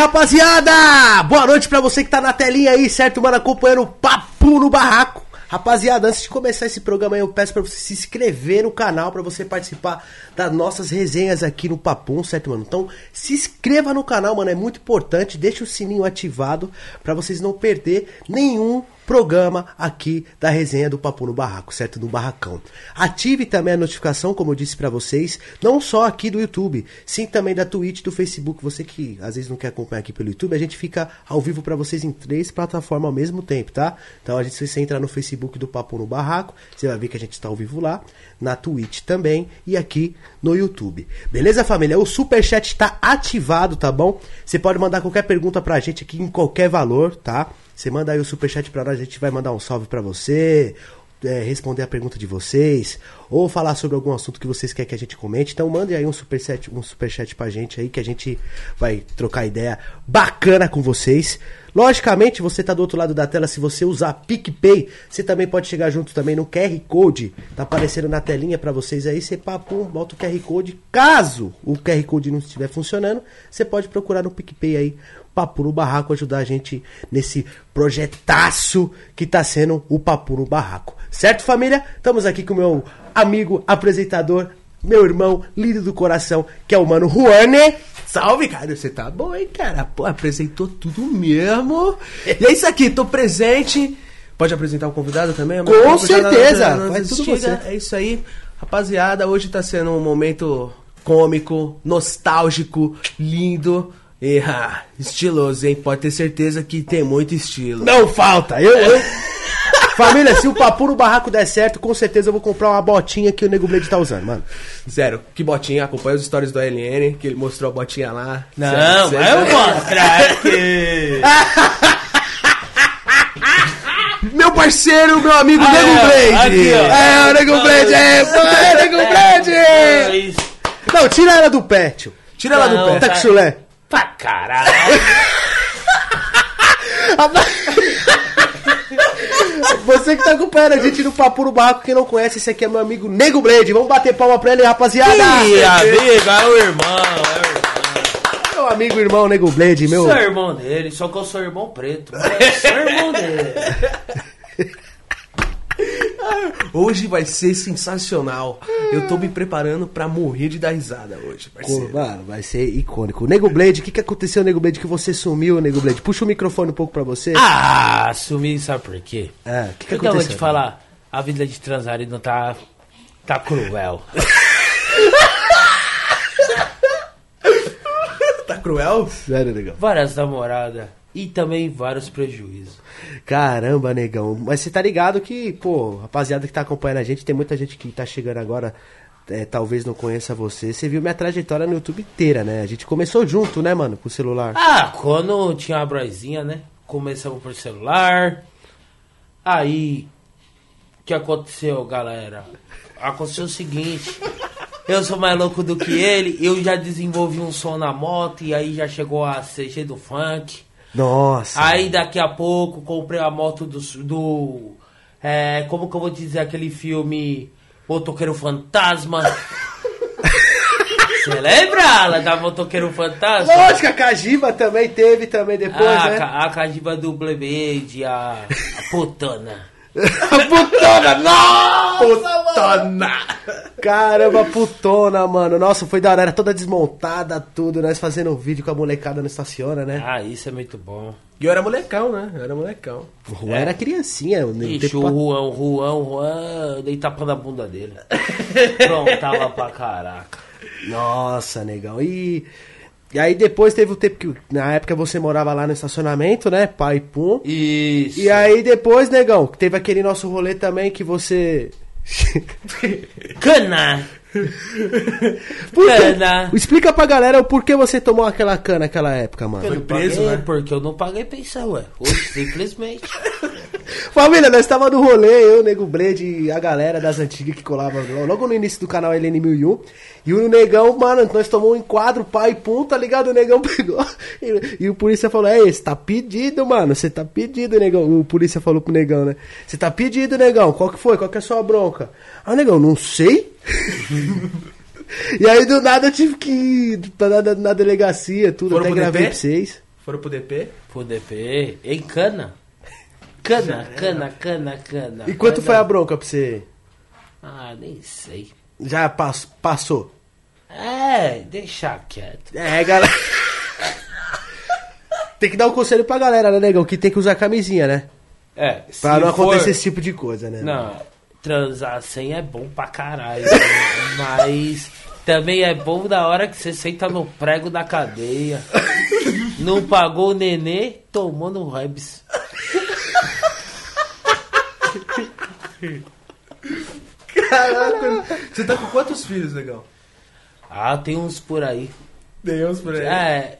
rapaziada! Boa noite pra você que tá na telinha aí, certo, mano? Acompanhando o Papo no Barraco. Rapaziada, antes de começar esse programa aí, eu peço pra você se inscrever no canal pra você participar das nossas resenhas aqui no Papum, certo, mano? Então, se inscreva no canal, mano, é muito importante. Deixa o sininho ativado pra vocês não perder nenhum programa aqui da resenha do Papo no Barraco, certo? No Barracão. Ative também a notificação, como eu disse pra vocês, não só aqui do YouTube, sim também da Twitch, do Facebook. Você que às vezes não quer acompanhar aqui pelo YouTube, a gente fica ao vivo pra vocês em três plataformas ao mesmo tempo, tá? Então a gente se você entrar no Facebook do Papo no Barraco, você vai ver que a gente está ao vivo lá, na Twitch também e aqui no YouTube. Beleza, família? O super chat está ativado, tá bom? Você pode mandar qualquer pergunta pra gente aqui em qualquer valor, tá? Você manda aí o superchat pra nós, a gente vai mandar um salve pra você, é, responder a pergunta de vocês, ou falar sobre algum assunto que vocês querem que a gente comente. Então mande aí um superchat, um superchat pra gente aí, que a gente vai trocar ideia bacana com vocês. Logicamente, você tá do outro lado da tela, se você usar PicPay, você também pode chegar junto também no QR Code, tá aparecendo na telinha pra vocês aí, você papum, bota o QR Code. Caso o QR Code não estiver funcionando, você pode procurar no PicPay aí Papo no Barraco ajudar a gente nesse projetaço que tá sendo o Papo no Barraco. Certo, família? Estamos aqui com o meu amigo apresentador, meu irmão, lindo do coração, que é o mano Juane. Salve, cara, você tá bom, hein, cara? Pô, apresentou tudo mesmo. E é isso aqui, tô presente. Pode apresentar o convidado também? Com certeza, faz tudo você. É isso aí. Rapaziada, hoje tá sendo um momento cômico, nostálgico, lindo. E, ah, estiloso, hein? Pode ter certeza que tem muito estilo. Não falta, eu... eu... Família, se o papo no barraco der certo, com certeza eu vou comprar uma botinha que o Nego Blade tá usando, mano. Zero. Que botinha? Acompanha os stories do ALN, que ele mostrou a botinha lá. Não, Zero, vai eu mostrar que... Meu parceiro, meu amigo Ah, Nego é, Blade. aqui, ó. É, o Nego Blade, é, é, Nego Blade! Mas... Não, tira ela do pé, tio. Tira ela do pé. Tá com chulé. Pra caralho. Você que tá acompanhando a gente no Papo no Barraco, quem não conhece, esse aqui é meu amigo Nego Blade. Vamos bater palma pra ele, rapaziada. Ih, amigo, é o irmão, é o irmão. Meu amigo irmão Nego Blade, meu. Sou irmão dele, só que eu sou irmão preto. Sou irmão dele. Hoje vai ser sensacional. Eu tô me preparando pra morrer de dar risada hoje, parceiro. Mano, vai ser icônico. Nego Blade, o que, que aconteceu, Nego Blade, que você sumiu, Nego Blade? Puxa o microfone um pouco pra você. Ah, sumi, sabe por quê? É, o que, que então, eu aconteceu? te falar, a vida de transar não tá... Tá cruel. Tá cruel? Sério, negão. Várias namoradas e também vários prejuízos. Caramba, negão. Mas você tá ligado que, pô, rapaziada que tá acompanhando a gente, tem muita gente que tá chegando agora, é, talvez não conheça você. Você viu minha trajetória no YouTube inteira, né? A gente começou junto, né, mano, com o celular. Ah, quando tinha a broizinha, né? Começamos por celular. Aí, o que aconteceu, galera? Aconteceu o seguinte. Eu sou mais louco do que ele. Eu já desenvolvi um som na moto e aí já chegou a CG do funk. Nossa. Aí daqui a pouco comprei a moto do. do é, como que eu vou dizer aquele filme Motoqueiro Fantasma? Você lembra, Alan, da Motoqueiro Fantasma? Lógico, a Cajiba também teve também depois, Ah, a, né? a cajiba do Blade, a, a putana. Putona, nossa! Putona! Caramba, putona, mano. Nossa, foi da hora. Era toda desmontada, tudo. Nós fazendo vídeo com a molecada no estaciona, né? Ah, isso é muito bom. E eu era molecão, né? Eu era molecão. O Juan era criancinha. no Ixi, tempo o pra- Juan, o Juan, o Juan, eu dei tapa na bunda dele. Pronto, tava pra caraca. Nossa, negão. E... e aí depois teve o tempo que... Na época você morava lá no estacionamento, né? Pai e pum. Isso. E aí depois, negão, teve aquele nosso rolê também que você... Cana! Cana! Explica pra galera o porquê você tomou aquela cana naquela época, mano. Não preso, paguei, né? Porque eu não paguei pensão, ué. Hoje, simplesmente. Família, nós tava no rolê, eu, Nego Blade e a galera das antigas que colava logo no início do canal LN1001. E o Negão, mano, nós tomamos um enquadro, pai, pum, tá ligado? O Negão pegou. E, e o polícia falou: É, você tá pedido, mano. Você tá pedido, Negão. O polícia falou pro Negão, né? Você tá pedido, Negão. Qual que foi? Qual que é a sua bronca? Ah, Negão, não sei. E aí do nada eu tive que ir pra- na, na delegacia, tudo, Foram até gravei DP? pra vocês. Foram pro DP? Pro DP. Em cana. Cana, cana, cana, cana. E quanto Cana. foi a bronca pra você? Ah, nem sei. Já pass- passou? É, deixa quieto. É, galera. tem que dar um conselho pra galera, né, negão? Que tem que usar camisinha, né? É, Pra não for- acontecer esse tipo de coisa, né? Não, transar sem é bom pra caralho. né? mas também é bom da hora que você senta no prego da cadeia. Não pagou o nenê, tomou no Rebs. Caraca, você tá com quantos filhos, legal? Ah, tem uns por aí. Deus por aí. É,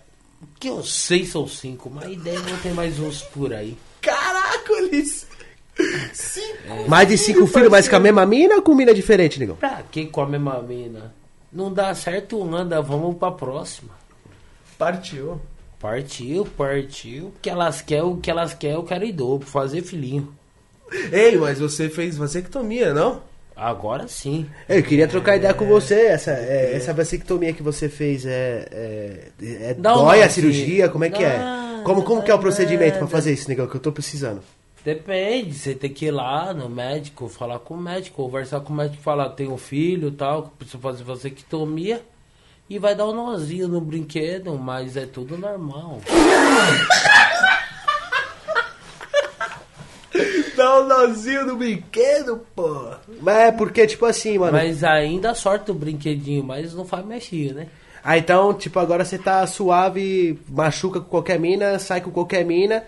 que eu sei são cinco, mas deve ter mais uns por aí. Caraca, Ulisses. Cinco. Mais de cinco filhos, mas com a mesma mina ou com mina diferente, negão? Pra que com a mesma mina? Não dá certo, anda, vamos pra próxima. Partiu. Partiu, partiu. O que elas querem, o que elas querem, eu quero em dobro, fazer filhinho. Ei, mas você fez vasectomia, não? Agora sim. Eu queria trocar ideia com você. Essa, é, essa vasectomia que você fez é. é, é dói a cirurgia? Como é que é? Como, como que é o procedimento pra nada. fazer isso, negão? Que eu tô precisando. Depende, você tem que ir lá no médico, falar com o médico, conversar com o médico, falar, tem um filho e tal, que precisa fazer vasectomia. E vai dar um nozinho no brinquedo, mas é tudo normal. Dá um nozinho no brinquedo, pô. Mas é porque, tipo assim, mano. Mas ainda sorte o brinquedinho, mas não faz mexer, né? Ah, então, tipo, agora você tá suave, machuca com qualquer mina, sai com qualquer mina.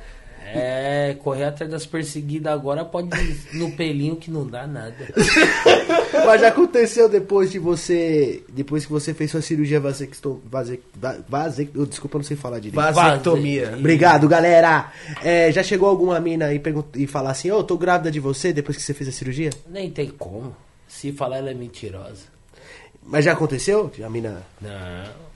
É, correr atrás das perseguidas agora pode ir no pelinho que não dá nada. Mas já aconteceu depois de você. Depois que você fez sua cirurgia vasectomia. Vase, va- vase, oh, desculpa, eu não sei falar direito. Vasectomia. Vase- Obrigado, galera. É, já chegou alguma mina e, pergun- e falar assim: Ô, tô grávida de você depois que você fez a cirurgia? Nem tem como. Se falar ela é mentirosa. Mas já aconteceu? A mina. Não.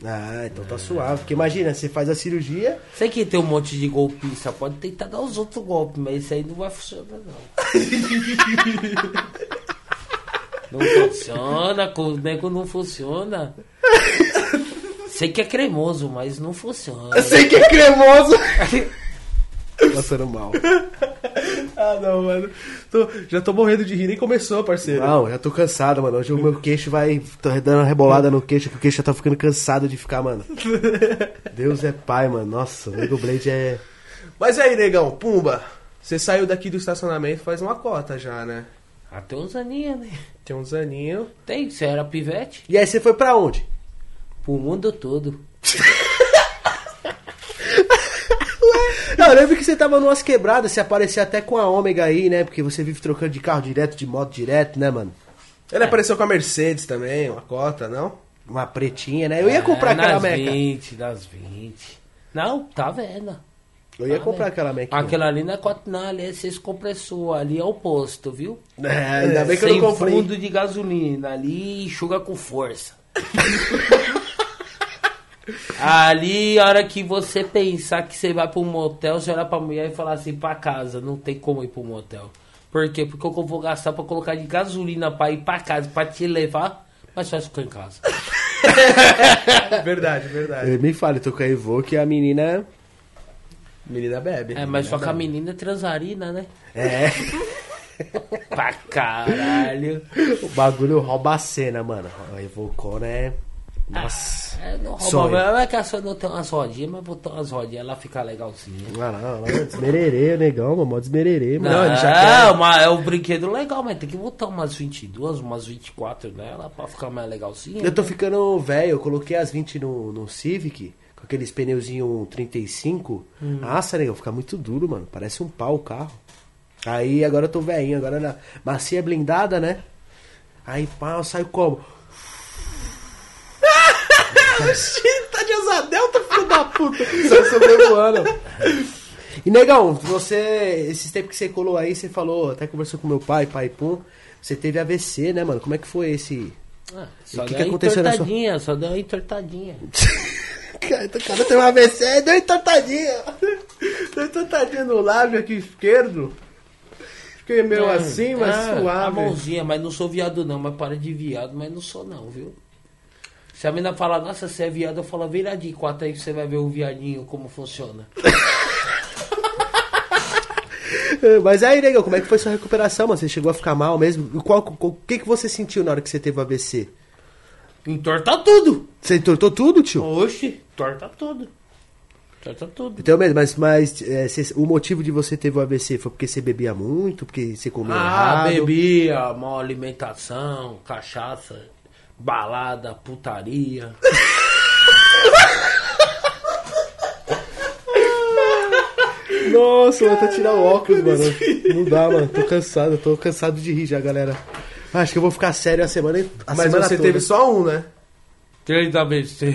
Ah, então tá suave. Porque imagina, você faz a cirurgia. Sei que tem um monte de golpista, pode tentar dar os outros golpes, mas isso aí não vai funcionar, não. Não funciona, o nego não funciona. Sei que é cremoso, mas não funciona. sei que é cremoso. Passando mal. Ah, não, mano. Tô- já tô morrendo de rir, nem começou, parceiro. Não, já tô cansado, mano. Hoje o meu queixo vai. Tô dando uma rebolada no queixo, que o queixo já tá ficando cansado de ficar, mano. Deus é pai, mano. Nossa, o Nego Blade é. Mas aí, negão, pumba. Você saiu daqui do estacionamento faz uma cota já, né? Até uns aninhos, né? Tem uns aninhos. Tem, você era pivete? E aí você foi pra onde? Pro mundo todo. Não, eu lembro que você tava numas quebradas, você aparecia até com a Ômega aí, né? Porque você vive trocando de carro direto, de moto direto, né, mano? Ele apareceu com a Mercedes também, uma cota, não? Uma pretinha, né? Eu ia comprar É, aquela nas meca. 20, das 20. Não, tá vendo. Eu ia Tá comprar vendo? aquela meca. Aquela ali não é 4, não, ali é 6 compressor, ali é o posto, viu? É, ainda bem que eu Sem não comprei. fundo de gasolina, ali enxuga com força. ali, a hora que você pensar que você vai pro motel, você olha pra mulher e fala assim, pra casa, não tem como ir pro motel. Por quê? Porque eu vou gastar pra colocar de gasolina pra ir pra casa, pra te levar, mas só ficar em casa. Verdade, verdade. Eu me fale, tô com a Evoque e a menina. Menina bebe. É, mas só que a menina é transarina, né? É. Pra caralho. O bagulho rouba a cena, mano. A Evocona é. Nossa. É, não rouba, Sonho. mas é que a sua não tem umas rodinhas, mas botar umas rodinhas, ela fica legalzinha. Ah, não, não. Desmererê, negão, mano. Mó desmererê, mano. Não, ele já é, quer. uma, é um brinquedo legal, mas tem que botar umas 22, umas 24 nela pra ficar mais legalzinha. Eu tô ficando velho, eu coloquei as 20 no, no Civic, com aqueles pneuzinho 35. Nossa, negão, fica muito duro, mano. Parece um pau o carro. Aí agora eu tô velhinho, agora na macia blindada, né? Aí pá, eu saio como? Tá de asa delta, filho da puta. Só sobrevoando. E negão, você, esses tempos que você colou aí, você falou, até conversou com meu pai, pai Pum. Você teve AVC, né, mano? Como é que foi esse. Ah, só o que deu que aconteceu na sua- entortadinha, só deu uma entortadinha. Cara, o cara tem um AVC, deu entortadinha. Deu tantadinha no lábio aqui esquerdo. Fiquei meio É, assim, mas é, A suave. mãozinha, mas não sou viado não, mas para de viado, mas não sou não, viu? Se a menina fala, nossa, você é viado, eu falo, vira de quatro aí que você vai ver o viadinho como funciona. Mas aí, negão, como é que foi sua recuperação, mano? Você chegou a ficar mal mesmo? Qual, o que, que você sentiu na hora que você teve o AVC? Entorta tudo. Você entortou tudo, tio? Oxe, torta tudo. Torta tudo. Então mesmo, mas, mas é, cê- o motivo de você ter o AVC foi porque você bebia muito, porque você comia Ah, errado? bebia, mal alimentação, cachaça, balada, putaria. Nossa, vou até tirar o óculos, mano. Não dá, mano. Tô cansado, tô cansado de rir já, galera. Acho que eu vou ficar sério a semana, a Mas semana você toda. teve só um, né? Três ABC.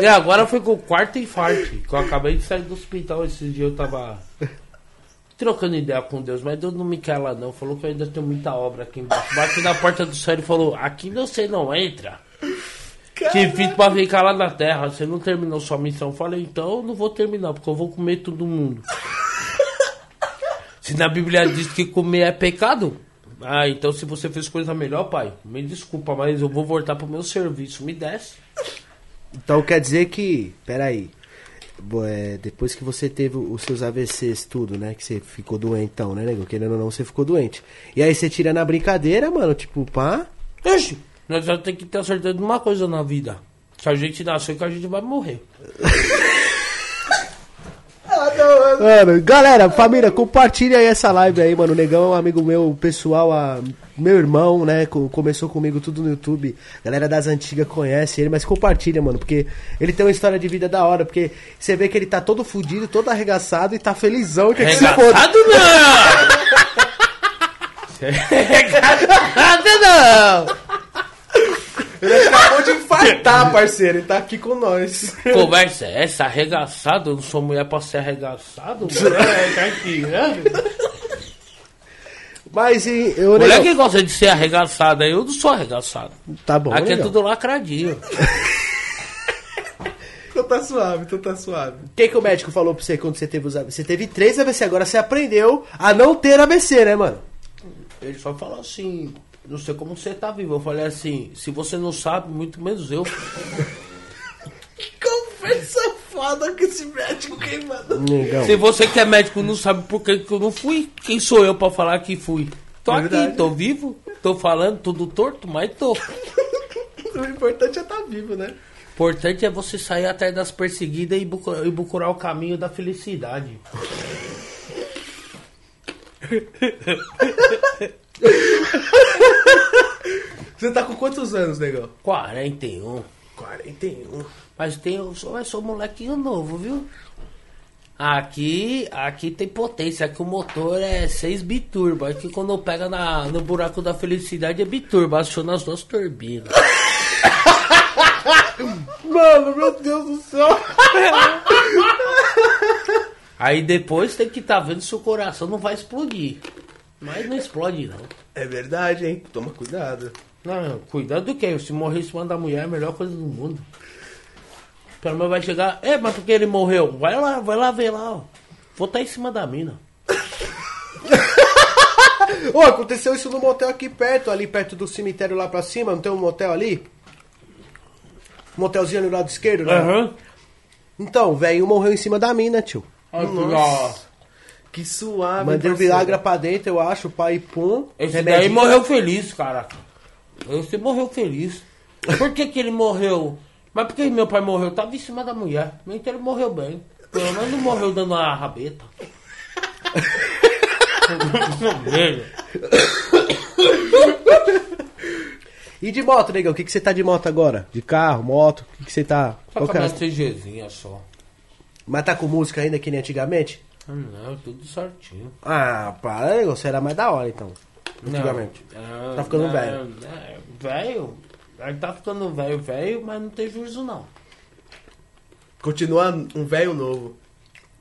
E agora foi com o quarto infarto. Que eu acabei de sair do hospital esses dias. Eu tava trocando ideia com Deus, mas Deus não me quer lá não. Falou que eu ainda tenho muita obra aqui embaixo. Bate na porta do céu e falou: Aqui você não entra. Te fiz pra ficar lá na terra. Você não terminou sua missão. Eu falei: Então eu não vou terminar, porque eu vou comer todo mundo. Se na Bíblia diz que comer é pecado. Ah, então se você fez coisa melhor, pai, me desculpa, mas eu vou voltar pro meu serviço. Me desce. Então quer dizer que. Peraí. É, depois que você teve os seus AVCs, tudo, né? Que você ficou doentão, né, nego? Querendo ou não, você ficou doente. E aí você tira na brincadeira, mano, tipo, pá. Oxi, nós já tem que ter certeza de uma coisa na vida. Se a gente nasceu, que a gente vai morrer. Mano, galera, família, compartilha aí essa live aí, mano. O Negão é um amigo meu pessoal, a- meu irmão, né? co- Começou comigo tudo no YouTube. Galera das antigas conhece ele, mas compartilha, mano, porque ele tem uma história de vida da hora. Porque você vê que ele tá todo fudido, todo arregaçado e tá felizão. Que que se foda. Regaçado não! Regaçado não! Ele acabou de infartar, parceiro. Ele tá aqui com nós. Conversa é essa, arregaçado? Eu não sou mulher pra ser arregaçado? É, tá aqui, né? Mas e, eu, Mulher que gosta de ser arregaçada, eu não sou arregaçado. tá bom, Aqui é Negão. tudo lacradinho. Então tá suave, então tá suave. O que, que o médico falou pra você quando você teve os AVC? Você teve três AVC, agora você aprendeu a não ter AVC, né, mano? Ele só falou assim, não sei como você tá vivo. Eu falei assim, se você não sabe, muito menos eu. Conversa foda com esse médico queimado. Negão. Se você que é médico não sabe por que, que eu não fui, quem sou eu pra falar que fui? Tô É aqui, verdade. tô vivo, tô falando tudo torto, mas tô. O importante é estar tá vivo, né? Importante é você sair atrás das perseguidas e e procurar o caminho da felicidade. Você tá com quantos anos, negão? 41. 41. Mas tem, eu sou, eu sou um molequinho novo, viu? Aqui, aqui tem potência, aqui o motor é 6 biturbo. Aqui quando pega na, no buraco da felicidade é biturbo, aciona as duas turbinas. Mano, meu Deus do céu. Aí depois tem que estar vendo se o coração não vai explodir. Mas não explode não. É verdade, hein? Toma cuidado. Não, cuidado do que? Se morrer em cima da mulher é a melhor coisa do mundo. Pelo menos vai chegar. É, mas porque ele morreu? Vai lá, vai lá ver lá, ó. Vou estar em cima da mina. Ô, aconteceu isso no motel aqui perto, ali perto do cemitério lá pra cima, não tem um motel ali? Motelzinho ali do lado esquerdo, né? Aham. Então, o velho morreu em cima da mina, tio. Que suave. Mandei o parceiro. Viagra pra dentro, eu acho, pai pum. Esse daí remedinho. morreu feliz, cara. Esse morreu feliz. Por que, que ele morreu? Mas por que meu pai morreu? Tava em cima da mulher. Então ele morreu bem. Pelo menos não morreu dando uma rabeta. E de moto, negão? O que, que você tá de moto agora? De carro, moto? O que, que você tá. Só com a CGzinha só. Mas tá com música ainda que nem antigamente? Ah, Não, tudo certinho. Ah, para, negão. Você era mais da hora então. Antigamente. Não, Tá ficando não, velho. é, velho? Aí tá ficando velho, velho, mas não tem juízo não. Continua um velho novo.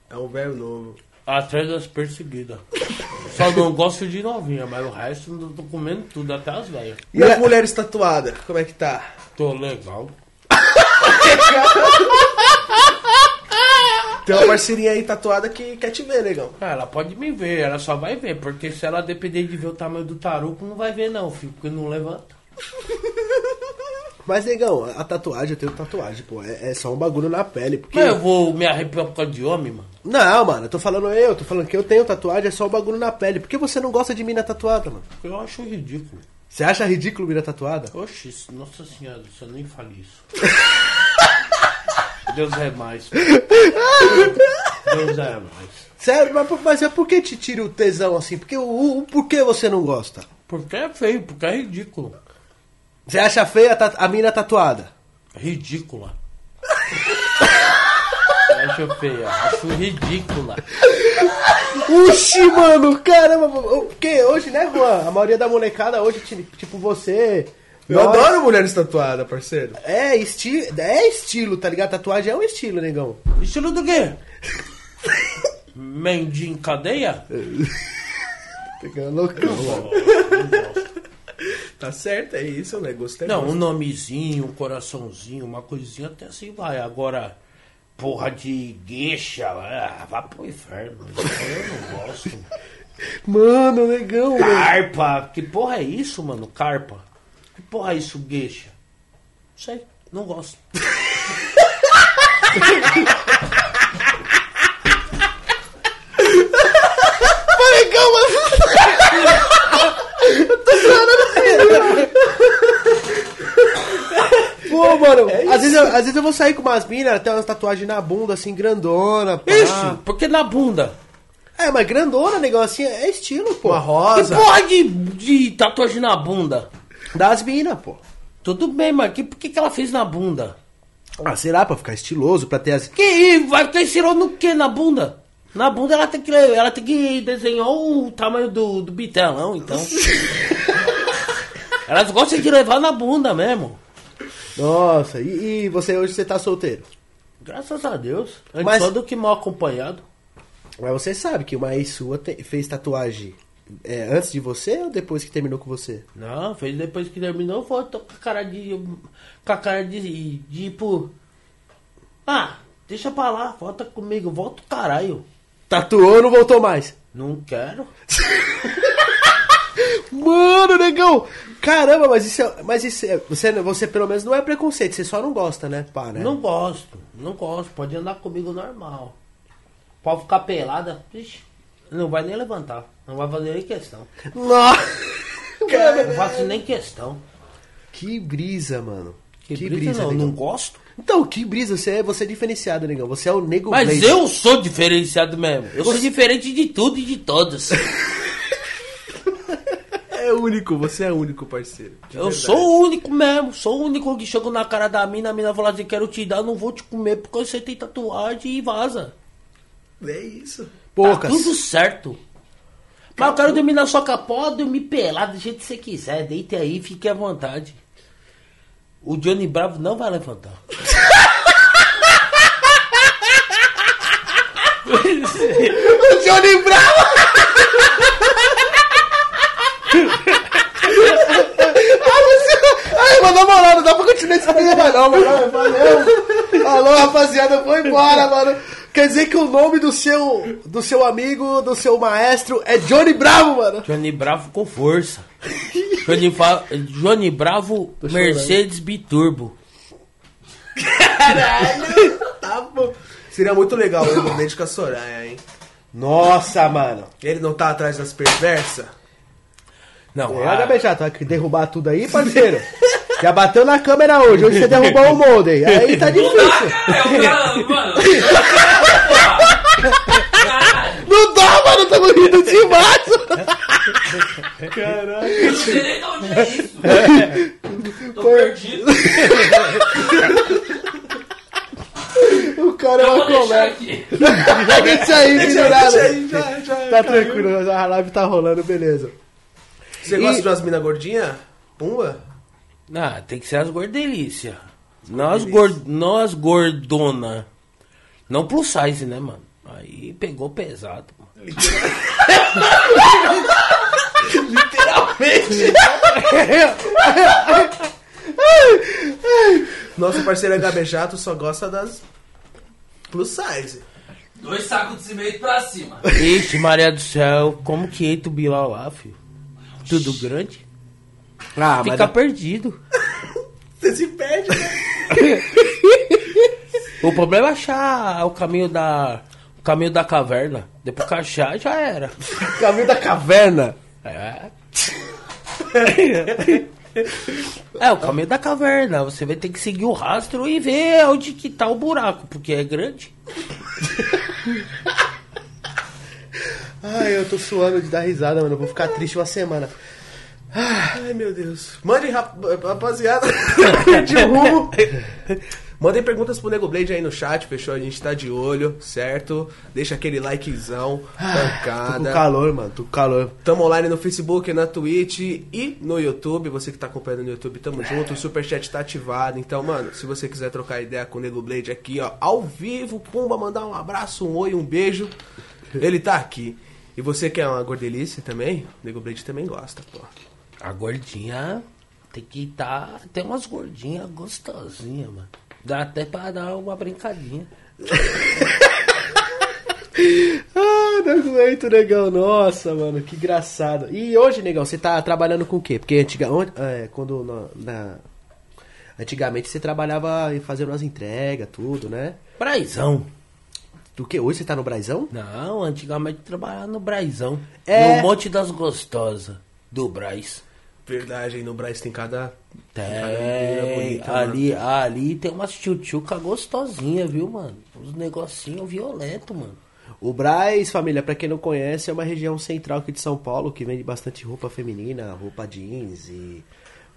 É um velho novo. Atrás das perseguidas. Só não gosto de novinha, mas o resto eu tô comendo tudo, até as velhas. E as mulheres tatuadas? Como é que tá? Tô legal. Tem uma parceirinha aí tatuada que quer te ver, negão. Ah, Ela pode me ver, ela só vai ver, porque se ela depender de ver o tamanho do taruco, não vai ver não, filho, porque não levanta. Mas, negão, a tatuagem, eu tenho tatuagem, pô. É, é só um bagulho na pele. Porque... Mas eu vou me arrepiar por causa de homem, mano. Não, mano, eu tô falando eu, tô falando que eu tenho tatuagem, é só um bagulho na pele. Por que você não gosta de mina tatuada, mano? Eu acho ridículo. Você acha ridículo mina tatuada? Oxi, nossa senhora, você nem fala isso. Deus é mais. Deus é mais. Sério, mas, por- mas é por que te tira o tesão assim? Porque o, o por que você não gosta? Porque é feio, porque é ridículo. Você acha feia a, a mina tatuada? Ridícula. acho feia, acho ridícula. Uxi, mano, caramba, porque hoje, né, Juan? A maioria da molecada hoje, ti- tipo você. Eu nós- adoro mulheres tatuadas, parceiro. É, esti é estilo, tá ligado? Tatuagem é um estilo, negão. Estilo do quê? Mendigo em cadeia? Pegando loucão, mano. Tá certo, é isso, né? Gostei. Não, um nomezinho, um coraçãozinho, uma coisinha até assim vai. Agora, porra de gueixa, ah, vá pro inferno. Eu não gosto. Mano, negão, mano. Carpa, que porra é isso, mano? Carpa. Que porra é isso, gueixa? Não sei, não gosto. Negão, mano. Pô, mano, às, vezes eu, às vezes eu vou sair com umas minas, tem umas tatuagens na bunda, assim, grandona. pá. Isso, porque na bunda. É, mas grandona, negão, assim, é estilo, pô. Uma rosa. Que porra de, de tatuagem na bunda? Das minas, pô. Tudo bem, mas que, por que, que ela fez na bunda? Ah, será? Pra ficar estiloso, pra ter as... Que vai ficar ensinando no que na bunda? Na bunda ela tem que ela tem que desenhar o tamanho do, do bitelão, então. Elas gostam de levar na bunda mesmo. Nossa, e, e você hoje você tá solteiro? Graças a Deus. Antes Mas- só do que mal acompanhado. Mas você sabe que uma ex sua te- fez tatuagem é, antes de você ou depois que terminou com você? Não, fez depois que terminou, voltou com a cara de. Com a cara de. tipo. Ah, deixa pra lá, volta comigo, volta o caralho. Tatuou não voltou mais. Não quero. Mano, negão! Caramba, mas isso é. Mas isso é, você, você pelo menos não é preconceito, você só não gosta, né? Pá, né? Não gosto, não gosto. Pode andar comigo normal. Pode ficar pelada, ixi, não vai nem levantar. Não vai fazer nem questão. Nossa! Não faço nem questão. Que brisa, mano. Que, brisa, não, negão. não gosto. Então, que brisa, você é, você é diferenciado, negão. Você é o nego Mas blazer. eu sou diferenciado mesmo. Eu sou diferente de tudo e de todos. É único, você é único, parceiro. Eu verdade. sou o único mesmo. Sou o único que chego na cara da mina, a mina fala assim, quero te dar, não vou te comer porque você tem tatuagem e vaza. É isso. Poucas. Tá tudo certo. Mas eu quero dormir na sua cama, pode dormir pelado do jeito que você quiser. Deite aí, fique à vontade. O Johnny Bravo não vai levantar. O Johnny Bravo! Ai, Ai, mas na moral, não dá pra continuar esse programa não, mano. Valeu. Alô, rapaziada, foi embora, mano. Quer dizer que o nome do seu, do seu amigo, do seu maestro é Johnny Bravo, mano. Johnny Bravo com força. Johnny, Fa- Johnny Bravo Mercedes Biturbo. Tá bom. Seria muito legal o Independente com a Soraya, hein? Nossa, mano. Ele não tá atrás das perversas? Não, É, ah, HB já, tá que derrubar tudo aí, parceiro. Já bateu na câmera hoje, hoje você derrubou o molde. Aí tá difícil. Não dá, mano, tamo rindo demais. Tô perdido. O cara é uma comédia. Deixa aí, pendurado. Deixa aí, já, já. Tá tranquilo, a live tá rolando, beleza. Você gosta de umas minas gordinhas? Pumba? Ah, tem que ser as gordelícias. Nós, gord... Nós gordona. Não plus size, né, mano? Aí pegou pesado. mano. Nosso parceiro HB Jato só gosta das plus size. Dois sacos de cimento pra cima. Ixi, Maria do céu, como que entra o Bilal lá, filho? Tudo grande? Ah, Fica perdido. Você se perde, né? O problema é achar o caminho da. O caminho da caverna. Depois que achar, já era. caminho da caverna. É. É, o caminho da caverna. Você vai ter que seguir o rastro e ver onde que tá o buraco, porque é grande. Ai, eu tô suando de dar risada, mano. Eu vou ficar triste uma semana. Ai, meu Deus. Mandem, rap- rapaziada. de rumo. Mandem perguntas pro Nego Blade aí no chat, fechou? A gente tá de olho, certo? Deixa aquele likezão, Tô com pancada. calor, mano. Tô com calor. Tamo online no Facebook, na Twitch e no YouTube. Você que tá acompanhando no YouTube, tamo junto. O Superchat tá ativado. Então, mano, se você quiser trocar ideia com o Nego Blade aqui, ó, ao vivo, pumba, mandar um abraço, um oi, um beijo. Ele tá aqui. E você quer uma gordelice também? O Nego Blade também gosta, pô. A gordinha tem que tá. Tem umas gordinhas gostosinhas, mano. Dá até pra dar uma brincadinha. Ah, não aguento, negão. Nossa, mano, que engraçado. E hoje, negão, você tá trabalhando com o quê? Porque antiga, onde- é, quando na, na- antigamente você trabalhava fazendo umas entregas, tudo, né? Braizão. Do que? Hoje você tá no Braizão? Não, antigamente eu trabalhava no Braizão. É. No Monte das Gostosas. Do Braz. Verdade, aí no Braz tem cada. Tem. menina bonita, ali, ali tem umas tchutchuca gostosinha, viu, mano? Uns negocinhos violentos, mano. O Braz, família, pra quem não conhece, é uma região central aqui de São Paulo que vende bastante roupa feminina, roupa jeans e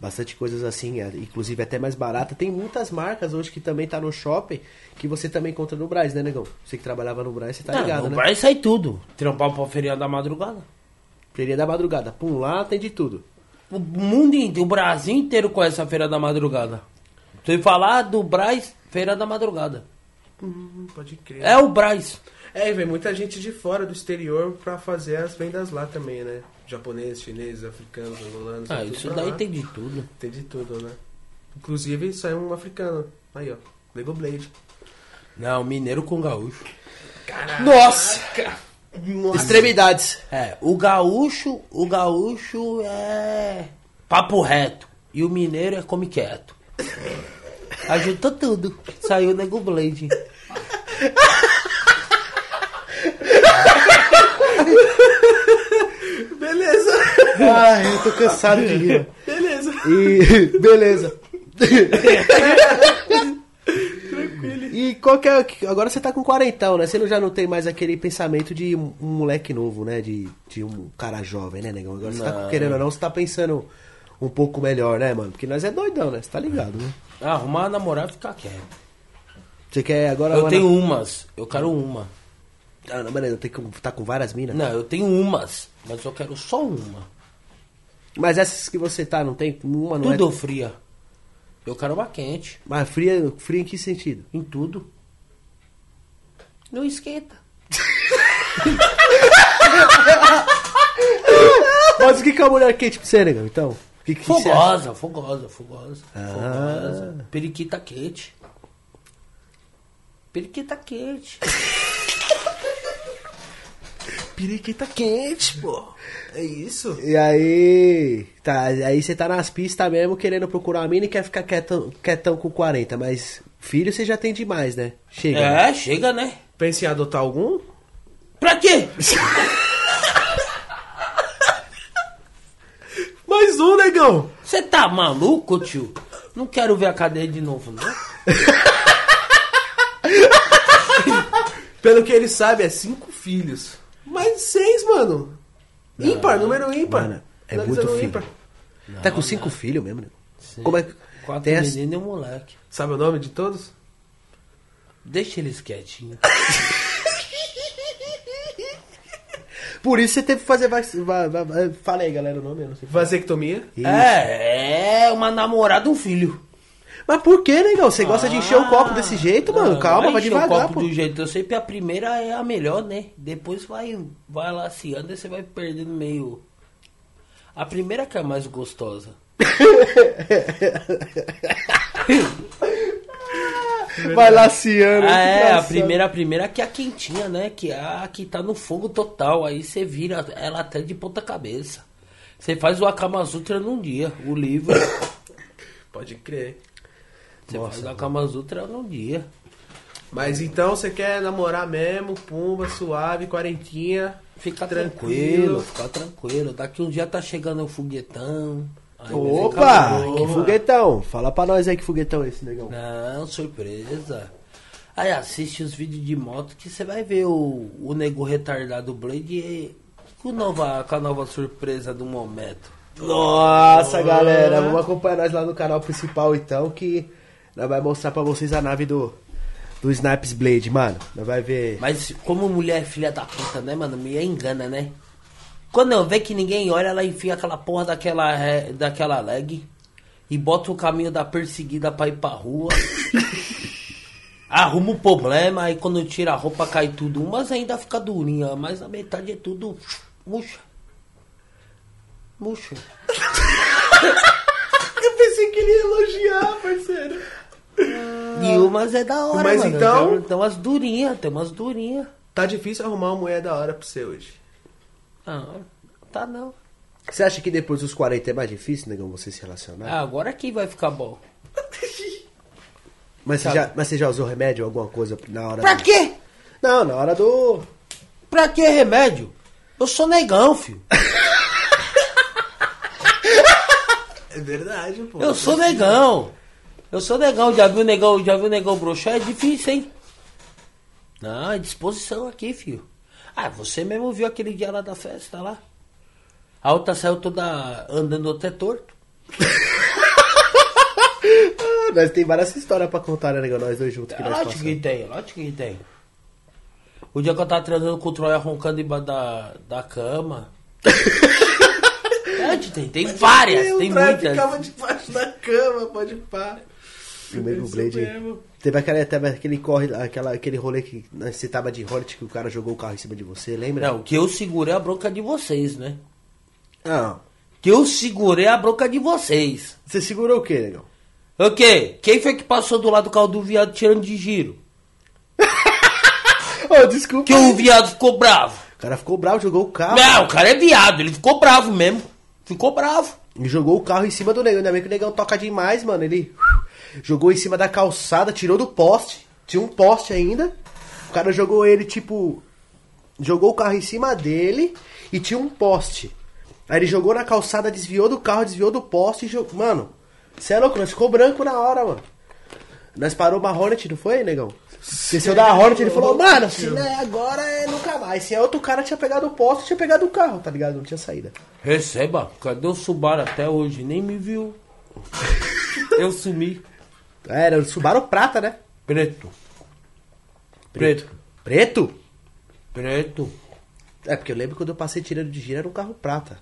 bastante coisas assim, é, inclusive até mais barata. Tem muitas marcas hoje que também tá no shopping que você também encontra no Braz, né, negão? Você que trabalhava no Braz, você tá Não, ligado, no né? Braz sai tudo. Trampar pra feriado da madrugada. Feria da madrugada. Pum, lá tem de tudo. O mundo inteiro, o Brasil inteiro conhece a Feira da Madrugada. Se falar do Braz, Feira da Madrugada. Pode crer. É o Braz. É, e vem muita gente de fora do exterior pra fazer as vendas lá também, né? Japoneses, chineses, africanos, angolanos. Ah, isso daí lá. tem de tudo. Tem de tudo, né? Inclusive saiu um africano. Aí, ó. Lego Blade. Não, mineiro com gaúcho. Nossa! Extremidades. É, o gaúcho, o gaúcho é papo reto. E o mineiro é come quieto. Ajuntou tudo. Saiu o Nego Blade. Beleza! Ai, eu tô cansado de rir. Beleza! E. Beleza. E qual que é. Agora você tá com quarentão, né? Você não- já não tem mais aquele pensamento de um, moleque novo, né? De, de um cara jovem, né, negão? Agora você tá querendo ou não, você tá pensando um pouco melhor, né, mano? Porque nós é doidão, né? Você tá ligado, né? Arrumar uma namorada e ficar quieto. Você quer agora. Eu tenho umas. Eu quero uma. Ah, não, beleza, tem que tá com várias minas. Não, eu tenho umas. Mas eu quero só uma. Mas essas que você tá, não tem uma, não Tudo é? fria. Eu quero uma quente. Mas fria, fria em que sentido? Em tudo. Não esquenta. Mas o que que é uma mulher quente pra você, negão? Então? Que que? Fogosa, fogosa, fogosa. Ah. Fogosa. Periquita quente. Periquita quente. Periquita quente, pô. É isso? E aí. Tá, aí você tá nas pistas mesmo querendo procurar uma mina e quer ficar quietão, quietão com 40, mas filho você já tem demais, né? Chega. né? É, chega, né? Pensa em adotar algum? Pra quê? Mais um, negão! Você tá maluco, tio? Não quero ver a cadeia de novo, não. Pelo que ele sabe, é cinco filhos. Mas seis, mano. Ímpar, número ímpar. Mano, é muito filho. ímpar. tá com cinco filhos mesmo, né? Como é que. Quatro Tem as- meninos e um moleque. Sabe o nome de todos? Deixa eles quietinhos. Por isso você teve que fazer. vac- va- va- va- Fala aí, galera, o nome, eu não sei. Vasectomia. Isso. É, é uma namorada e um filho. Mas por que, negão? Você gosta de encher o copo desse jeito, mano? Não, Calma, não vai encher o devagar, copo pô. do jeito. Eu sei que a primeira é a melhor, né? Depois vai, vai laciando e você vai perdendo meio. A primeira que é a mais gostosa. Vai laciando. Ah, é, a primeira, a primeira que é a quentinha, né? Que é a que tá no fogo total. Aí você vira ela até de ponta cabeça. Você faz o Akama Sutra num dia, o livro. Pode crer. Você faz o Akama Sutra num dia. Mas então você quer namorar mesmo, pumba, suave, quarentinha. Fica Tranquilo. tranquilo, fica tranquilo. Daqui um dia tá chegando o foguetão. Opa, que foguetão. Fala pra nós aí que foguetão é esse, negão. Não, surpresa. Aí assiste os vídeos de moto que você vai ver o, o nego retardado Blade e- com, nova, com a nova surpresa do momento. Nossa, galera, vamos acompanhar nós lá no canal principal então, que nós vai mostrar pra vocês a nave do, do Snipes Blade, mano. Nós vai ver. Mas como mulher é filha da puta, né, mano? Me engana, né? Quando eu ver que ninguém olha, ela enfia aquela porra daquela, re- daquela leg e bota o caminho da perseguida pra ir pra rua. Arruma o problema, aí quando tira a roupa cai tudo. Umas ainda fica durinha, mas a metade é tudo murcha. Murcha. Eu pensei que ele ia elogiar, parceiro. E umas é da hora, Mas mano. então- Tem, tem umas durinhas, tem umas durinhas. Tá difícil arrumar uma mulher da hora pra você hoje. Não, tá não. Você acha que depois dos 40 é mais difícil, negão, você se relacionar? Ah, agora aqui vai ficar bom. mas, você já, mas você já usou remédio, alguma coisa na hora Pra do... quê? Não, na hora do. Pra que remédio? Eu sou negão, filho. É verdade, pô. Eu sou negão. Eu sou negão. Já viu negão, já viu negão broxar? É difícil, hein? Não, é disposição aqui, filho. Ah, você mesmo viu aquele dia lá da festa lá? A outra saiu toda andando até torto. Ah, nós tem várias histórias pra contar, né, negão? Nós dois juntos que nós Lógico que tem, lógico que tem. O dia que eu tava transando com o Troia roncando embaixo da, da cama. é, tem, tem várias, Eu tem muitas. ficava debaixo da cama, pode pá. Primeiro Isso Blade. mesmo. Teve aquele, teve aquele corre, aquela, aquele rolê que nós- você tava de Hornet que o cara jogou o carro em cima de você, lembra? Não, que eu segurei a bronca de vocês, né? Não. Que eu segurei a bronca de vocês. Você segurou o quê, negão? O quê? Quem foi que passou do lado do carro do viado tirando de giro? Ô, desculpa. Que o viado ficou bravo. O cara ficou bravo, jogou o carro. Não, o cara é viado, ele ficou bravo mesmo. Ficou bravo. E jogou o carro em cima do negão. Ainda bem que o negão toca demais, mano. Ele jogou em cima da calçada, tirou do poste. Tinha um poste ainda. O cara jogou ele, tipo. Jogou o carro em cima dele e tinha um poste. Aí ele jogou na calçada, desviou do carro, desviou do poste e jogou. Mano, você é louco, nós ficou branco na hora, mano. Nós parou uma Hornet, não foi, negão? Desceu da Hornet, ele falou, mano, se não é agora, é nunca mais. Se é outro cara, tinha pegado o poste, tinha pegado o carro, tá ligado? Não tinha saída. Receba, cadê o Subaru até hoje? Nem me viu. Eu sumi. Era o Subaru Prata, né? Preto. Preto. Preto? Preto. É, porque eu lembro quando eu passei tirando de giro era um carro prata.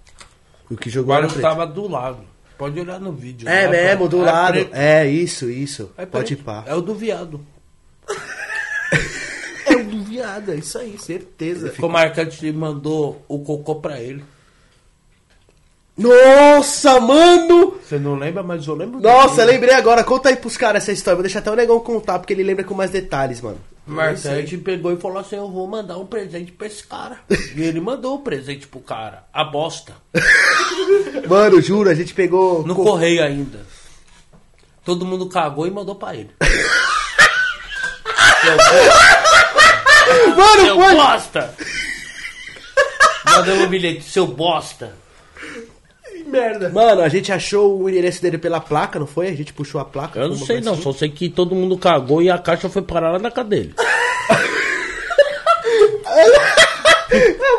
O que jogou Agora era preto. tava do lado. Pode olhar no vídeo. É Lá, mesmo, do é lado. preto. É, isso, isso. É Pode pá. É o do viado. É o do viado, é isso aí, certeza. Ficou marcante mandou o cocô pra ele. Nossa, mano! Você não lembra, mas eu lembro Nossa, lembrei agora. Conta aí pros caras essa história. Vou deixar até o negão contar, porque ele lembra com mais detalhes, mano. Marcante pegou e falou assim: Eu vou mandar um presente pra esse cara. e ele mandou o presente pro cara. A bosta. Mano, juro, a gente pegou. No co- correio ainda. Todo mundo cagou e mandou pra ele. Mano, Seu foi! bosta! Mandou um bilhete, seu bosta. Que merda. Mano, a gente achou o endereço dele pela placa, não foi? A gente puxou a placa. Eu não sei não, ser. só sei que todo mundo cagou e a caixa foi parar lá na cadeia.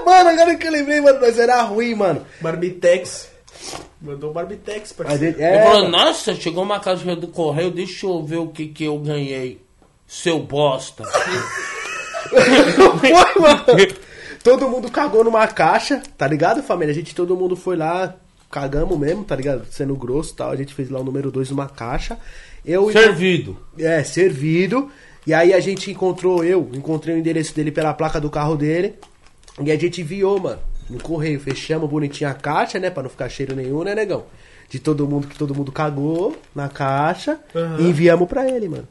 Mano, agora que eu lembrei, mano, nós era ruim, mano. Barbitex. Mandou um Barbitex, A parceiro. gente, Ele é, falou, mano. nossa, chegou uma caixa do correio, deixa eu ver o que que eu ganhei. Seu bosta. Foi, mano. Todo mundo cagou numa caixa, tá ligado, família? A gente, todo mundo foi lá, cagamos mesmo, tá ligado? Sendo grosso e tal. A gente fez lá o número 2 numa caixa. Eu Servido. É, servido. E aí a gente encontrou, eu encontrei o endereço dele pela placa do carro dele. E a gente enviou, mano, no correio. Fechamos bonitinho a caixa, né? Pra não ficar cheiro nenhum, né, negão? De todo mundo que todo mundo cagou na caixa. E enviamos pra ele, mano.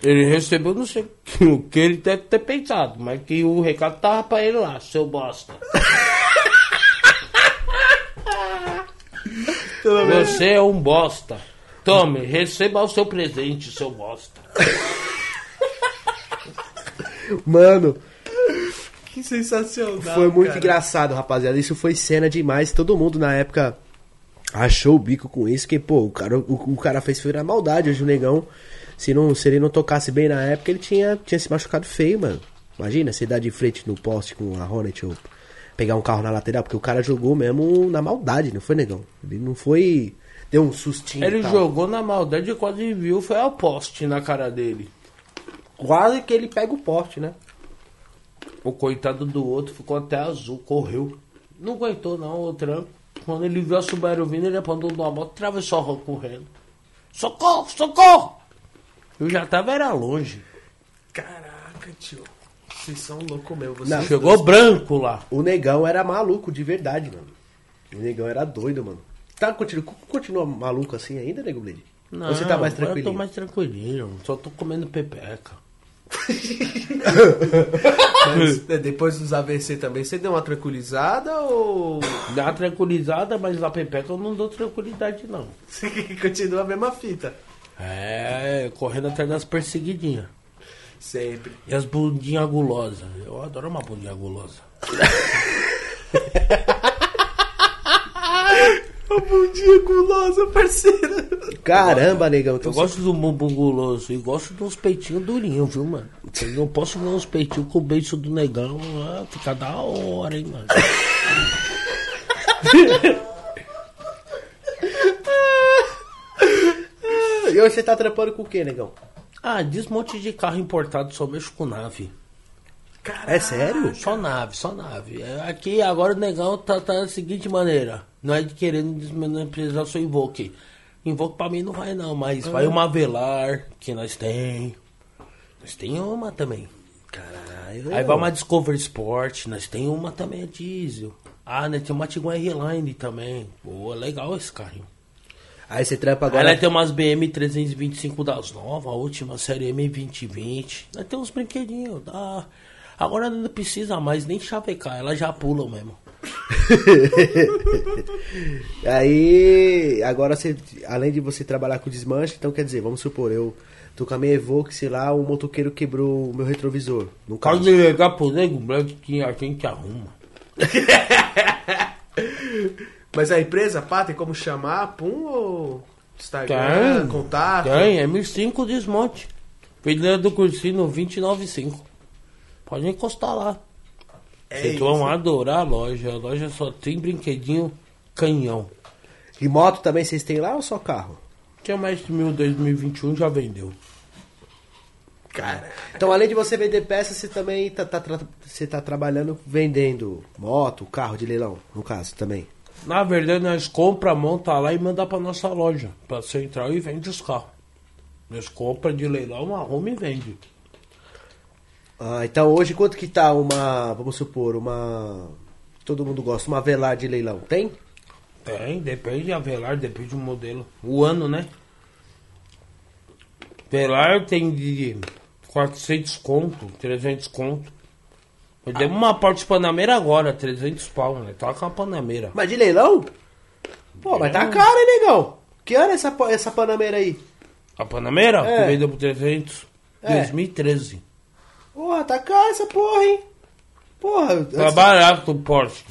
Ele recebeu, não sei o que ele deve ter pensado, mas que o recado tava pra ele lá, seu bosta. Você é um bosta. Tome, receba o seu presente, seu bosta. Mano, Que sensacional. foi muito cara. engraçado, rapaziada. Isso foi cena demais. Todo mundo na época achou o bico com isso. Que, pô, o cara, o, o cara fez foi na maldade. Hoje o negão, se, não, se ele não tocasse bem na época, ele tinha, tinha se machucado feio, mano. Imagina, você dar de frente no poste com a Hornet ou pegar um carro na lateral. Porque o cara jogou mesmo na maldade, não foi, negão? Ele não foi. Deu um sustinho. e Ele tal. jogou na maldade e quase viu, foi a poste na cara dele. Quase que ele pega o poste, né? O coitado do outro ficou até azul, correu. Não aguentou não o tranco. Quando ele viu a Subaru vindo, ele apontou numa moto e atravessou a rua correndo. Socorro, socorro! Eu já tava era longe. Caraca, tio. Vocês são loucos mesmo. Vocês Não. Chegou branco lá. O negão era maluco de verdade, mano. O negão era doido, mano. Tá, continua, continua maluco assim ainda, nego Blade? Não, Ou você tá mais tranquilo? Eu tô mais tranquilinho, só tô comendo pepeca. Mas, é, depois dos AVC também, você deu uma tranquilizada ou. Dá uma tranquilizada, mas a pepeca eu não dou tranquilidade não. Continua a mesma fita? É, correndo atrás das perseguidinhas. Sempre. E as bundinhas gulosas. Eu adoro uma bundinha gulosa. A bundinha gulosa, parceira. Caramba, negão. Então Eu gosto do bumbum guloso e gosto de uns peitinhos durinhos, viu, mano? Eu não posso ver uns peitinhos com o beijo do negão. Ah, fica da hora, hein, mano. E hoje você tá trampando com o que, negão? Ah, desmonte de carro importado, só mexo com nave. É sério? Só nave, só nave. É, Aqui agora o negão tá, tá da seguinte maneira. Não é de querendo desmenosprezar seu Invoque. Invoque pra mim não vai não, mas vai uma Velar, que nós tem. Nós tem uma também. Caralho. Aí vai uma Discovery Sport, nós tem uma também a diesel. Ah, né, tem uma Tiguan R-Line também. Boa, legal esse carrinho. Aí você trampa Agora nós tem umas BM 325 das novas, a última série M2020. Nós tem uns brinquedinhos, dá. Agora não precisa mais nem chavecar, elas já pulam mesmo. Aí, agora você, além de você trabalhar com desmanche, então quer dizer, vamos supor, eu tô com a minha Evoque, sei lá, um motoqueiro quebrou o meu retrovisor. No Pode caso. ligar pro nego branco que a gente arruma. Mas a empresa, pá, tem como chamar? Pum ou. Instagram, Tem, contato? Tem, M5 desmonte. Pedreira do Cursino 295. Pode encostar lá. É Vocês isso. vão adorar a loja. A loja só tem brinquedinho canhão. E moto também vocês têm lá ou só carro? Que é mais de 2021 já vendeu. Cara, Então, além de você vender peças, você também tá, tá, tra- você tá trabalhando vendendo moto, carro de leilão, no caso, também. Na verdade, nós compra, monta lá e manda pra nossa loja. Pra central e vende os carros. Nós compra de leilão, arruma e vende. Ah, então hoje quanto que tá uma, vamos supor, uma... Todo mundo gosta, uma velar de leilão, tem? Tem, depende de Avelar, depende do modelo. O ano, né? Velar tem de 400 conto, 300 conto. Eu dei uma parte Panameira agora, 300 pau, né? Tá com a Panameira. Mas de leilão? Pô, mas tá caro, hein, negão? Que ano é essa, essa Panameira aí? A Panameira? É. Que vendeu por 300? É. 2013. Porra, tá caro essa porra, hein? Porra, Tá barato o Porsche.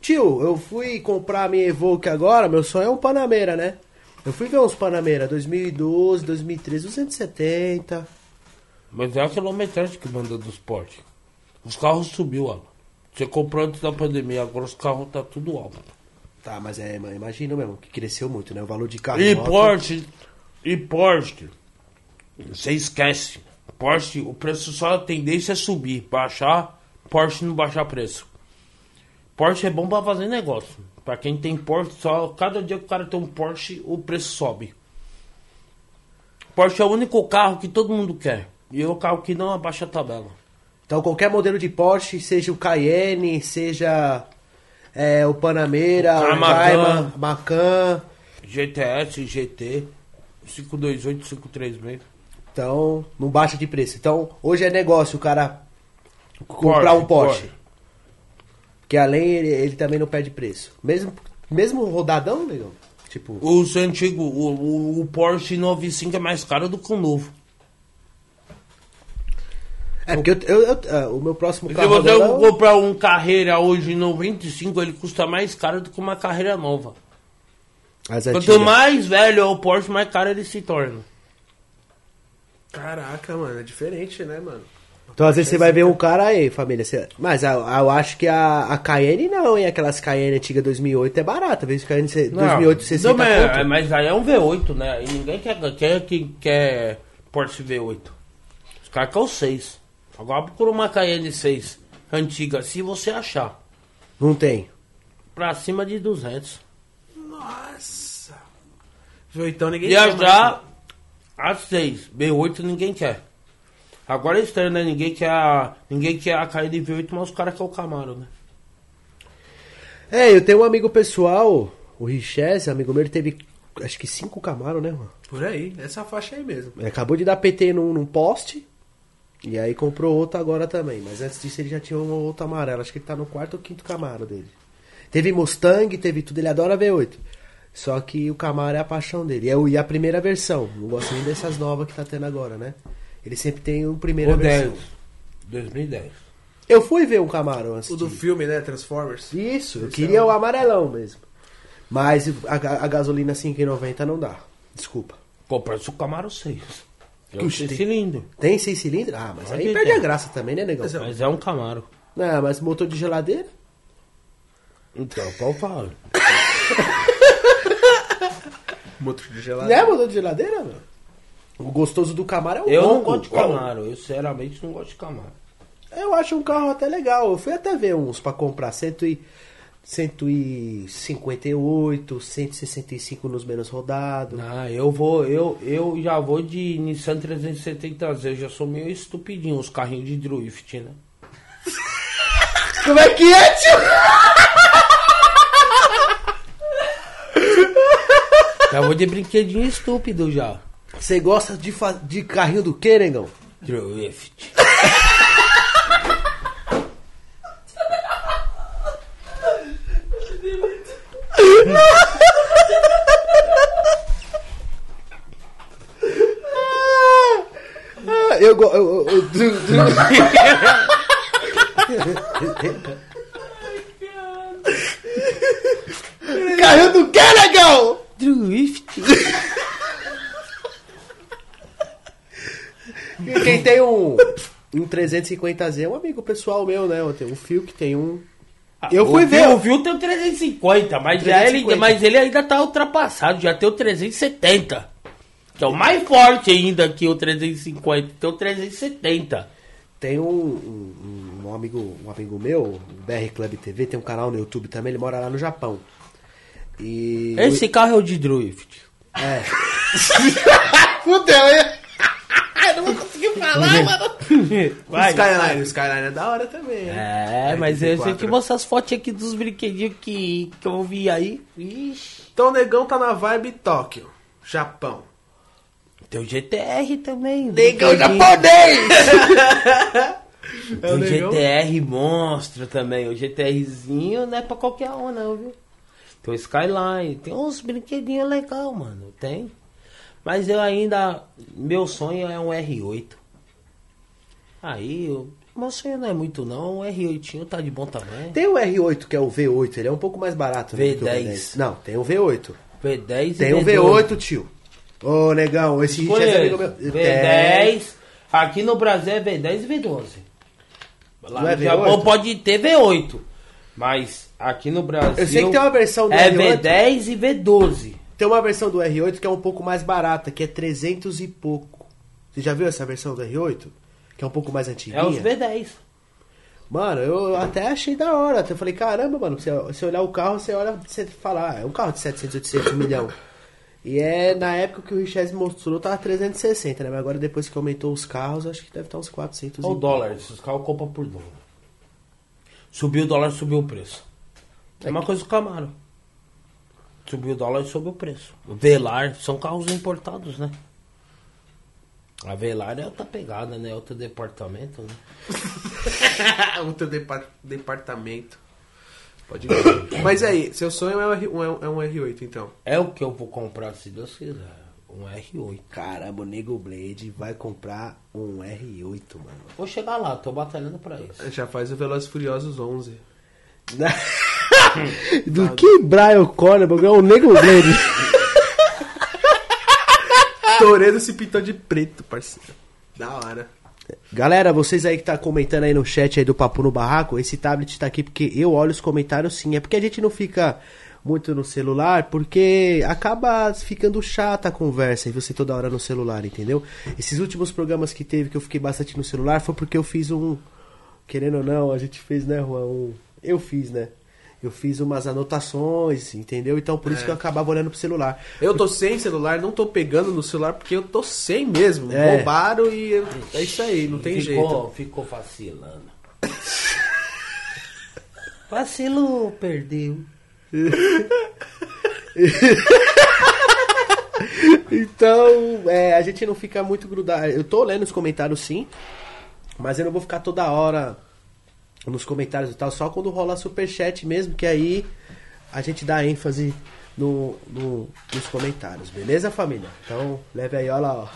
tio, eu fui comprar a minha Evoque agora, meu sonho é um Panameira, né? Eu fui ver uns Panameira, 2012, 2013, 270. Mas é a quilometragem que manda dos Porsche. Os carros subiu, ó. Você comprou antes da pandemia, agora os carros tá tudo alto. Tá, mas é, imagina mesmo, que cresceu muito, né? O valor de carro. E moto. Porsche, e Porsche, você esquece. Porsche, o preço só a tendência é subir, baixar, Porsche não baixar preço. Porsche é bom pra fazer negócio. Pra quem tem Porsche, só cada dia que o cara tem um Porsche, o preço sobe. Porsche é o único carro que todo mundo quer. E é o carro que não abaixa a tabela. Então qualquer modelo de Porsche, seja o Cayenne, seja é, o Panamera, O o Macan. Cayman, Macan. GTS, GT, 528, 536. Então, não baixa de preço. Então, hoje é negócio o cara comprar um Porsche. Porsche. Porque além ele, ele também não perde preço. Mesmo, mesmo rodadão, negão? Tipo, Os antigos, o, o, o Porsche 95 é mais caro do que o novo. É porque eu, eu- eu- ah, o meu próximo Se carro você rodadão- comprar um carreira hoje 95, ele custa mais caro do que uma carreira nova. as Quanto mais velho é o Porsche, mais caro ele se torna. Caraca, mano, é diferente, né, mano? Então, às vezes você vai ver um cara aí, família. você- Mas eu, eu acho que a, a Cayenne não, hein? Aquelas Cayenne antiga 2008 é barata. Às vezes Cayenne se- 2008, 60 não, mas, conto. mas aí é um V8, né? Aí ninguém quer, quer, que quer Porsche V8. Os caras querem o 6. Agora procura uma Cayenne 6 antiga, se você achar. Não tem. Pra cima de 200. Nossa. Então ninguém E quer mais, já a 6, B8 ninguém quer. Agora é estranho, né? Ninguém quer a, ninguém quer a Cayenne V8, mas os caras querem o Camaro, né? É, eu tenho um amigo pessoal, o Richese, amigo meu, ele teve acho que cinco Camaro, né, mano? Por aí, essa faixa aí mesmo. Ele acabou de dar PT num, num poste. E aí comprou outro agora também. Mas antes disso ele já tinha um outro amarelo. Acho que ele tá no quarto ou quinto Camaro dele. Teve Mustang, teve tudo. Ele adora V8. Só que o Camaro é a paixão dele. E é o- E a primeira versão. Não gosto nem dessas novas que tá tendo agora, né? Ele sempre tem o primeira O versão. 10. 2010. Eu fui ver um Camaro antes. O do de- filme, né, Transformers. Isso, eu queria é o amarelão mesmo. Mas a, a- a gasolina 5,90 não dá. Desculpa. Pô, parece o Camaro 6. É um seis tem- cilindro. Tem seis cilindros? Ah, mas Pode aí ter. perde a graça também, né, negão? Mas é- Mas é um Camaro. Não, mas motor de geladeira? Então, qual fala? Motor de Não gelado. é motor de geladeira, mano? O gostoso do Camaro é o Eu não ronco. gosto de Camaro. Eu, sinceramente, não gosto de Camaro. Eu acho um carro até legal. Eu fui até ver uns pra comprar. Cento e, 158, 165 nos menos rodados. Ah, eu vou, eu, eu já vou de Nissan 370Z. Eu já sou meio estupidinho, os carrinhos de drift, né? Como é que é, tio? Já vou de brinquedinho estúpido já. Você gosta de, de carrinho do que, negão? Drift. eu gosto. Eu, eu, do que, negão? Drift. Quem tem um, um 350Z é um amigo pessoal meu, né? Eu tenho um fio que tem um. Eu fui ver. O Viu tem o 350, mas, Já ele, 350. mas ele ainda tá ultrapassado, já tem o 370. Que é o mais forte ainda que o 350, tem o 370. Tem um, um, um amigo, um amigo meu, o BR Club TV, tem um canal no YouTube também, ele mora lá no Japão. E. Esse carro é o de drift. É. Fudeu, hein? Eu não vou conseguir falar, mano. Vai. Skyline, o Skyline é da hora também. né? É, mas eu sei 24. que mostrar as fotos aqui dos brinquedinhos que, que eu vi aí. Ixi. Então o negão tá na vibe Tóquio, Japão. Tem o GTR também. Negão japonês! É o o? GTR monstro também. O GTRzinho não é pra qualquer um, não, viu? Tem o Skyline. Tem uns brinquedinhos legais, mano. Tem. Mas eu ainda. Meu sonho é um R8. Aí, eu, meu sonho não é muito, não. Um R8 tá de bom tamanho. Tem o R8, que é o V8, ele é um pouco mais barato. né, do que o V10. Não, tem o V8. V10 Tem o V8, tio. Ô, negão, esse é amigo meu. Conheço. Tem. V10. Aqui no Brasil é V10 e V12. Lá Não é no Japão V8? pode ter V8. Mas aqui no Brasil. Eu sei que tem uma versão do É R8. V10 e V12. Tem uma versão do R8 que é um pouco mais barata, que é 300 e pouco. Você já viu essa versão do R8? Que é um pouco mais antiguinha? É os V10. Mano, eu até achei da hora. Até falei, caramba, mano, você, você olhar o carro, você olha, você fala, ah, é um carro de 700, 800, 1 milhão. E é na época que o Richard mostrou, tava 360, né? Mas agora depois que aumentou os carros, acho que deve estar uns 400 Olha o e- dólar. Esses carros compram por dólar. Subiu o dólar, subiu o preço. É uma coisa do Camaro. Subiu o dólar e subiu o preço. O Velar são carros importados, né? A Velar é outra pegada, né? Outro departamento, né? Outro depa- departamento. Pode ver. Mas aí, seu sonho é um, R, um, é um R8, então. É o que eu vou comprar, se Deus quiser. Um R8. Caramba, o Nego Blade vai comprar um R8, mano. Vou chegar lá, tô batalhando pra isso. Já faz o Velozes e Furiosos 11. Do que Brian Connor, é o Nego Blade. Toredo se pintou de preto, parceiro. Da hora. Galera, vocês aí que tá comentando aí no chat aí do Papo no Barraco, esse tablet tá aqui porque eu olho os comentários sim. É porque a gente não fica muito no celular, porque acaba ficando chata a conversa e você toda hora no celular, entendeu? Esses últimos programas que teve que eu fiquei bastante no celular foi porque eu fiz um. Querendo ou não, a gente fez, né, Juan? Um, eu fiz, né? Eu fiz umas anotações, entendeu? Então por isso É. que eu acabava olhando pro celular. Eu tô sem celular, não tô pegando no celular porque eu tô sem mesmo. É. Roubaram e é isso aí, não tem ficou, jeito. Ficou vacilando. Vacilou, perdeu. Então, é, a gente não fica muito grudado. Eu tô lendo os comentários sim, mas eu não vou ficar toda hora nos comentários e tal, só quando rola superchat mesmo, que aí a gente dá ênfase no, no- nos comentários, beleza, família? Então, leve aí, olha lá, ó.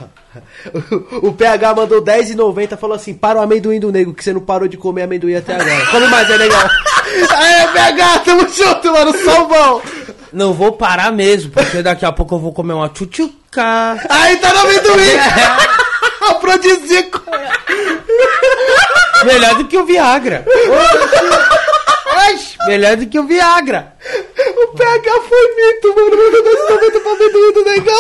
O PH mandou 10,90 falou assim: para o amendoim do nego, que você não parou de comer amendoim até agora. Come mais, é legal. Aê, PH, tamo junto, mano, salvão! Não vou parar mesmo, porque daqui a pouco eu vou comer uma tchutchuca. Aí tá no amendoim! Afrodisíaco! Melhor do que o Viagra. Oxi, Melhor do que o Viagra. O PH foi mito, mano. Mandou 10,90 pra amendoim do negão.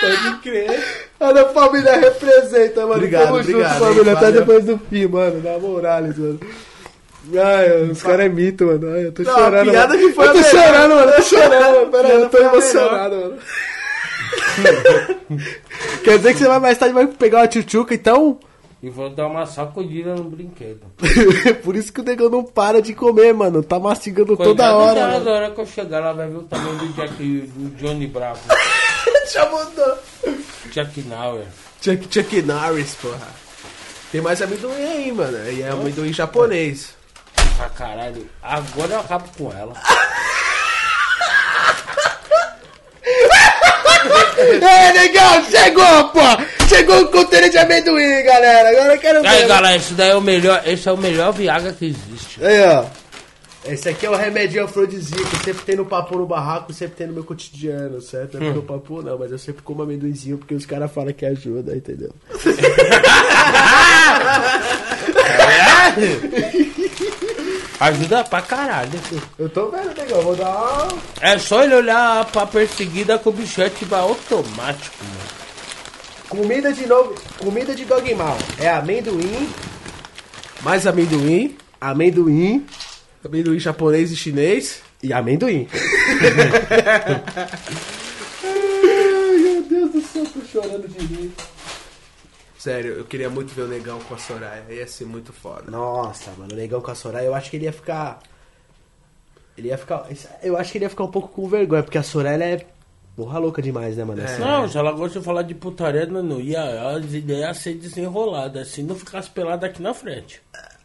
Pode crer. Olha, a família representa, mano. Obrigado, Tamo obrigado, junto, família. Até depois do fim, mano. Na Morales, mano. Ai, os caras é mito, mano. Ai, eu tô Não, a chorando. piada mano. que foi Eu tô melhor. chorando, mano. Eu tô chorando, mano. Pera aí, eu tô emocionado, mano. Quer dizer que você vai mais tarde vai pegar uma tchutchuca, então. E vou dar uma sacudida no brinquedo. Por isso que o negão não para de comer, mano. Tá mastigando toda hora. dela, mano. Da hora que eu chegar, ela vai ver o tamanho do Jack, do Johnny Bravo. Já mudou. Jack Nauer. Chuck, Chuck Norris, porra. Tem mais amendoim aí, mano. E é amendoim japonês. Pra caralho. Agora eu acabo com ela. É, negão, chegou, pô! Chegou o conteúdo de amendoim, galera. Agora eu quero ver. Aí, galera, esse daí é o melhor. Esse é o melhor Viagra que existe. Aí, ó. Esse aqui é o remédio afrodisíaco. Sempre tem no papo no barraco, sempre tem no meu cotidiano, certo? Não é porque o papo não, mas eu sempre como amendoinzinho porque os caras falam que ajuda, entendeu? Ajuda pra caralho. Eu tô vendo, negão. Vou dar uma... É só ele olhar pra perseguida que o bichete vai automático, mano. Comida de novo. Comida de dogmal. É amendoim, Mais amendoim. amendoim Amendoim japonês e chinês. e amendoim. Ai, meu Deus do céu, tô chorando de rir. Sério, eu queria muito ver o negão com a Soraya. Ia ser muito foda. Nossa, mano, o negão com a Soraya, eu acho que ele ia ficar. Ele ia ficar. Eu acho que ele ia ficar um pouco com vergonha, porque a Soraya ela é porra louca demais, né, mano? Assim, Não, se ela gosta de falar de putaria, não, não ia. As ideias iam ser desenroladas, assim não ficasse pelada aqui na frente.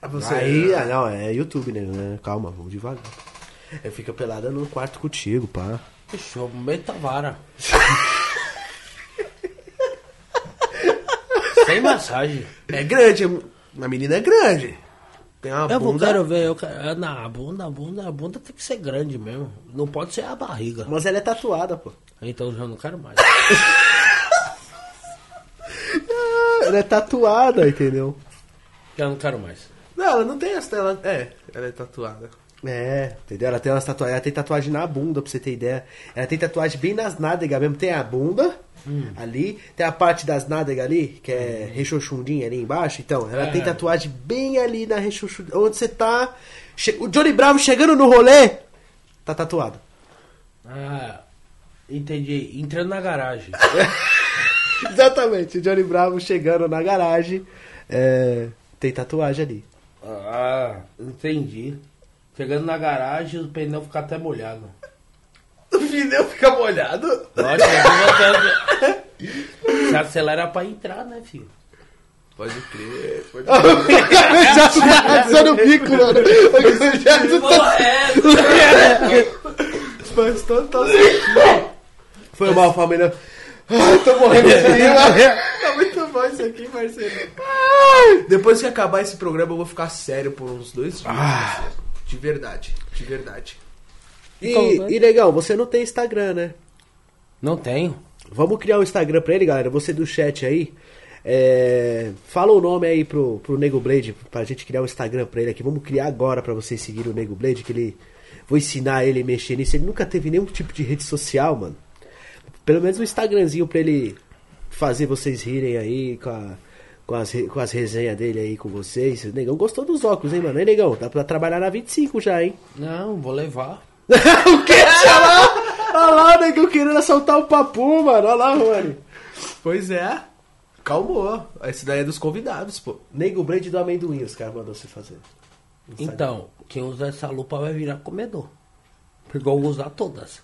Você, Aí, ah, não, é YouTube, né? né? Calma, vamos devagar. Eu fico pelada no quarto contigo, pá. Fechou, meta a vara. Sem massagem. É grande. A menina é grande. Tem uma Eu vou, bunda. quero ver, eu quero, é, na bunda, a bunda, a bunda tem que ser grande mesmo. Não pode ser a barriga. Mas ela é tatuada, pô. Então eu já não quero mais. Ela é tatuada, entendeu? Já não quero mais. Não, ela não tem essa. Ela, é, ela é tatuada. É, entendeu? Ela tem umas tatuagens. Ela tem tatuagem na bunda, pra você ter ideia. Ela tem tatuagem bem nas nádegas mesmo. Tem a bunda ali, tem a parte das nádegas ali, que é rechochundinha ali embaixo. Então, ela É. tem tatuagem bem ali na rechochundinha. Onde você tá. O Johnny Bravo chegando no rolê, tá tatuado. Ah, entendi. Entrando na garagem. Exatamente, o Johnny Bravo chegando na garagem, é, tem tatuagem ali. Ah, entendi. Chegando na garagem, o pneu fica até molhado. pneu fica molhado. Lógico, Se acelera pra entrar, né, filho? Pode crer, pode Já tá passando o bico, mano. Já Faz total Foi mal, família. Ai, tô morrendo de frio. Tá muito bom isso aqui, parceiro. Depois que acabar esse programa, eu vou ficar sério por uns dois dias. parceiro. De verdade, de verdade. E, e, negão, você não tem Instagram, né? Não tenho. Vamos criar um Instagram pra ele, galera. Você do chat aí. é, Fala o nome aí pro, pro Nego Blade pra gente criar um Instagram pra ele aqui. Vamos criar agora pra vocês seguirem o Nego Blade, que ele. Vou ensinar ele a mexer nisso. Ele nunca teve nenhum tipo de rede social, mano. Pelo menos um Instagramzinho pra ele fazer vocês rirem aí com, a- com, as, com as resenhas dele aí com vocês. O Negão gostou dos óculos, hein, mano? Hein, Negão? Dá pra trabalhar na 25 já, hein? Não, vou levar. o que? Olha lá! Olha lá, o Negão querendo assaltar o papu, mano. Olha lá, mano. Pois é. Calmou. Esse daí é dos convidados, pô. Nego Blade do amendoim, os caras mandou você fazer. Então, quem usar essa lupa vai virar comedor. Vou usar todas.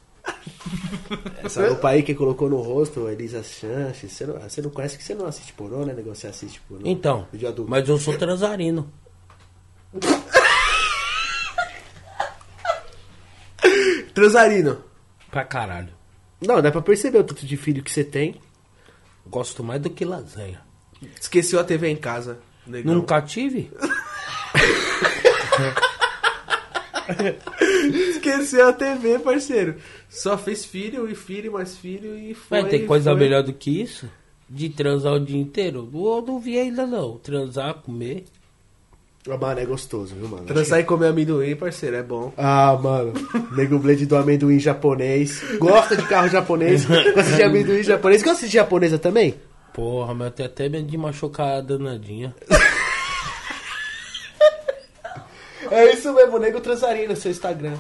Essa roupa aí que colocou no rosto, Elisa Chance. Você não, você não conhece que você não assiste pornô, né, negão? Você assiste pornô. Então, mas eu sou transarino. Transarino. Pra caralho. Não, dá pra perceber o tanto de filho que você tem. Gosto mais do que lasanha. Esqueceu a TV em casa. Negão. Nunca tive? Esqueceu a TV, parceiro. Só fez filho e filho mais filho e foi. Mas tem coisa foi. melhor do que isso? De transar o dia inteiro? Eu não vi ainda não. Transar, comer. Ah, Mano, é gostoso, viu, mano? Transar e comer amendoim, parceiro, é bom. Ah, mano. Nego Blade do amendoim japonês. Gosta de carro japonês. Gosta de amendoim japonês. Gosta de japonesa também? Porra, mas eu tenho até medo de machucar a danadinha. É isso mesmo, Nego Transarino, no seu Instagram.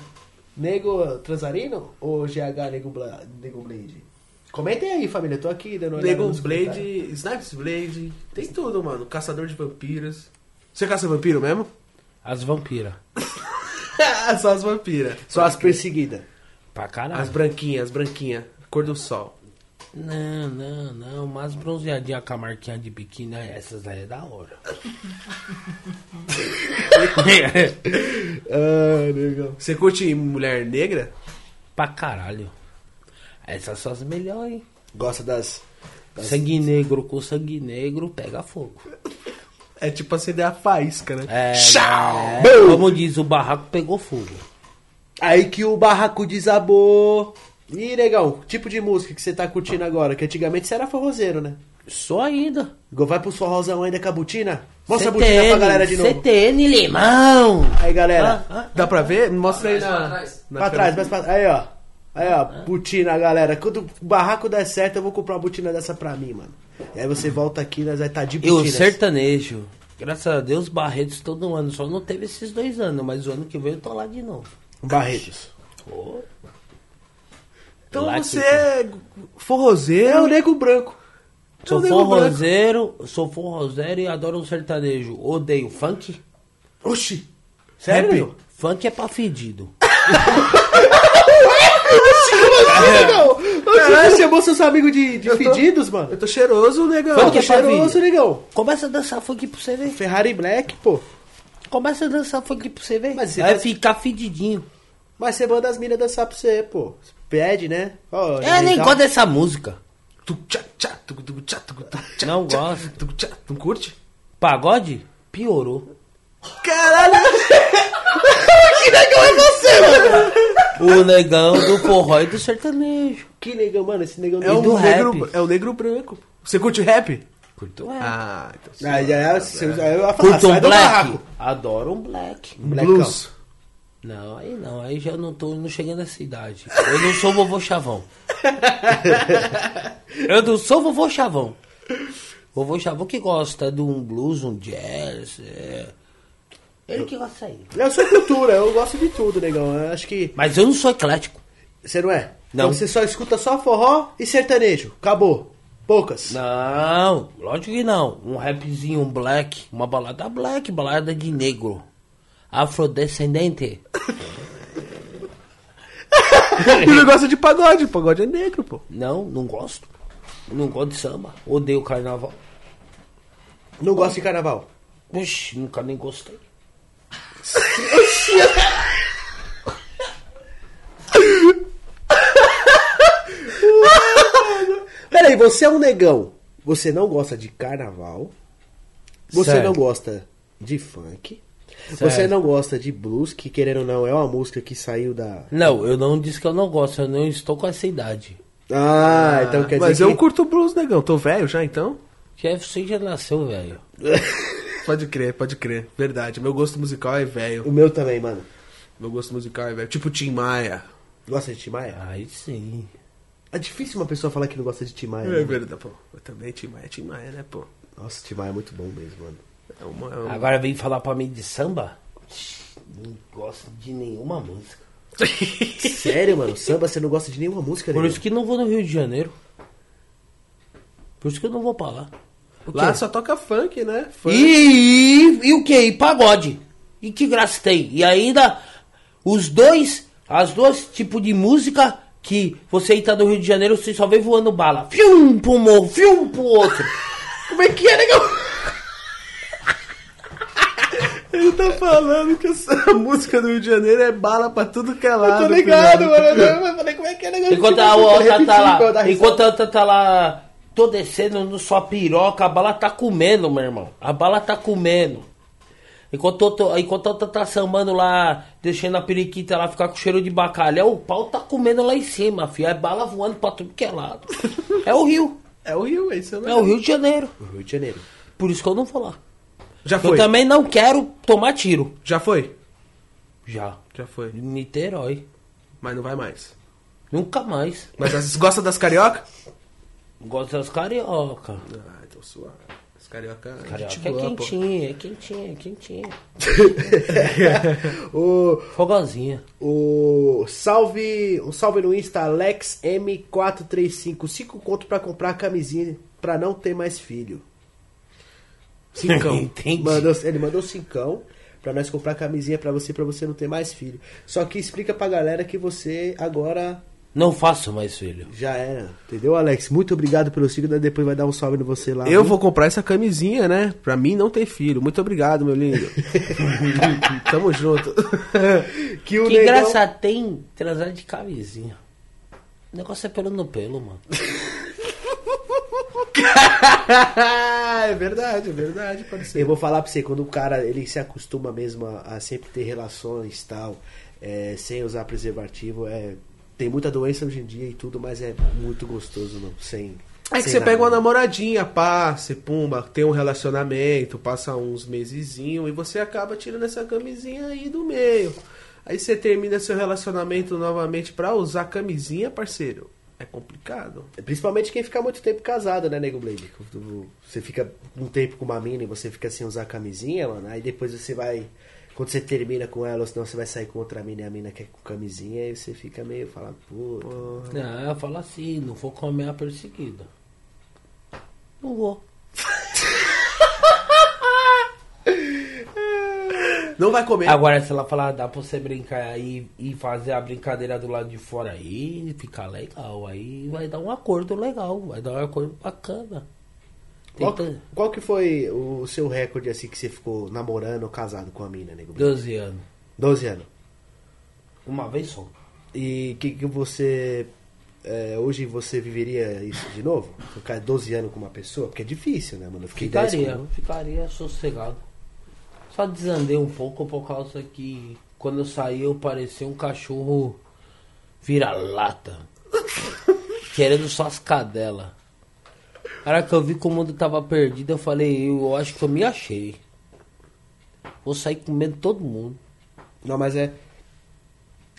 Nego Transarino ou GH Nego, Bla, Nego Blade? Comentem aí, família. Eu tô aqui dando uma Nego Blade. Snipes Blade, tem tudo, mano. Caçador de vampiros. Você caça vampiro mesmo? As vampiras. Só as vampiras. Só as perseguidas. Pra caralho. As branquinhas, as branquinhas. Cor do sol. Não, não, não. Mas bronzeadinha com a marquinha de biquíni, essas aí é da hora. Ah, legal. Você curte mulher negra? pra caralho. Essas são as melhores. Gosta das. das- Sangue negro com sangue negro pega fogo. É tipo acender a faísca, né? É, Tchau! é, como diz, o barraco pegou fogo. Aí que o barraco desabou. Ih, legal. Tipo de música que você tá curtindo agora? Que antigamente você era forrozeiro, né? Só ainda. Igual Vai pro forrozão ainda com a botina? Mostra a botina pra galera de novo. CTN Limão. Aí, galera. Ah, ah. Dá pra ver? Mostra aí Pra na. trás. pra trás, mais pra Aí, ó. Aí, ó. Botina, galera. Quando o barraco der certo, eu vou comprar uma botina dessa pra mim, mano. E aí você volta aqui, nós vai estar de E botina. o sertanejo. Graças a Deus, Barretos todo ano. Só não teve esses dois anos, mas o ano que vem eu tô lá de novo. Barretos. Então Lá você que- é forrozeiro. É o nego branco. Sou Eu nego forrozeiro, sou forrozeiro e adoro um sertanejo. Odeio funk. Oxi. Sério? Rap? Funk é pra fedido. Você chamou seus amigos de, de tô- fedidos, mano? Eu tô cheiroso, negão. Funk Tô é cheiroso, negão. Começa a dançar funk pra você ver. Ferrari Black, pô. Começa a dançar funk pra você ver. Mas você Vai tá- ficar fedidinho. Mas você manda as minas dançar pra você, pô. Pede, né? Ó, É, nem legal. gosto dessa música. Não gosto. Não curte? Pagode? Piorou. Caralho! Que negão é você, mano? O negão do forró e do sertanejo. Que negão, mano. Esse negão É E o, do negro, rap? é o negro branco. Você curte rap? Curto rap. Ah, então. Ah, já é, eu falar, Curto um black? Adoro um black. Blues. Não, aí não, aí já não tô não cheguei nessa idade. Eu não sou vovô chavão. Eu não sou vovô chavão. Vovô chavão que gosta de um blues, um jazz. É... Ele que gosta aí. Eu sou cultura, eu gosto de tudo, negão. Eu acho que. Mas eu não sou eclético. Você não é? Não. Então você só escuta só forró e sertanejo. Acabou. Poucas. Não, lógico que não. Um rapzinho, um black, uma balada black, balada de negro. Afrodescendente. E não gosta de pagode, pagode é negro, pô. Não, não gosto. Não gosto de samba. Odeio carnaval. Não gosta de carnaval? Oxi, nunca nem gostei. Peraí, você é um negão. Você não gosta de carnaval. Você Certo. não gosta de funk. Certo. Você não gosta de blues, que querendo ou não é uma música que saiu da. Não, eu não disse que eu não gosto, eu não estou com essa idade. Ah, então quer Mas dizer eu que. curto blues, negão. Tô velho já, então? Que é, você já nasceu, velho. Pode crer, pode crer. Verdade. Meu gosto musical é velho. O meu também, mano. Meu gosto musical é velho. Tipo Tim Maia. Gosta de Tim Maia? Aí sim. É difícil uma pessoa falar que não gosta de Tim Maia. É né? verdade, pô. Eu também Tim Maia é Tim Maia, né, pô? Nossa, Tim Maia é muito bom mesmo, mano. É uma, é uma- Agora vem falar pra mim de samba? Não gosto de nenhuma música. Sério, mano? Samba, você não gosta de nenhuma música, Por isso que não vou no Rio de Janeiro. Por isso que eu não vou pra lá. O Lá só toca funk, né? Funk. E, e o que? E pagode. E que graça tem? E ainda os dois, as duas tipos de música que você entra no Rio de Janeiro, você só vê voando bala. Fium pro morro, fium pro outro. Como é que é, negão? Ele tá falando que essa música do Rio de Janeiro é bala pra tudo que é lado. Eu tô ligado, mano. Eu falei, como é que é, negão? Enquanto a outra tá lá, enquanto a outra tá lá, tô descendo no sua piroca, a bala tá comendo, meu irmão. A bala tá comendo. Enquanto, enquanto a outra tá sambando lá, deixando a periquita lá ficar com cheiro de bacalhau, o pau tá comendo lá em cima, filho. É bala voando pra tudo que é lado. É o Rio. É o Rio, é isso É o Rio de Janeiro. Rio de Janeiro. Por isso que eu não vou lá. Já Eu foi. também não quero tomar tiro. Já foi. Já. Já foi. Niterói. Mas não vai mais. Nunca mais. Mas as- gosta das carioca? Gosto das carioca. Ah, então suave. As carioca, Carioca gente é boa, pô. quentinha, é quentinha, é quentinha. O, Fogozinha. o salve, um salve no Insta, Alex M435. Cinco conto pra comprar a camisinha pra não ter mais filho. Cincão. Entendi. Mandou, ele mandou cincão pra nós comprar camisinha pra você, pra você não ter mais filho. Só que explica pra galera que você agora Não faço mais filho. já era. Entendeu, Alex? Muito obrigado pelo signo. Depois vai dar um salve no você lá. Eu viu? vou comprar essa camisinha, né? Pra mim não ter filho. Muito obrigado, meu lindo. Tamo junto. Que o que negão- graça tem transar de camisinha? O negócio é pelo no pelo, mano. é verdade, é verdade, parceiro. Eu vou falar pra você, quando o cara ele se acostuma mesmo a, a sempre ter relações tal, é, sem usar preservativo, é, tem muita doença hoje em dia e tudo, mas é muito gostoso, não, sem. É que sem você nada. pega uma namoradinha, você pumba, tem um relacionamento, passa uns mesezinho e você acaba tirando essa camisinha aí do meio. Aí você termina seu relacionamento novamente pra usar camisinha, parceiro. É complicado. Principalmente quem fica muito tempo casado, né, Nego Blade? Você fica um tempo com uma mina e você fica sem usar camisinha, mano, aí depois você vai. Quando você termina com ela, ou senão você vai sair com outra mina e a mina quer com camisinha, aí você fica meio fala, puta. Não, fala assim, não vou comer a perseguida. Não vou. Não vai comer. Agora, se ela falar, dá pra você brincar aí e fazer a brincadeira do lado de fora aí, fica legal. Aí vai dar um acordo legal, vai dar um acordo bacana. Qual, qual que foi o seu recorde assim que você ficou namorando ou casado com a mina, Nego Blade? 12 anos. 12 anos. Uma vez só. E que, que você. é, hoje você viveria isso de novo? Ficar 12 anos com uma pessoa? Porque é difícil, né, mano? Eu fiquei 10 Ficaria, com... ficaria sossegado. Só desandei um pouco por causa que quando eu saí eu parecia um cachorro vira-lata. querendo só as cadelas. Na hora que eu vi que o mundo tava perdido, eu falei, eu acho que eu me achei. Vou sair com medo de todo mundo. Não, mas é.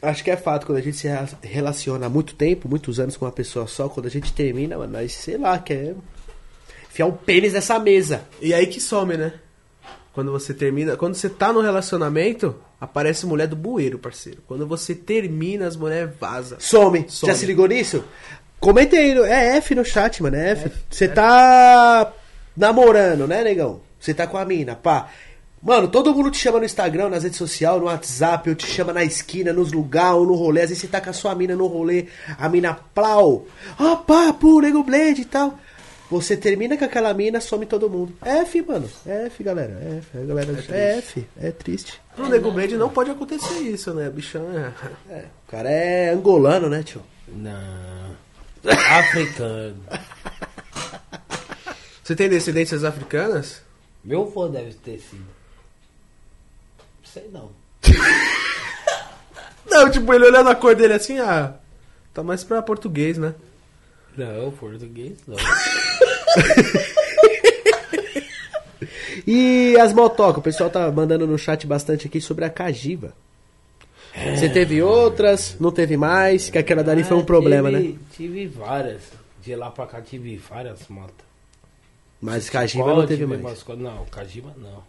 Acho que é fato, quando a gente se rela- relaciona há muito tempo, muitos anos com uma pessoa só, quando a gente termina, mano, nós, sei lá, quer enfiar o pênis nessa mesa. E aí que some, né? Quando você termina. Quando você tá no relacionamento, aparece mulher do bueiro, parceiro. Quando você termina, as mulheres vazam. Some. Some. Já se ligou nisso? Comenta aí, no- é F no chat, mano, é F. Você tá namorando, né, negão? Você tá com a mina, pá. Mano, todo mundo te chama no Instagram, nas redes sociais, no WhatsApp, ou te chama na esquina, nos lugares, ou no rolê. Às vezes você tá com a sua mina no rolê, a mina plau. Ó, papo, nego blade e tal. Você termina com aquela mina, some todo mundo. É F, mano. É F, galera. É F, é, galera. É, F. É triste. Pro Nego Blade não pode acontecer isso, né? Bichão é. É, o cara é angolano, né, tio? Não. Africano. Você tem descendências africanas? Meu avô deve ter sido. Sei não. Não, tipo, ele olhando a cor dele assim, ah. Tá mais pra português, né? Não, português não. E as motocas, o pessoal tá mandando no chat bastante aqui sobre a Cajiva. Você teve outras, não teve mais, que aquela dali foi um Ah, problema, tive- né? Tive várias. De lá pra cá tive várias motos. Mas Cajiva Qual não teve mais. coisas- Não, Cajiba não.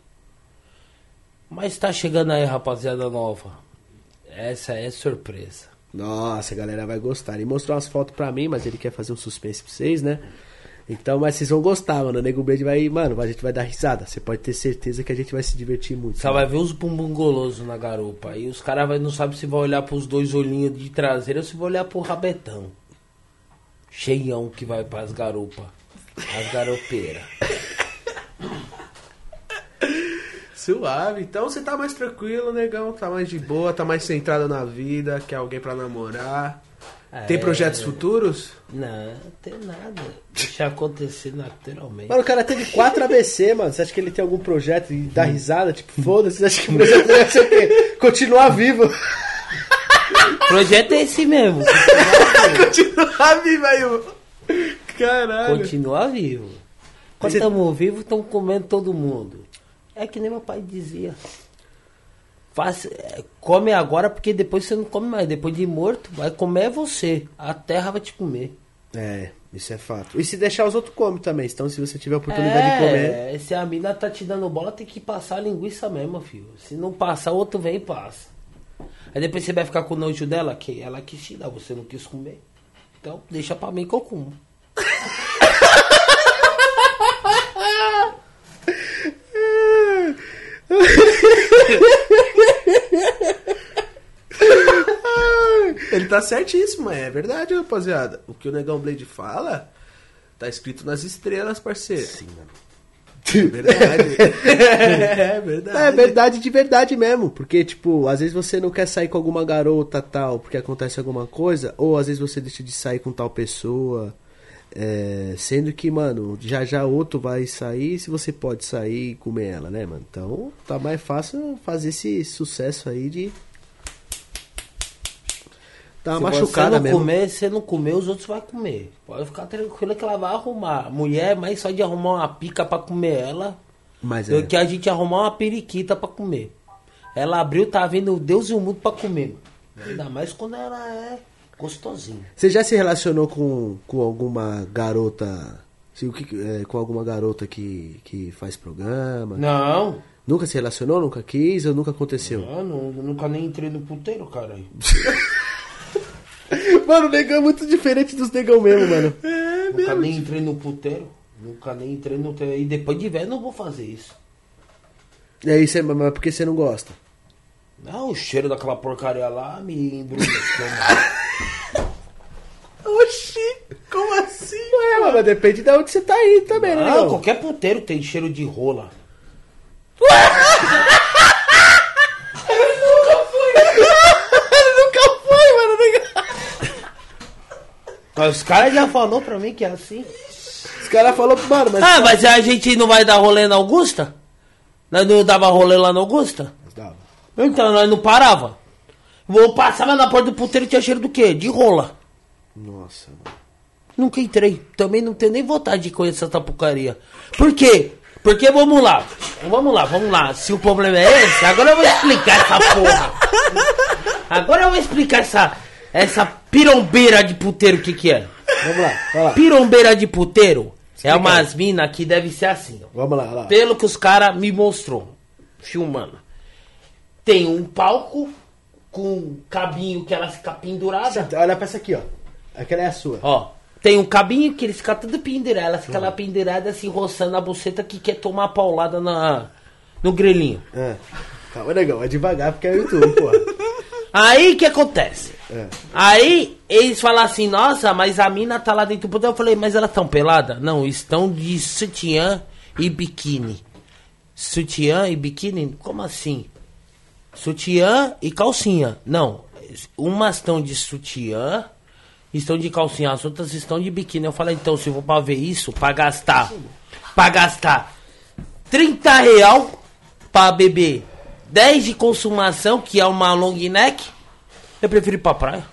Mas tá chegando aí, rapaziada nova. Essa é surpresa. Nossa, a galera vai gostar. Ele mostrou umas fotos pra mim, mas ele quer fazer um suspense pra vocês, né? Então, mas vocês vão gostar, mano. O Nego Blade vai, mano, a gente vai dar risada. Você pode ter certeza que a gente vai se divertir muito. Você vai ver os bumbum goloso na garupa. Aí os caras não sabem se vai olhar pros dois olhinhos de traseira ou se vai olhar pro rabetão. Cheião que vai pras garupas. As garopeiras. Suave. Então você tá mais tranquilo, negão. Tá mais de boa, tá mais centrado na vida, quer alguém pra namorar. Tem É. projetos futuros? Não, não tem nada. Deixa acontecer naturalmente. Mano, o cara teve 4 ABC, mano. Você acha que ele tem algum projeto e dá risada? Tipo, foda-se. Você acha que o projeto dele é ser o quê? Continuar vivo. O projeto é esse mesmo. Continua vivo aí. Caralho. Continuar vivo. Quando Você- estamos vivos, estão comendo todo mundo. É que nem meu pai dizia. Faça, é, come agora porque depois você não come mais. Depois de morto, vai comer é você. A terra vai te comer. É, isso é fato. E se deixar os outros comem também. Então, se você tiver a oportunidade de comer. É, se a mina tá te dando bola, tem que passar a linguiça mesmo, filho. Se não passar, o outro vem e passa. Aí depois você vai ficar com nojo dela, que ela quis te dar, você não quis comer. Então, deixa pra mim que eu como. Ele tá certíssimo, é verdade, rapaziada. O que o Negão Blade fala, tá escrito nas estrelas, parceiro. Sim, mano. Verdade. é verdade. É verdade de verdade mesmo. Porque, tipo, às vezes você não quer sair com alguma garota tal, porque acontece alguma coisa, ou às vezes você deixa de sair com tal pessoa. É, sendo que, mano, já já outro vai sair se você pode sair e comer ela, né, mano? Então tá mais fácil fazer esse sucesso aí de. Uma Se machucada você não mesmo. comer, você não comer, os outros vão comer. Pode ficar tranquilo que ela vai arrumar. Mulher é mais só de arrumar uma pica pra comer ela Mas do é. que a gente arrumar uma periquita pra comer. Ela abriu, tá vendo Deus e o mundo pra comer. Ainda mais quando ela é gostosinha. Você já se relacionou com, com alguma garota. se o que- é, com alguma garota que, que faz programa? Não, Nunca se relacionou? Nunca quis ou nunca aconteceu? eu, não- eu nunca nem entrei no puteiro, caralho. Mano, o negão é muito diferente dos negão mesmo, mano. nunca nem entrei no puteiro. Nunca nem entrei no puteiro. E depois de velho, não vou fazer isso. Aí, você, mas por que você não gosta? Não, o cheiro daquela porcaria lá me estômago. Oxi, como assim? Ué, mano, depende de onde você tá indo também, né, Não, negão? qualquer puteiro tem cheiro de rola. nunca foi, mano, negão. Mas os caras já falou pra mim que é assim. Os caras falaram, mano, mas. Ah, mas a gente não vai dar rolê na Augusta? Nós não dava rolê lá na Augusta? Então nós não parava. Vou passava na porta do puteiro e tinha cheiro do quê? De rola. Nossa, mano. Nunca entrei. Também não tenho nem vontade de conhecer essa porcaria. Por quê? Porque vamos lá. Vamos lá, vamos lá. Se o problema é esse, agora eu vou explicar essa porra. Agora eu vou explicar essa, essa pirombeira de puteiro o que que é. Vamos lá, vai lá. Pirombeira de puteiro é umas minas que deve ser assim, ó. Vamos lá, lá. Pelo que os caras me mostrou, filmando. Tem um palco com um cabinho que ela fica pendurada. Olha pra essa aqui, ó. Aquela é a sua. Ó, tem um cabinho que eles ficam tudo pendurados. Ela fica lá pendurada, assim, roçando a buceta que quer tomar paulada na, no grelhinho. É. Calma, negão, vai devagar porque é o YouTube, pô. Aí o que acontece? É. Aí eles falam assim, nossa, mas a mina tá lá dentro do botão. Eu falei, mas elas tão pelada? Não, estão de sutiã e biquíni. Sutiã e biquíni? Como assim? Sutiã e calcinha. Não, umas estão de sutiã, estão de calcinha, as outras estão de biquíni. Eu falei, então, se eu vou pra ver isso, pra gastar, pra gastar 30 real pra beber 10 de consumação, que é uma long neck, eu prefiro ir pra praia.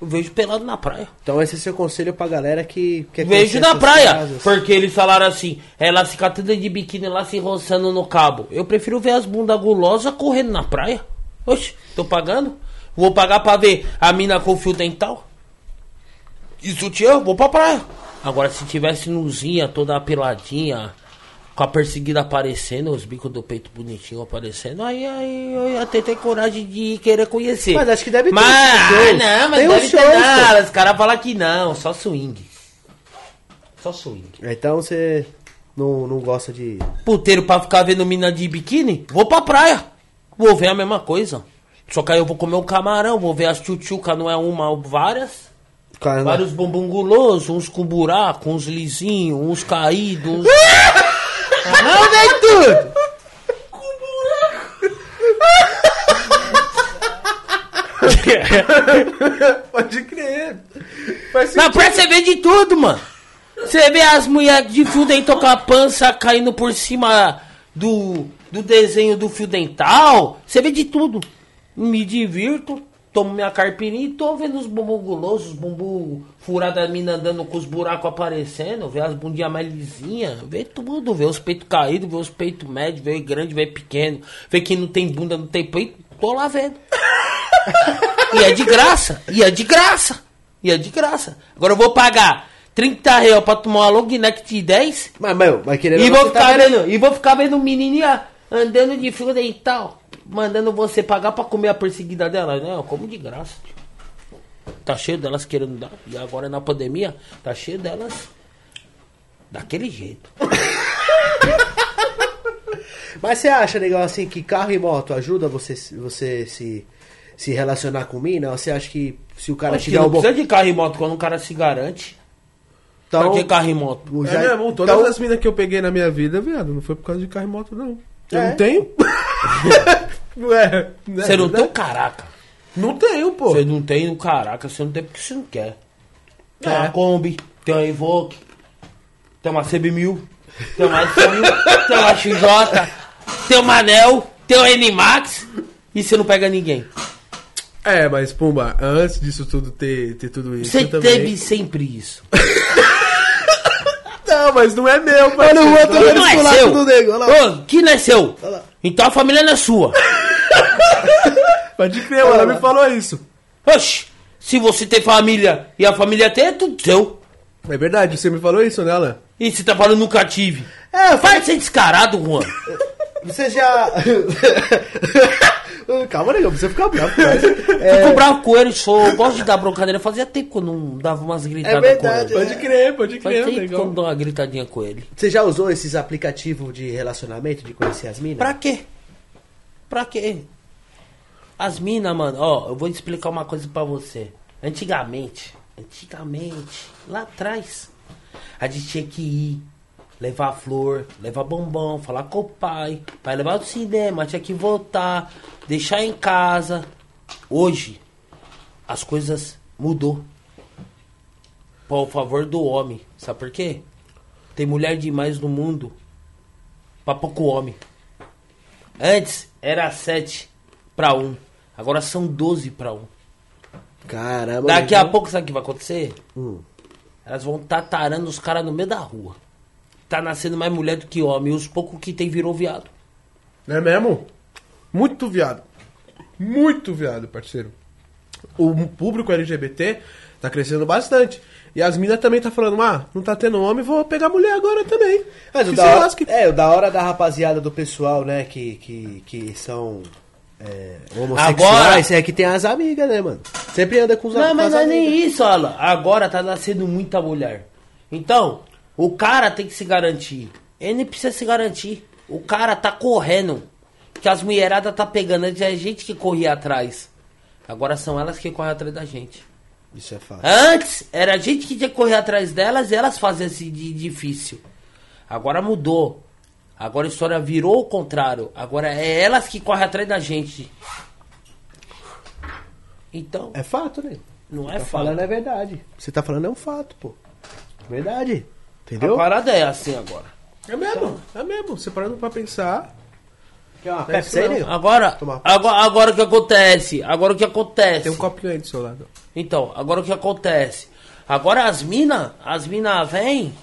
Eu vejo pelado na praia. Então esse é seu conselho pra galera que quer Vejo na praia. casas. Porque eles falaram assim, ela fica toda de biquíni lá se roçando no cabo. Eu prefiro ver as bundas gulosas correndo na praia. Oxe, tô pagando? Vou pagar pra ver a mina com fio dental? E sutiã, vou pra praia. Agora, se tivesse nuzinha, toda peladinha, com a perseguida aparecendo, os bicos do peito bonitinho aparecendo, aí, aí eu ia ter, ter coragem de querer conhecer. Mas acho que deve ter Mas, shows. não, mas Tem deve ter shows, pô. nada. Os caras falam que não, só swing. Só swing. Então você não, não gosta de. Puteiro pra ficar vendo mina de biquíni? Vou pra praia. Vou ver a mesma coisa. Só que aí eu vou comer um camarão, vou ver as tchutchuca, não é uma, várias. Cara, Vários bumbum gulosos, uns com buraco, uns lisinhos, uns caídos. Uns... não, nem tudo! Pode crer. Faz Na sentido. praia você vê de tudo, mano. Você vê as mulheres de fio dental com a pança caindo por cima do, do desenho do fio dental. Você vê de tudo. Me divirto, tomo minha carpirinha e tô vendo os bumbum gulosos, os bumbum furados da mina andando com os buracos aparecendo. Vê as bundinhas mais lisinhas. Vê tudo. Vê os peitos caídos, vê os peitos médios, vê grande, vê pequeno. Vê quem não tem bunda, não tem peito. Tô lá vendo. E é de graça. E é de graça. E é de graça. Agora eu vou pagar 30 reais pra tomar uma long neck de 10 Mas, meu, mas querendo e vou, ficar tá vendo- vendo, e vou ficar vendo menininha andando de fio dental. Mandando você pagar pra comer a perseguida dela. Não, eu como de graça. tio. Tá cheio delas querendo dar. E agora na pandemia, tá cheio delas daquele jeito. Mas você acha, legal, assim, que carro e moto ajuda você, você se, se relacionar com mina? Você acha que se o cara Acho que tiver não um bom. precisa de carro e moto quando um cara se garante. Então, pra que carro e moto? o É já- mesmo, todas então- as minas que eu peguei na minha vida, viado, não foi por causa de carro e moto, não. Eu É? não tenho. Ué, né? Você não tem um caraca. Não tenho, pô. Você não tem um caraca, você não tem porque você não quer. Tem É. uma Kombi, tem uma Evoque, tem uma CB1000, tem uma S1000, tem uma XJ, tem uma Anel, tem uma N-Max e você não pega ninguém. É, mas, Pumba, antes disso tudo ter, ter tudo isso. Você eu também... teve sempre isso. Não, mas não é meu, Olha o parceiro. outro olhando é lado seu. do nego. Olha lá. Ô, que não é seu. Então a família não é sua. Pode crer, ela me falou isso. Oxi, se você tem família e a família tem, é tudo seu. É verdade, você me falou isso, né, Alan? E você tá falando nunca tive. É, Vai ser descarado, Juan. Você já. Calma, negão, você ficar bravo. mas- É... Fico bravo com ele, sou, eu gosto de dar broncadeira. Fazia tempo que eu não dava umas gritadas É verdade, com ele. Pode crer, pode crer, tempo que eu não dou uma gritadinha com ele. Você já usou esses aplicativos de relacionamento, de conhecer as minas? Pra quê? Pra quê? As minas, mano, ó, eu vou explicar uma coisa pra você. Antigamente, antigamente, lá atrás, a gente tinha que ir, levar flor, levar bombom, falar com o pai, pai levar no cinema, tinha que voltar, deixar em casa. Hoje, as coisas mudou. Por favor do homem. Sabe por quê? Tem mulher demais no mundo pra pouco homem. Antes era 7 pra 1. Agora são 12 pra 1. Caramba. Daqui a pouco, sabe o que vai acontecer? Hum. Elas vão estar tarando os caras no meio da rua. Tá nascendo mais mulher do que homem. E os poucos que tem virou viado. Não é mesmo? Muito viado. Muito viado, parceiro. O público LGBT tá crescendo bastante. E as minas também tá falando, ah, não tá tendo homem, vou pegar mulher agora também. Mas o Que da se hora, lasque. é, o da hora da rapaziada do pessoal, né, que, que, que são é, homossexuais, é que tem as amigas, né, mano? Sempre anda com os Não, mas as não é nem isso, Alan. Agora tá nascendo muita mulher. Então, o cara tem que se garantir. Ele precisa se garantir. O cara tá correndo. Que as mulheradas tá pegando. Antes é a gente que corria atrás. Agora são elas que correm atrás da gente. Isso é fato. Antes era a gente que tinha que correr atrás delas e elas faziam esse de difícil. Agora mudou. Agora a história virou o contrário. Agora é elas que correm atrás da gente. Então, É fato, né? não é tá fácil. falando é verdade. Você tá falando é um fato, pô. Verdade. A Entendeu? parada é assim agora. É mesmo, é mesmo. Você parando pra pensar. Quer uma É Pepsi aí, nego? Agora, agora, agora o que acontece? Agora o que acontece? Tem um copinho aí do seu lado. Então, agora o que acontece? Agora as minas, as minas vêm.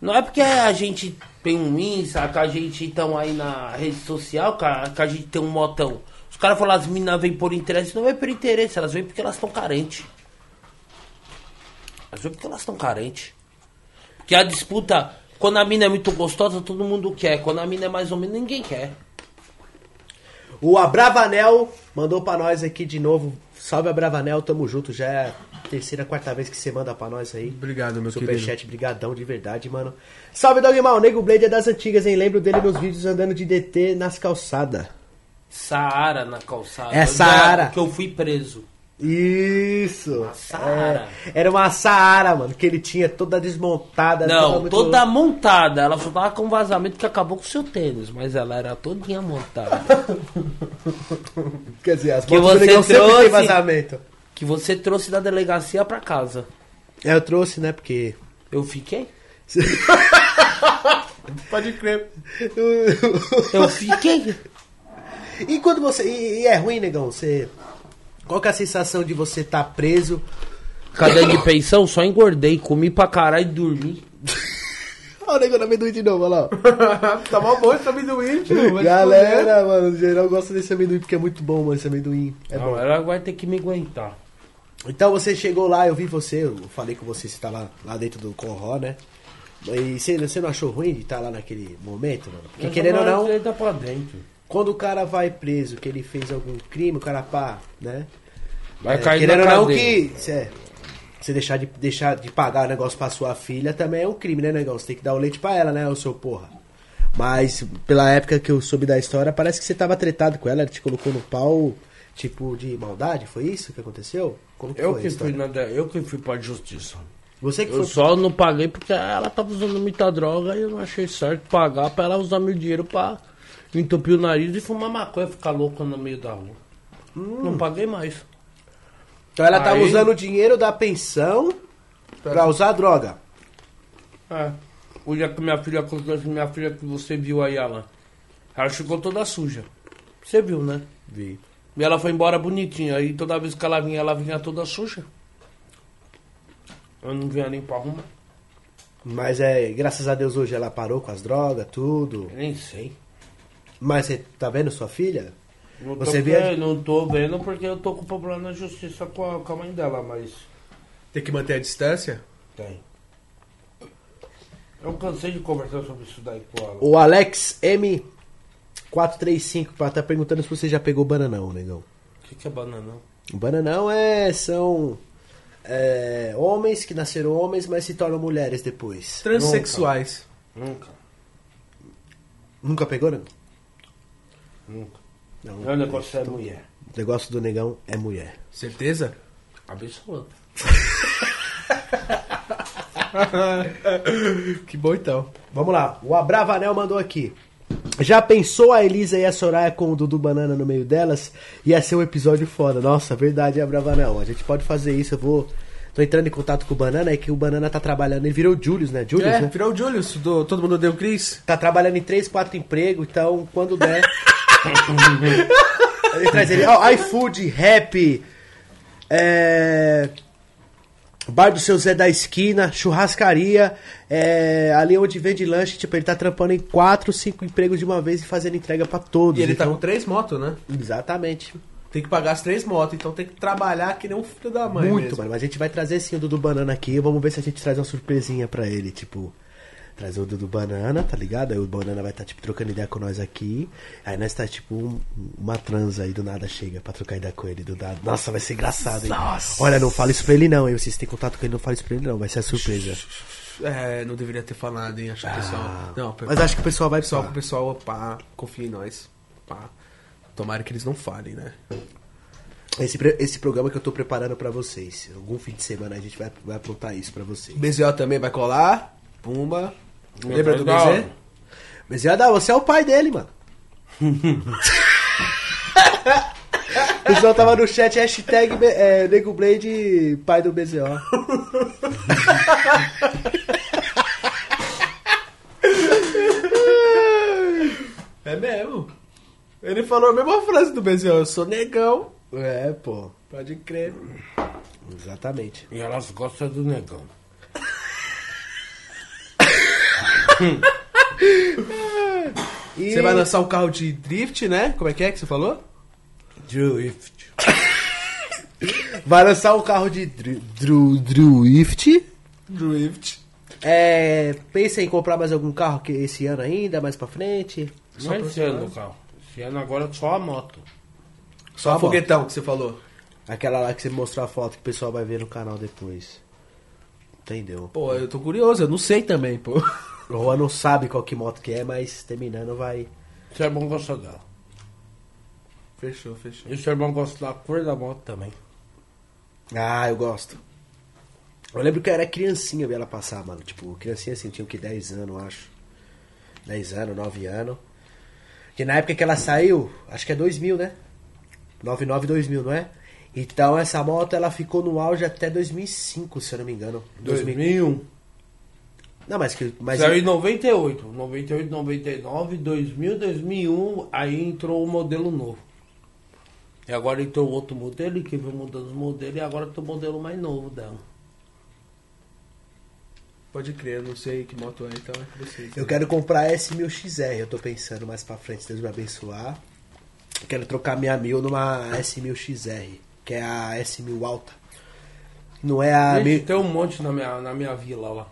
Não é porque a gente tem um Insta, que a gente estão aí na rede social, que a, que a gente tem um motão. Os caras falam as minas vêm por interesse, não vem por interesse, elas vêm porque elas estão carentes. Elas vêm porque elas estão carentes. Porque a disputa, quando a mina é muito gostosa, todo mundo quer. Quando a mina é mais ou menos, ninguém quer. O Abravanel mandou pra nós aqui de novo. Salve Abravanel, tamo junto. Já é a terceira, quarta vez que você manda pra nós aí. Obrigado, meu querido. Superchat, brigadão de verdade, mano. Salve Dogmal, Nego Blade é das antigas, hein? Lembro dele nos vídeos andando de DT nas calçadas. Saara na calçada. É Saara. Que eu fui preso. Isso. Uma Saara. É, era uma Saara, mano, que ele tinha toda desmontada. Não, toda montada. Ela só tava com vazamento que acabou com o seu tênis, mas ela era todinha montada. Quer dizer, as Que você trouxe- tem vazamento. que você trouxe da delegacia pra casa. É, eu trouxe, né, porque... Eu fiquei? Pode crer. Eu fiquei. E quando você. E, e é ruim, negão? Você. Qual que é a sensação de você estar preso? Cadê de pensão? Só engordei, comi pra caralho e dormi. Olha o negão da amendoim de novo, olha lá. tá mal bom esse amendoim, tio. Galera, mano, geral gosta desse amendoim porque é muito bom, mano, esse amendoim. É Não, bom. ela vai ter que me aguentar. Então você chegou lá, eu vi você, eu falei com você, você tá lá, lá dentro do Conró, né? E você, você não achou ruim de estar lá naquele momento, mano? Porque querendo ou não, Ele tá pra dentro. quando o cara vai preso, que ele fez algum crime, o cara pá, né? Vai É, cair querendo na ou não que cê, você deixar de, deixar de pagar o negócio pra sua filha também é um crime, né, negão? Você tem que dar o leite pra ela, né, o seu porra. Mas pela época que eu soube da história, parece que você tava tretado com ela, ela te colocou no pau, tipo, de maldade, foi isso que aconteceu? Como que Eu foi que, fui na, eu que fui pra justiça. Você que Eu foi... só não paguei porque ela tava usando muita droga e eu não achei certo pagar pra ela usar meu dinheiro pra entupir o nariz e fumar maconha e ficar louca no meio da rua. Não paguei mais. Então ela tava Aí- usando o dinheiro da pensão pra usar droga. É. O dia que minha filha aconteceu, minha filha que você viu aí, Alan. Ela ficou toda suja. Você viu, né? Vi. E ela foi embora bonitinha. Aí toda vez que ela vinha, ela vinha toda suja. Eu não vinha nem pra arrumar. Mas é, graças a Deus hoje ela parou com as drogas, tudo. Eu nem sei. Mas você tá vendo sua filha? Não tô, Você vendo, não tô vendo porque eu tô com problema na justiça com a, com a mãe dela, mas Tem que manter a distância? tem. Eu cansei de conversar sobre isso daí com ela. O Alex M435 tá perguntando se você já pegou bananão, negão. O que, que é bananão? O bananão é. são. é, homens que nasceram homens, mas se tornam mulheres depois. Transsexuais. Nunca, Nunca pegou, não? nunca. Não. Meu negócio é mulher. O negócio do negão é mulher. Certeza? Absoluta. que bom então. Vamos lá, o Abravanel mandou aqui. Já pensou a Elisa e a Soraya com o Dudu Banana no meio delas? Ia ser um episódio foda. Nossa, verdade, Abravanel. A gente pode fazer isso. Eu vou. Tô entrando em contato com o Banana, é que o Banana tá trabalhando. Ele virou o Julius, né? Julius, É, né? virou o Julius, do Todo Mundo Deu Cris. Tá trabalhando em três, quatro empregos, então quando der. ele traz ele. Ó, iFood, rap. É. Bar do seu Zé da esquina, churrascaria, é, ali onde vende lanche, tipo, ele tá trampando em quatro, cinco empregos de uma vez e fazendo entrega pra todos. E ele tá então- com três motos, né? Exatamente. Tem que pagar as três motos, então tem que trabalhar que nem um filho da mãe Muito, mesmo. mano. Mas a gente vai trazer sim o Dudu Banana aqui. Vamos ver se a gente traz uma surpresinha pra ele. Tipo, trazer o Dudu Banana, tá ligado? Aí o Banana vai estar, tipo, trocando ideia com nós aqui. Aí nós tá, tipo, um- uma transa aí do nada chega pra trocar ideia com ele. Do nada. Nossa, vai ser engraçado, hein? Nossa. Olha, não fala isso pra ele não, hein? Vocês têm contato com ele, não fala isso pra ele não. Vai ser a surpresa. É, não deveria ter falado, hein? Acho que o pessoal. Não, Mas acho que o pessoal vai pessoal, pessoal. o pessoal, pá, confia em nós. Pá. Tomara que eles não falem, né? Esse, esse programa que eu tô preparando pra vocês. Algum fim de semana a gente vai, vai aprontar isso pra vocês. BZO também vai colar. Pumba. Meu Lembra do hora. Mas ia dar, você é o pai dele, mano. o pessoal tava no chat, hashtag é, Nego Blade, pai do BZO. É mesmo. Ele falou a mesma frase do BZO. Eu sou negão. É, pô. Pode crer. Exatamente. E elas gostam do negão. E... Você vai lançar um carro de drift, né? Como é que é que você falou? Drift. Vai lançar um carro de dri- dru, Drift. Drift. É, pensa em comprar mais algum carro que esse ano ainda, mais pra frente? Não é esse ano, carro. Esse ano agora é só a moto. Só Tá a foguetão que você falou. Aquela lá que você mostrou a foto que o pessoal vai ver no canal depois. Entendeu? Pô, eu tô curioso, eu não sei também, pô. O Juan não sabe qual que moto que é, mas terminando vai. Seu irmão gosta dela. Fechou, fechou. E seu irmão gosta da cor da moto também. Ah, eu gosto. Eu lembro que eu era criancinha ver ela passar, mano. Tipo, criancinha assim, tinha o que 10 anos, eu acho. 10 anos, 9 anos. Que na época que ela saiu, acho que é 2000, né? 99, 2000, não é? Então essa moto ela ficou no auge até 2005, se eu não me engano. 2000. 2001. Não, mas que. Mas Saiu em 98. 98, 99, 2000, 2001. Aí entrou o modelo novo. E agora entrou outro modelo e que veio mudando os modelos. E agora tem o modelo mais novo dela. Pode crer, eu não sei que moto é, então é vocês. Eu quero comprar a S1000XR, eu tô pensando mais pra frente, Deus me abençoar. Eu quero trocar minha mil numa S1000XR, que é a S1000 alta. Não é a. Gente, mil- tem um monte na minha, na minha vila lá.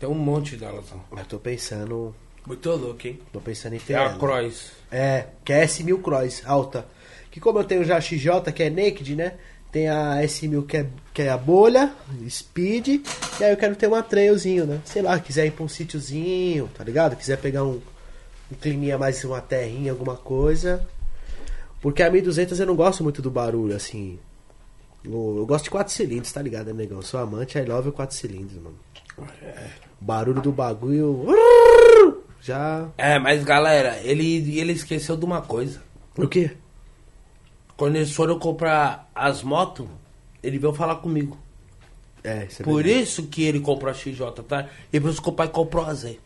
Tem um monte delas lá. Eu tô pensando. Muito louco, hein? Tô pensando em ter. É a ela. Cross. É, que é a S1000 Cross, alta. Que como eu tenho já a XJ, que é Naked, né? Tem a S1000 que é, que é a bolha, Speed. E aí eu quero ter uma trailzinho, né? Sei lá, quiser ir pra um sítiozinho, tá ligado? Quiser pegar um, um climinha mais, uma terrinha, alguma coisa. Porque a 1200 eu não gosto muito do barulho, assim. Eu, eu gosto de 4 cilindros, tá ligado, né, negão? Eu sou amante, I love 4 cilindros, mano. O barulho do bagulho. Já. É, mas galera, ele, ele esqueceu de uma coisa. O quê? Quando eles foram comprar as motos, ele veio falar comigo. É, isso é Por verdade. isso que ele comprou a XJ, tá? E por isso que o pai comprou a Z.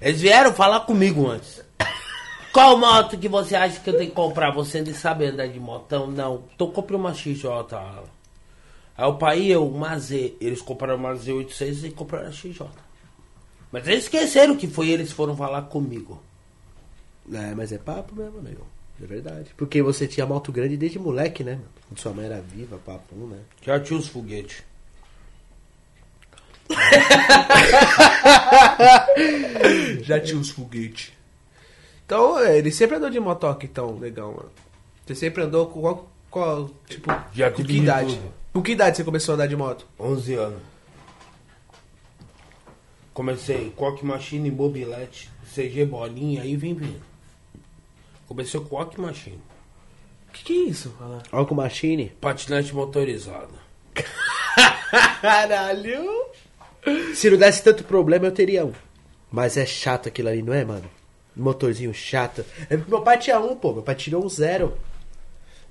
Eles vieram falar comigo antes. Qual moto que você acha que eu tenho que comprar? Você nem sabe andar de motão? Não. Então compre uma XJ. Aí o pai e eu, uma Z. Eles compraram uma Z86 e compraram a XJ. Mas eles esqueceram que foi eles que foram falar comigo. É, mas é papo mesmo, amigo. É verdade. Porque você tinha moto grande desde moleque, né? mano? Quando sua mãe era viva, papo, né? Já tinha os foguetes. Já tinha uns foguetes. Então, é, ele sempre andou de motoque, então, legal, mano. Você sempre andou com qual, qual tipo, Já com tive que de idade? tudo. Com que idade você começou a andar de moto? 11 anos. Comecei Coque Machine, Mobilete, CG Bolinha, aí vem vindo. Comecei com Coque Machine. O que, que é isso? Olha lá. Olha com machine. Patinete motorizado. Caralho! Se não desse tanto problema, eu teria um. Mas é chato aquilo ali, não é, mano? Motorzinho chato. É porque Meu pai tinha um, pô. Meu pai tirou um zero.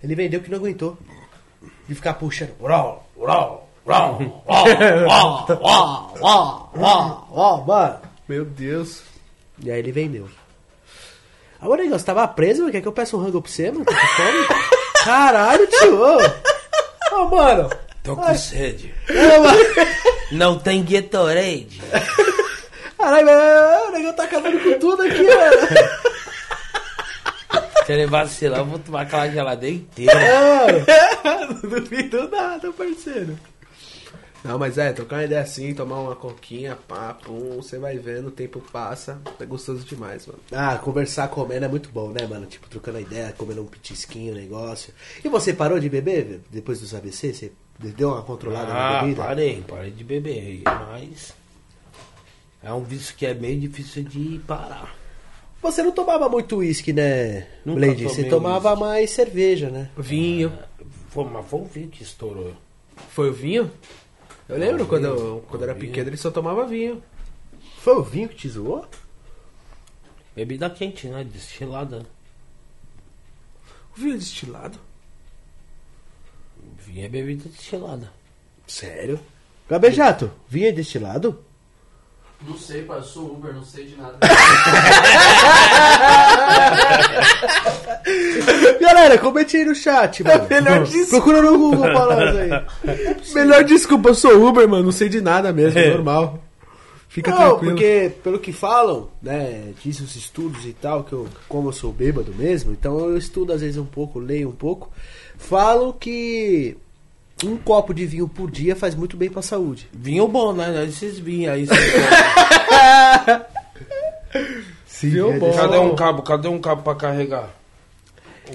Ele vendeu que não aguentou de ficar puxando. Uau, uau, uau, uau, uau, uau, uau, uau, mano. Meu Deus. E aí ele vendeu. Ah, Agora, negão, você tava preso, mano? Quer que eu peça um rango pra você, mano? Tá com fome? Caralho, tio! Ô, mano! Tô com Ai. sede. Não, mano. Não tem Gatorade. Caralho, o negão tá acabando com tudo aqui, mano. Se ele vacilar, eu vou tomar aquela geladeira inteira. não duvido nada, parceiro. Não, mas é, trocar uma ideia assim, tomar uma coquinha, pá, pum, você vai vendo, o tempo passa. É gostoso demais, mano. Ah, conversar comendo é muito bom, né, mano? Tipo, trocando ideia, comendo um petisquinho, negócio. E você parou de beber depois dos AVC? Você Deu uma controlada na Ah, bebida? parei, parei de beber. Mas. É um vício que é meio difícil de parar. Você não tomava muito uísque, né, Nunca Blade? Você tomava uísque. mais cerveja, né? Vinho. Foi, mas foi um vinho que estourou. Foi o vinho? Eu lembro Não, quando, vinho. eu, quando eu era Vinho. pequeno ele só tomava vinho. Foi o vinho que te zoou? Bebida quente, né? Destilada. O vinho é destilado? Vinho é bebida destilada. Sério? Gabejato, vinho é destilado? Não sei, pai, eu sou Uber, não sei de nada. Galera, comente aí no chat, mano. melhor disso. Procura no Google nós aí. Melhor desculpa, eu sou Uber, mano. Não sei de nada mesmo, é normal. Fica Não, tranquilo. porque pelo que falam, né, diz os estudos e tal, que eu, como eu sou bêbado mesmo, então eu estudo às vezes um pouco, leio um pouco, falam que um copo de vinho por dia faz muito bem pra saúde. Vinho bom, né? É Esses vinhos aí. Sim, Vinho é bom. desse- Cadê um cabo? Cadê um cabo pra carregar?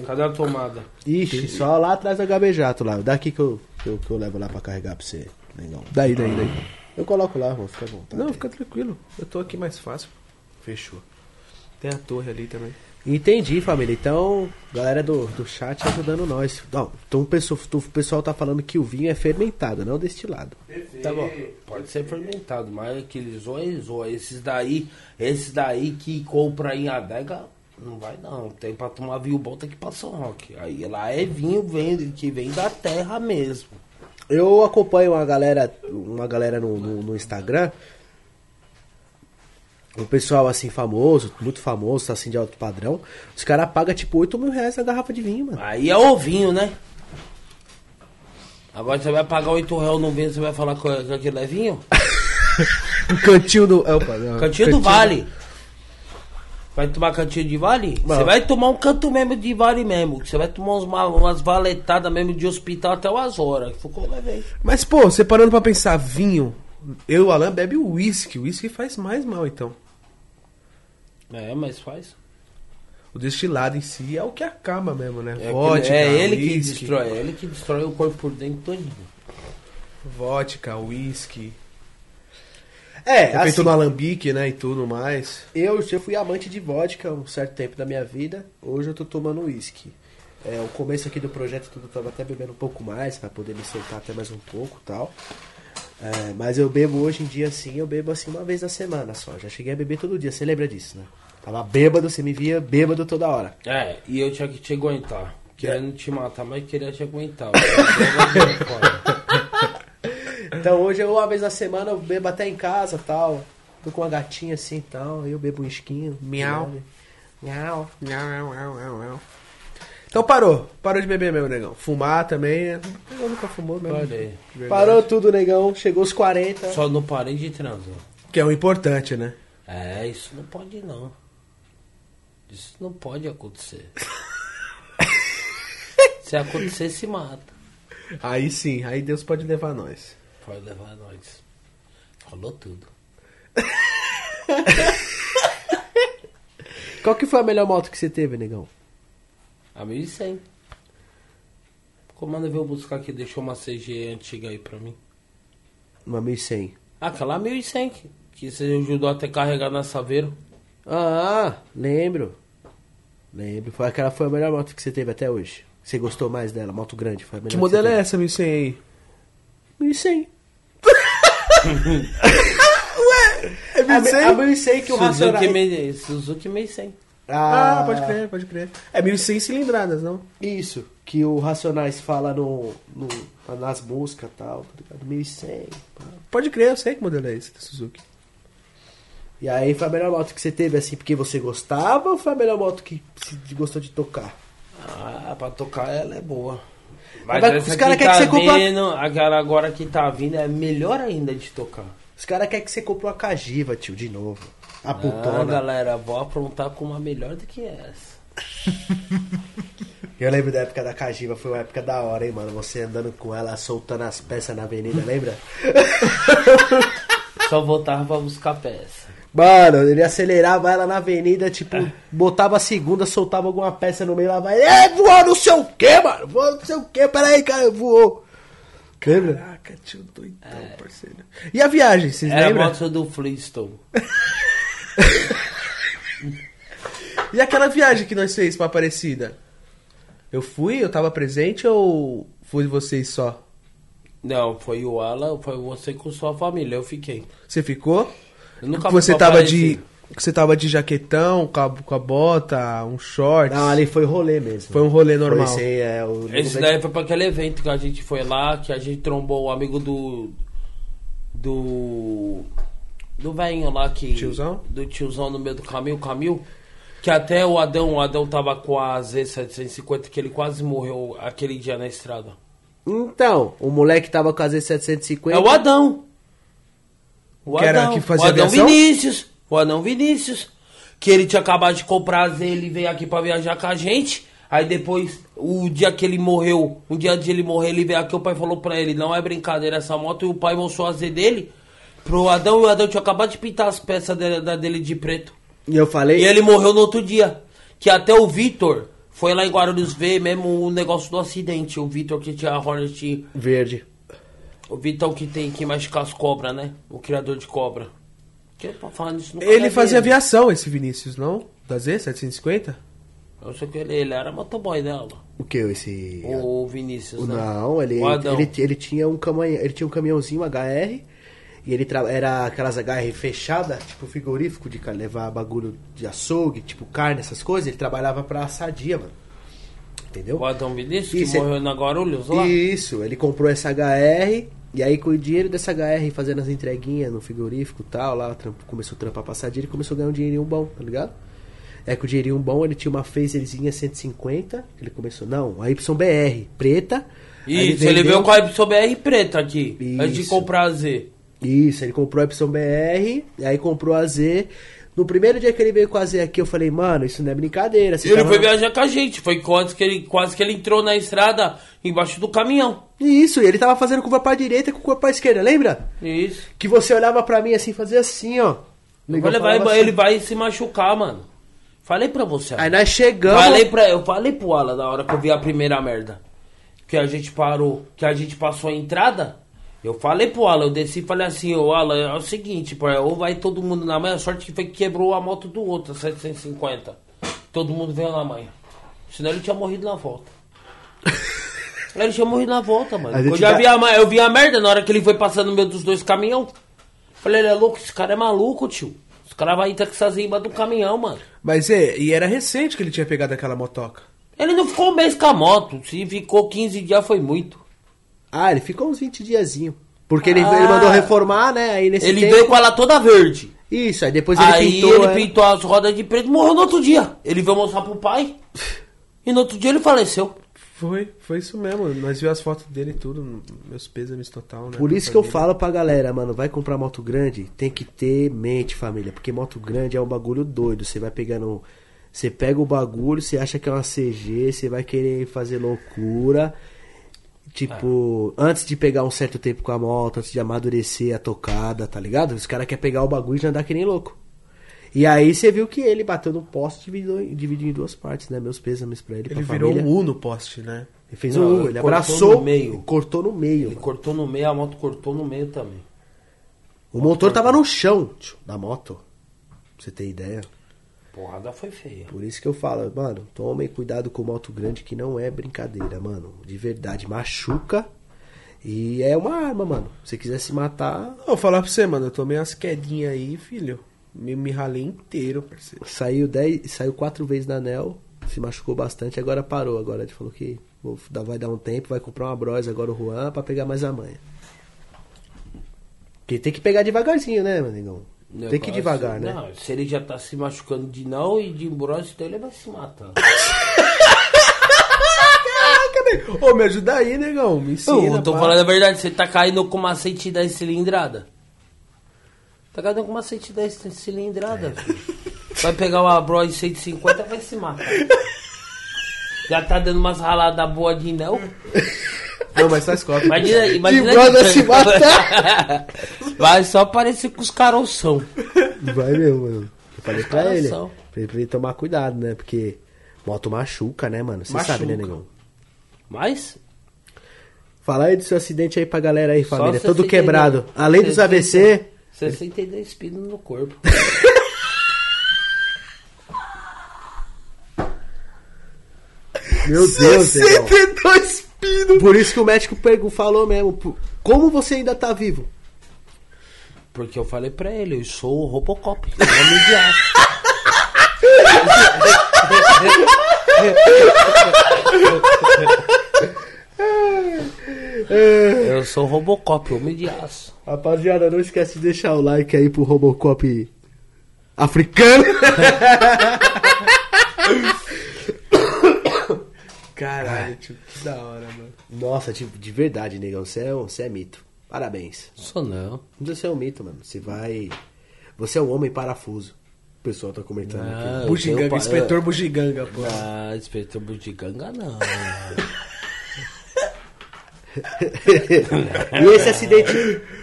Cadê a tomada? Ixi, só lá atrás da gabejato lá. Daqui que eu, que eu, que eu levo lá pra carregar pra você. Legal. Daí, daí, daí. Eu coloco lá, irmão, fica à vontade. Não, fica tranquilo. Eu tô aqui mais fácil. Fechou. Tem a torre ali também. Entendi, família. Então, galera do, do chat ajudando nós. Não, então o pessoal, o pessoal tá falando que o vinho é fermentado, não destilado. Tá bom. Pode ser fermentado, mas aqueles zoa. Esses daí, esses daí que compra em adega, não vai não. Tem pra tomar vinho bom, tem que pra São Roque. Aí lá é vinho vem, que vem da terra mesmo. Eu acompanho uma galera, uma galera no, no, no Instagram. Um pessoal assim famoso, muito famoso, assim de alto padrão. Os caras pagam tipo 8 mil reais na garrafa de vinho, mano. Aí é o vinho, né? Agora você vai pagar 8 reais no vinho, você vai falar que que aquilo é vinho? Um cantinho do. Opa, não, Cantinho do Vale. Vai tomar cantinho de vale? Você vai tomar um canto mesmo de vale mesmo. Você vai tomar uns, ma- umas valetadas mesmo de hospital até umas horas. O eu levei. Mas, pô, você parando pra pensar, vinho. Eu e o Alan bebe uísque. O uísque faz mais mal, então. É, mas faz. O destilado em si é o que acaba mesmo, né? É, vodka, é ele que uísque, destrói, é ele que destrói o corpo por dentro todinho. Vodka, uísque. É, feito assim, no alambique, né? E tudo mais. eu, eu fui amante de vodka um certo tempo da minha vida. Hoje eu tô tomando uísque. É, o começo aqui do projeto tudo eu tava até bebendo um pouco mais, pra poder me soltar até mais um pouco e tal. É, mas eu bebo hoje em dia assim, eu bebo assim uma vez na semana só. Já cheguei a beber todo dia, você lembra disso, né? Tava bêbado, você me via bêbado toda hora. É, e eu tinha que te aguentar. Querendo te matar, mas queria te aguentar. Então hoje eu uma vez na semana eu bebo até em casa tal. Tô com uma gatinha assim e tal, aí eu bebo um esquinho. Miau. Miau. Então parou. Parou de beber mesmo, negão. Fumar também. é- Eu nunca fumou mesmo. Parei. Parou tudo, negão. Chegou os 40. Só não parei de transar. Que é o importante, né? É, isso não pode não. Isso não pode acontecer. Se acontecer, se mata. Aí sim, aí Deus pode levar nós. Pode levar nós. Falou tudo. Qual que foi a melhor moto que você teve, negão? A 1100. Comanda veio buscar aqui, deixou uma CG antiga aí pra mim. Uma 1100. Aquela 1100 que, que você ajudou até carregar na Saveiro. Ah, lembro. Lembro. Foi aquela foi a melhor moto que você teve até hoje. Você gostou mais dela? Moto grande. Foi a melhor Que modelo é essa, 1100 aí? teve. 1100. É A, a 1100 que o Suzuki, Racionais... me, Suzuki 1100. Ah, pode crer, pode crer. É 1100 cilindradas, não? Isso, que o Racionais fala no, no, nas músicas e tal, tá ligado? 1100. pá. Pode crer, eu sei que modelo é esse da Suzuki. E aí foi a melhor moto que você teve, assim, porque você gostava ou foi a melhor moto que você gostou de tocar? Ah, pra tocar ela é boa. Mas Mas os essa cara que quer tá que você compra- vindo, aquela agora que tá vindo é melhor ainda de tocar. Os caras querem que você compre uma Cagiva, tio, de novo. A Ah, putona. galera, vou aprontar com uma melhor do que essa. Eu lembro da época da Cagiva, foi uma época da hora, hein, mano? Você andando com ela, soltando as peças na avenida, lembra? Só voltava pra buscar peça. Mano, ele acelerava ela na avenida, tipo, botava a segunda, soltava alguma peça no meio, lá vai, é, voou não sei o que, mano, voou não sei o que, peraí, cara, voou. Lembra? Caraca, tio doidão, parceiro. E a viagem, vocês Era a lembram? moto do Flintstone. E aquela viagem que nós fez pra Aparecida? Eu fui, eu tava presente ou foi vocês só? Não, foi o Alan, foi você com sua família, eu fiquei. Você ficou? Você tava de. Aparecida. Você tava de jaquetão, com a, com a bota, um short. Não, ali foi rolê mesmo. Foi um rolê normal. Foi esse, é, o Esse daí foi pra aquele evento que a gente foi lá, que a gente trombou o amigo do. Do. Do velhinho lá que. Tiozão? Do tiozão no meio do caminho, Camil. Que até o Adão, o Adão tava com a Z750, que ele quase morreu aquele dia na estrada. Então, o moleque tava com a Z750. É o Adão. O Que era Adão. que fazia o Adão aviação? Vinícius. O Adão Vinícius. Que ele tinha acabado de comprar ele veio aqui pra viajar com a gente. Aí depois, o dia que ele morreu, um dia antes de ele morrer, ele veio aqui, o pai falou pra ele, não é brincadeira essa moto, e o pai mostrou a Z dele pro Adão, e o Adão tinha acabado de pintar as peças dele, dele de preto. E eu falei. E ele morreu no outro dia. Que até o Vitor foi lá em Guarulhos ver mesmo o negócio do acidente. O Vitor que tinha a Hornet Verde. O Vitão que tem que com as cobras, né? O criador de cobra. Que pra falar nisso no Ele fazia aviação, esse Vinícius, não? Da Z750? Eu sei que ele, ele era motoboy dela. O que? Esse. O Vinícius, O- né? Não, ele, O Adão. ele, ele tinha um caminhão, ele tinha um caminhãozinho HR e ele tra- era aquelas HR fechada, tipo frigorífico de levar bagulho de açougue, tipo carne, essas coisas. Ele trabalhava pra Sadia, mano. Entendeu? O Adão Vinícius, Isso, que é- morreu na Guarulhos lá. Isso, ele comprou essa HR e aí com o dinheiro dessa HR fazendo as entreguinhas no frigorífico e tal, lá começou a trampar pra Sadia, ele começou a ganhar um dinheirinho bom, tá ligado? É que o dinheirinho bom, ele tinha uma phaserzinha 150, ele começou, não, a YBR, preta. Isso, ele vendeu- veio com a Epson BR preta aqui. Antes de Isso. comprar a Z. Isso, ele comprou a Epson BR, aí comprou a Z. No primeiro dia que ele veio com a Z aqui, eu falei, mano, isso não é brincadeira. Ele tava- foi viajar com a gente. Foi quase que ele, quase que ele entrou na estrada embaixo do caminhão. Isso, e ele tava fazendo curva pra direita e com curva pra esquerda, lembra? Isso. Que você olhava pra mim assim, fazia assim, ó. Eu falei, vai, assim. ele vai se machucar, mano. Falei pra você. Aí nós chegamos. Falei pra, eu falei pro Alan na hora que eu vi a primeira merda. Que a gente parou, que a gente passou a entrada. Eu falei pro Alan, eu desci e falei assim, ô Alan, é o seguinte, pô, ou vai todo mundo na manhã, a sorte que foi que quebrou a moto do outro, a 750. Todo mundo veio na manhã. Senão ele tinha morrido na volta. ele tinha morrido na volta, mano. Eu já vi a, eu vi a merda na hora que ele foi passando no meio dos dois caminhão. Falei, ele é louco, esse cara é maluco, tio. Os caras vão entrar com essas rimas do caminhão, mano. Mas é, e era recente que ele tinha pegado aquela motoca. Ele não ficou um mês com a moto. Se ficou 15 dias foi muito. Ah, ele ficou uns 20 diazinho. Porque ele, Ah. ele mandou reformar, né? Aí nesse ele tempo... veio com ela toda verde. Isso, aí depois ele Aí pintou. ele é. pintou as rodas de preto e morreu no outro dia. Ele veio mostrar pro pai. E no outro dia ele faleceu. Foi, foi isso mesmo. Nós vimos as fotos dele e tudo. Meus pêsames total, né? Por isso que eu falo pra galera, mano, vai comprar moto grande, tem que ter mente, família. Porque moto grande é um bagulho doido. Você vai pegando. Você pega o bagulho, você acha que é uma CG, você vai querer fazer loucura. Tipo, antes de pegar um certo tempo com a moto, antes de amadurecer a tocada, tá ligado? Os caras querem pegar o bagulho e já andar que nem louco. E aí você viu que ele bateu no poste e dividiu, dividiu em duas partes, né? Meus pêsames pra ele, Ele pra virou família. um U no poste, né? Ele fez Não, um U, ele abraçou, no meio. cortou no meio. Ele mano. cortou no meio, a moto cortou no meio também. O motor tava no chão tio, da moto. Pra você ter ideia. Porrada foi feia. Por isso que eu falo, mano, tomem cuidado com moto grande que não é brincadeira, mano. De verdade, machuca. E é uma arma, mano. Se você quiser se matar, Vou falar pra você, mano. Eu tomei umas quedinhas aí, filho. Me, me ralei inteiro, parceiro. saiu dez, saiu quatro vezes na anel, se machucou bastante, agora parou. Agora ele falou que vou vai dar um tempo, vai comprar uma bros agora o Juan pra pegar mais a manha. Porque tem que pegar devagarzinho, né, meu negão? Tem que ir devagar, né? Não, se ele já tá se machucando de não e de embrose, então ele vai se matar. Ô, me ajuda aí, negão. Me ensina. Eu tô pá. falando a verdade, você tá caindo com uma 110 cilindrada. Tá caindo com uma 110 cilindrada, filho. Vai pegar uma Bros 150 vai se matar. Já tá dando umas raladas boas de não. Não, mas faz cópia. Imagina, imagina de- se matar. Vai só parecer com os caroção. Vai mesmo, mano. Eu falei pra ele. Pra ele, pra ele tomar cuidado, né? Porque moto machuca, né, mano? Você Machuca. sabe, né, negão? Mas, Fala aí do seu acidente aí pra galera aí, família. Todo quebrado. Além dos Você AVC. 62 pinos no corpo. Meu Deus, negão. 62 Por isso que o médico pergu- falou mesmo. Como você ainda tá vivo? Porque eu falei pra ele, eu sou o Robocop. Homem de aço. eu sou o Robocop, homem de aço. Rapaziada, não esquece de deixar o like aí pro Robocop africano. Caralho, tio, que da hora, mano. Nossa, de, de verdade, negão. Você é, você é mito. Parabéns. Sou não. Não precisa ser um mito, mano. Você vai. Você é um homem parafuso. O pessoal tá comentando aqui. Bugiganga, inspetor Bugiganga, pô. Ah, inspetor Bugiganga não. E esse acidente.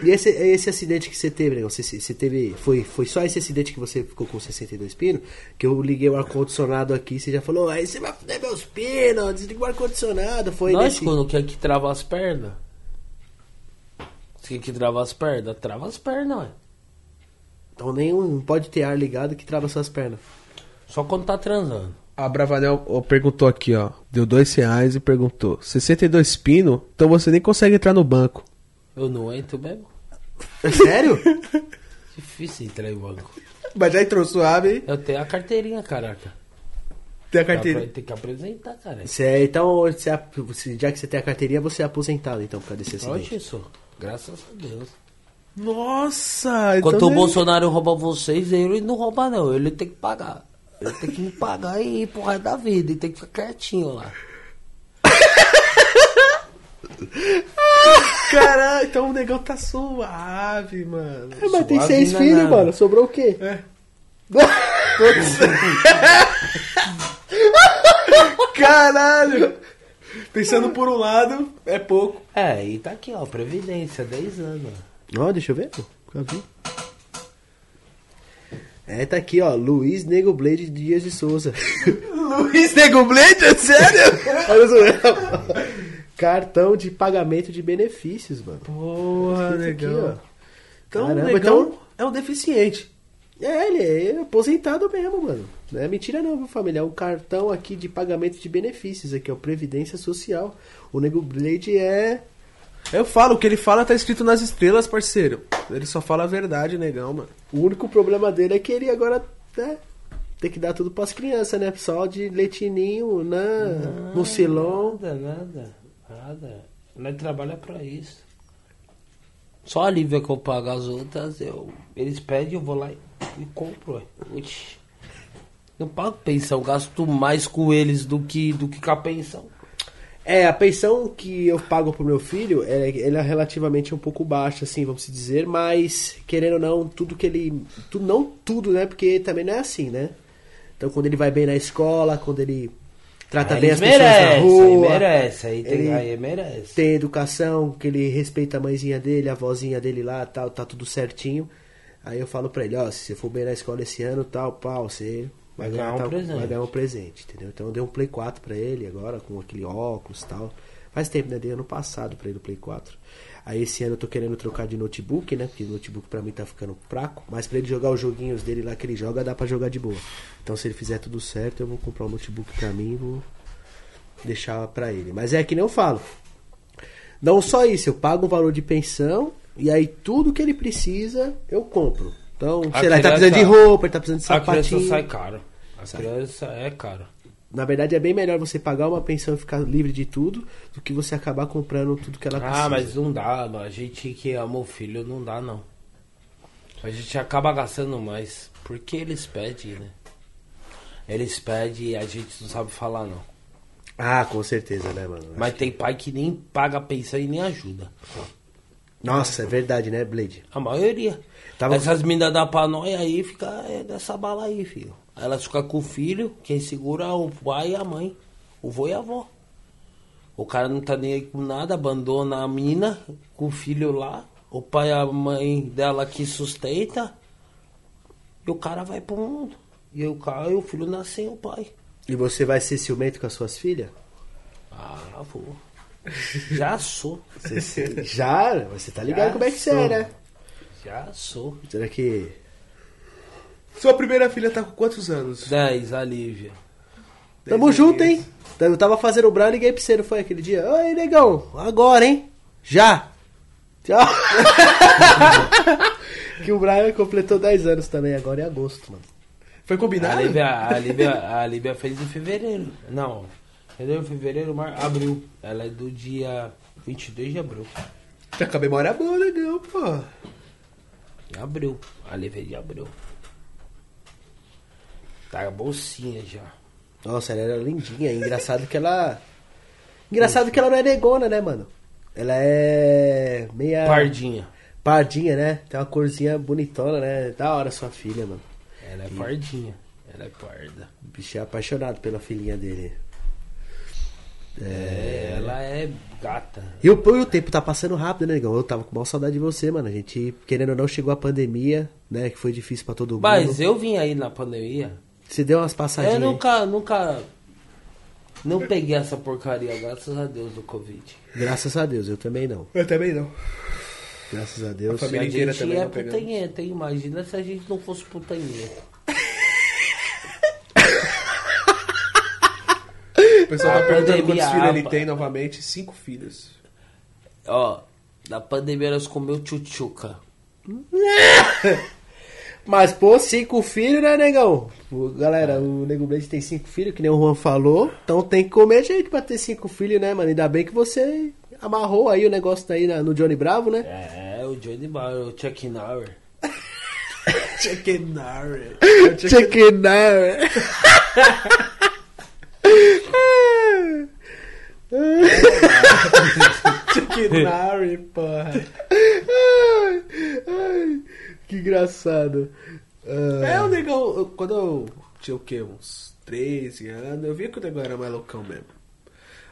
E esse, esse acidente que você teve, negão? Você, você teve. Foi, foi só esse acidente que você ficou com 62 pinos? Que eu liguei o ar-condicionado aqui você já falou, aí você vai fuder meus pinos, desliga o ar-condicionado. Foi Nós nesse. quando quer que trava as pernas. Você quer que trava as pernas? Trava as pernas, ué. Então nenhum pode ter ar ligado que trava suas pernas. Só quando tá transando. A Bravanel perguntou aqui, ó. Deu dois reais e perguntou: 62 pino? Então você nem consegue entrar no banco. Eu não entro mesmo. É sério? Difícil entrar em banco. Mas já entrou suave, Eu tenho a carteirinha, caraca. tem a pra- Tem que apresentar, cara. Você é- então, você é- você- já que você tem a carteirinha, você é aposentado então por causa desse Olha acidente. isso. Graças a Deus. Nossa! Enquanto então o é- Bolsonaro rouba vocês, ele não rouba não. Ele tem que pagar. Ele tem que me pagar e ir pro resto da vida. E tem que ficar quietinho lá. Caralho, então o negão tá suave, mano. É, mas tem Suave seis não é filhos, nada. mano. Sobrou o quê? É. Caralho! Pensando por um lado, é pouco. É, e tá aqui, ó. Previdência, 10 anos. Ó, deixa eu ver, pô. É, tá aqui, ó. Luiz Nego Blade Dias de Souza. Luiz Nego Blade, é sério? Cartão de pagamento de benefícios, mano. Porra, Escrito aqui. Então o Caramba, negão então- é um deficiente. É, ele é aposentado mesmo, mano. Não é mentira não, viu, família? É um cartão aqui de pagamento de benefícios aqui, ó. Previdência Social. O Nego Blade é... Eu falo, o que ele fala tá escrito nas estrelas, parceiro. Ele só fala a verdade, negão, mano. O único problema dele é que ele agora né, tem que dar tudo pras crianças, né? Só de leitinho, né? mucilon. Nada, nada, nada. Nós trabalha pra isso. Só a Lívia que eu pago as outras, eu, eles pedem, eu vou lá e, e compro. ué. Oxi. Não pago pensão, gasto mais com eles do que, do que com a pensão. É, a pensão que eu pago pro meu filho, é, ela é relativamente um pouco baixa, assim, vamos dizer, mas, querendo ou não, tudo que ele... Tu, não tudo, né? Porque também não é assim, né? Então, quando ele vai bem na escola, quando ele trata Aí bem as eles pessoas na rua... Aí merece, aí, tem, ele- aí merece. tem educação, que ele respeita a mãezinha dele, a vozinha dele lá, tal, tá tudo certinho. Aí eu falo pra ele, ó, se você for bem na escola esse ano, tal, pau, você vai, ganhar, ganhar um tal- presente. vai ganhar um presente, entendeu? Então eu dei um Play 4 pra ele agora, com aquele óculos e tal. Faz tempo, né? Dei ano passado pra ele o Play 4. Aí esse ano eu tô querendo trocar de notebook, né? Porque o notebook pra mim tá ficando fraco. Mas pra ele jogar os joguinhos dele lá que ele joga, dá pra jogar de boa. Então se ele fizer tudo certo, eu vou comprar um notebook pra mim e vou deixar pra ele. Mas é que nem eu falo. Não só isso, eu pago um valor de pensão e aí tudo que ele precisa eu compro. Então, A sei lá, ele tá precisando de roupa, ele tá precisando de A criança sapatinho. sai caro. A criança é caro. Na verdade é bem melhor você pagar uma pensão e ficar livre de tudo do que você acabar comprando tudo que ela precisa. Ah, mas não dá, mano. a gente que ama o filho não dá não. A gente acaba gastando mais. Porque eles pedem, né? Eles pedem e a gente não sabe falar não. Ah, com certeza, né, mano? Mas tem pai que nem paga a pensão e nem ajuda. Nossa, é verdade, né, Blade? A maioria. Tava- Essas minas da panóia aí fica é, nessa bala aí, filho. Elas ficam com o filho, quem segura é o pai e a mãe. O vô e a avó. O cara não tá nem aí com nada, abandona a mina com o filho lá. O pai e a mãe dela que sustenta. E o cara vai pro mundo. E o cara e o filho nasce sem o pai. E você vai ser ciumento com as suas filhas? Ah, vou. Já sou. Você- já, você tá ligado Já como é que você sou. é, né? Já sou. Será que. Sua primeira filha tá com quantos anos? 10, a Lívia. Tamo Dez junto, aninhos. hein? Eu tava fazendo o brand e liguei pra você, não foi aquele dia? Oi, negão, agora, hein? Já! Tchau! que o Brian completou 10 anos também, agora em agosto, mano. Foi A combinado? Lívia, a, Lívia, a Lívia fez em fevereiro. Não, entendeu? Fevereiro, mar... abril. Ela é do dia 22 de abril. Tá com a memória boa, legal, pô. Abril. A de abril. Tá a bolsinha já. Nossa, ela era lindinha. Engraçado que ela. Engraçado que ela não é negona, né, mano? Ela é. meia. Pardinha. Pardinha, né? Tem uma corzinha bonitona, né? Da hora sua filha, mano. Ela é pardinha. Ela é parda. O bicho é apaixonado pela filhinha dele. É, ela é gata. E o, e o tempo tá passando rápido, né, negão? Eu tava com maior saudade de você, mano. A gente, querendo ou não, chegou a pandemia, né? Que foi difícil pra todo mundo. Mas eu vim aí na pandemia. Você deu umas passadinhas. Eu nunca, nunca. Não peguei essa porcaria, graças a Deus, do Covid. Graças a Deus, eu também não. Eu também não. Graças a Deus. A família a inteira gente também é não pegamos. putanheta, hein? Imagina se a gente não fosse putanheta. O pessoal A tá perguntando quantos filhos ele apa. tem novamente. Cinco filhos. Ó, na pandemia nós comeu tchutchuca. Mas, pô, cinco filhos, né, negão? O- Galera, o Nego Blade tem cinco filhos, que nem o Juan falou. Então tem que comer gente pra ter cinco filhos, né, mano? Ainda bem que você amarrou aí o negócio daí na- no Johnny Bravo, né? É, o Johnny Bar, o Chuck Norris. Chicken Nugget. Chicken Nugget. Nugget, porra. Ai, ai, que engraçado. Ah, É, o negão, quando eu tinha o quê? Uns 13 anos, eu via que o negão era mais loucão mesmo.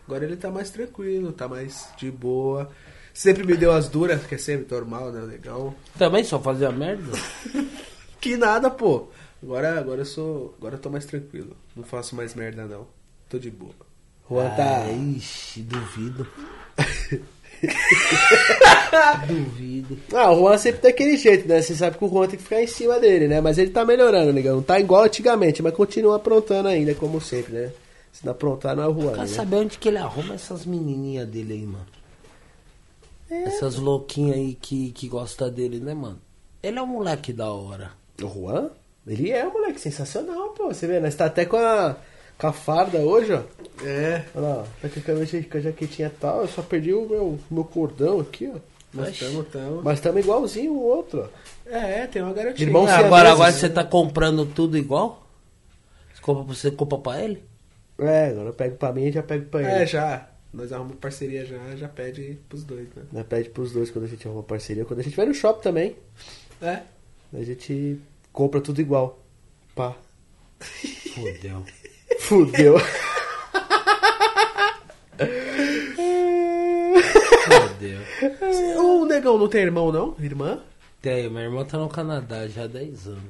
Agora ele tá mais tranquilo, tá mais de boa. Sempre me deu as duras, que é sempre normal, né, o negão. Também só fazia merda? Que nada, pô. Agora, agora eu sou. Agora eu tô mais tranquilo. Não faço mais merda, não. Tô de boa. Juan tá. Ah, ixi, duvido. duvido. Ah, o Juan sempre daquele jeito, né? Você sabe que o Juan tem que ficar em cima dele, né? Mas ele tá melhorando, negão. Não tá igual antigamente, mas continua aprontando ainda, como sempre, né? Se não aprontar, não é o Juan, Quer né? saber onde que ele arruma essas menininhas dele aí, mano? Essas louquinhas aí que, que gostam dele, né, mano? Ele é um moleque da hora. O Juan? Ele é um moleque sensacional, pô. Você vê, nós tá até com a, com a farda hoje, ó. É, Olha lá, tá com a jaquetinha e tal. Eu só perdi o meu, meu cordão aqui, ó. nós Oxi. estamos tamo. Mas estamos igualzinho o outro, ó. É, tem uma garotinha. Irmão Ah, agora, agora você tá comprando tudo igual? Você compra, você compra pra ele? É, agora eu pego pra mim e já pego pra ele. É, já. Nós arrumamos parceria já, já pede pros dois, né? Nós pede pros dois quando a gente arruma parceria. Quando a gente vai no shopping também, É. a gente compra tudo igual. Pá. Fudeu. Fudeu. Fudeu. O negão não tem irmão, não? Irmã? Tem, minha irmã tá no Canadá já há 10 anos.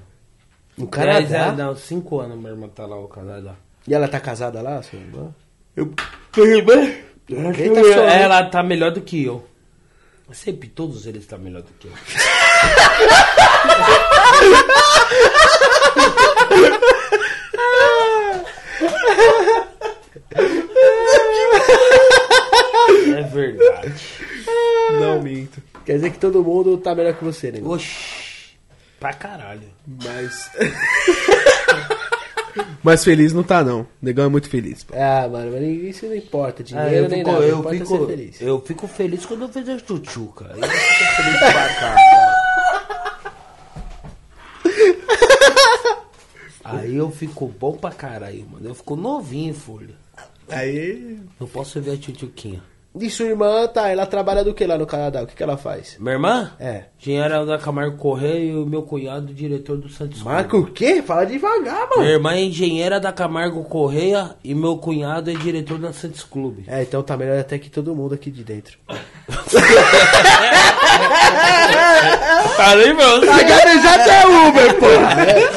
No 10 Canadá? anos, não, 5 anos minha irmã tá lá no Canadá. E ela tá casada lá, sua irmã? Eu tenho bem. Eita, hein? Ela tá melhor do que eu. Sempre todos eles estão melhor do que eu. É verdade. Não minto. Quer dizer que todo mundo tá melhor que você, né? Oxi, pra caralho. Mas. Mas feliz não tá, não. O negão é muito feliz. pô. Ah, mano, mas isso não importa. Ah, Dinheiro eu, nem fico, nada. eu, importa fico, ser feliz. eu fico feliz quando eu vejo a chuchuca. Eu fico feliz pra caralho. Aí eu fico bom pra caralho, mano. Eu fico novinho, folha. Aí. Não posso ver a tchutchuquinha. E sua irmã, tá, ela trabalha do que lá no Canadá? O que, que ela faz? Minha irmã? É. Engenheira da Camargo Correia e o meu cunhado, diretor do Santos Clube. Marca o quê? Fala devagar, Minha mano. irmã é engenheira da Camargo Correia e meu cunhado é diretor da Santos Clube. É, então tá melhor até que todo mundo aqui de dentro. Falei, meu. HDJ é Uber.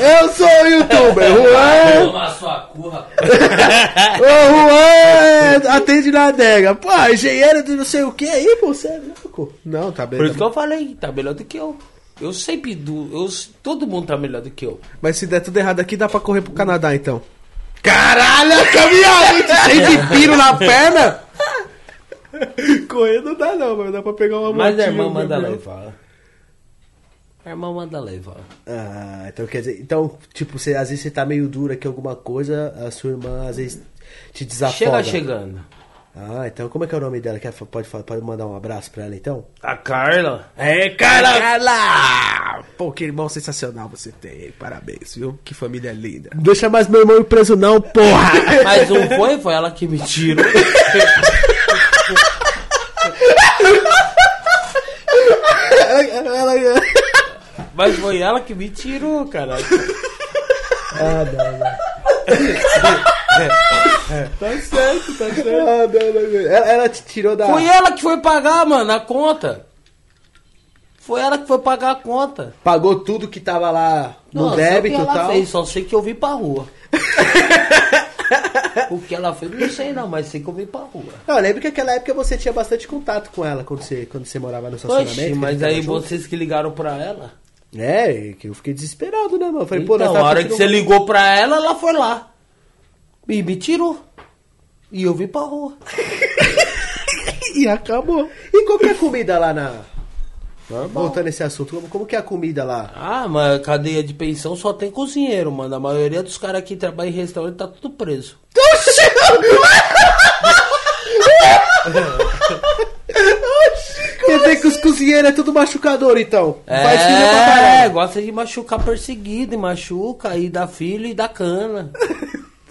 É, Eu sou o youtuber, Juan. Toma sua curra. Ô, Juan! Atende na adega. Pô, engenheiro de não sei o que aí, pô, você é louco. Não, tá bem. Por isso que eu falei, tá melhor do que eu. Eu sempre do. Eu, todo mundo tá melhor do que eu. Mas se der tudo errado aqui, dá pra correr pro Canadá, então. Caralho, caminhão, cheio de piro na perna. Correr não dá não, mas dá pra pegar uma Mas a irmã um manda caminhão. levar. A irmã manda levar. Ah, então quer dizer, então, tipo, você, às vezes você tá meio duro aqui alguma coisa, a sua irmã às vezes te desafoga. Chega chegando. Ah, então como é que é o nome dela? Quer, pode, pode mandar um abraço pra ela então? A Carla. É, Carla! Carla! Pô, que irmão sensacional você tem. Parabéns, viu? Que família linda. Não deixa mais meu irmão ir preso não, porra! Mas não foi, foi ela que me tirou. ela. Mas foi ela que me tirou, cara. Ah, não, não. Tá certo, tá certo. Ah, não, não, não. Ela, ela te tirou da... Foi ela que foi pagar, mano, a conta. Foi ela que foi pagar a conta. Pagou tudo que tava lá no Não, débito e tal. fez, só sei que eu vim pra rua. o que ela fez, não sei não, mas sei que eu vim pra rua. Não, eu lembro que naquela época você tinha bastante contato com ela quando você, quando você morava no estacionamento. Oxi, mas aí junto. vocês que ligaram pra ela. É, que eu fiquei desesperado, né, mano? Falei, pô, então, nós a tava hora que você ligou pra ela, ela foi lá. E me tirou. E eu vim pra rua. E acabou. E qual que é a comida lá na. Voltando a esse assunto, como, como que é a comida lá? Ah, mas cadeia de pensão só tem cozinheiro, mano. A maioria dos caras que trabalham em restaurante tá tudo preso. Quer dizer que os cozinheiros é tudo machucador, então. Faz filho pra É, caralho. gosta de machucar perseguido, e machuca, e dá filho e dá cana.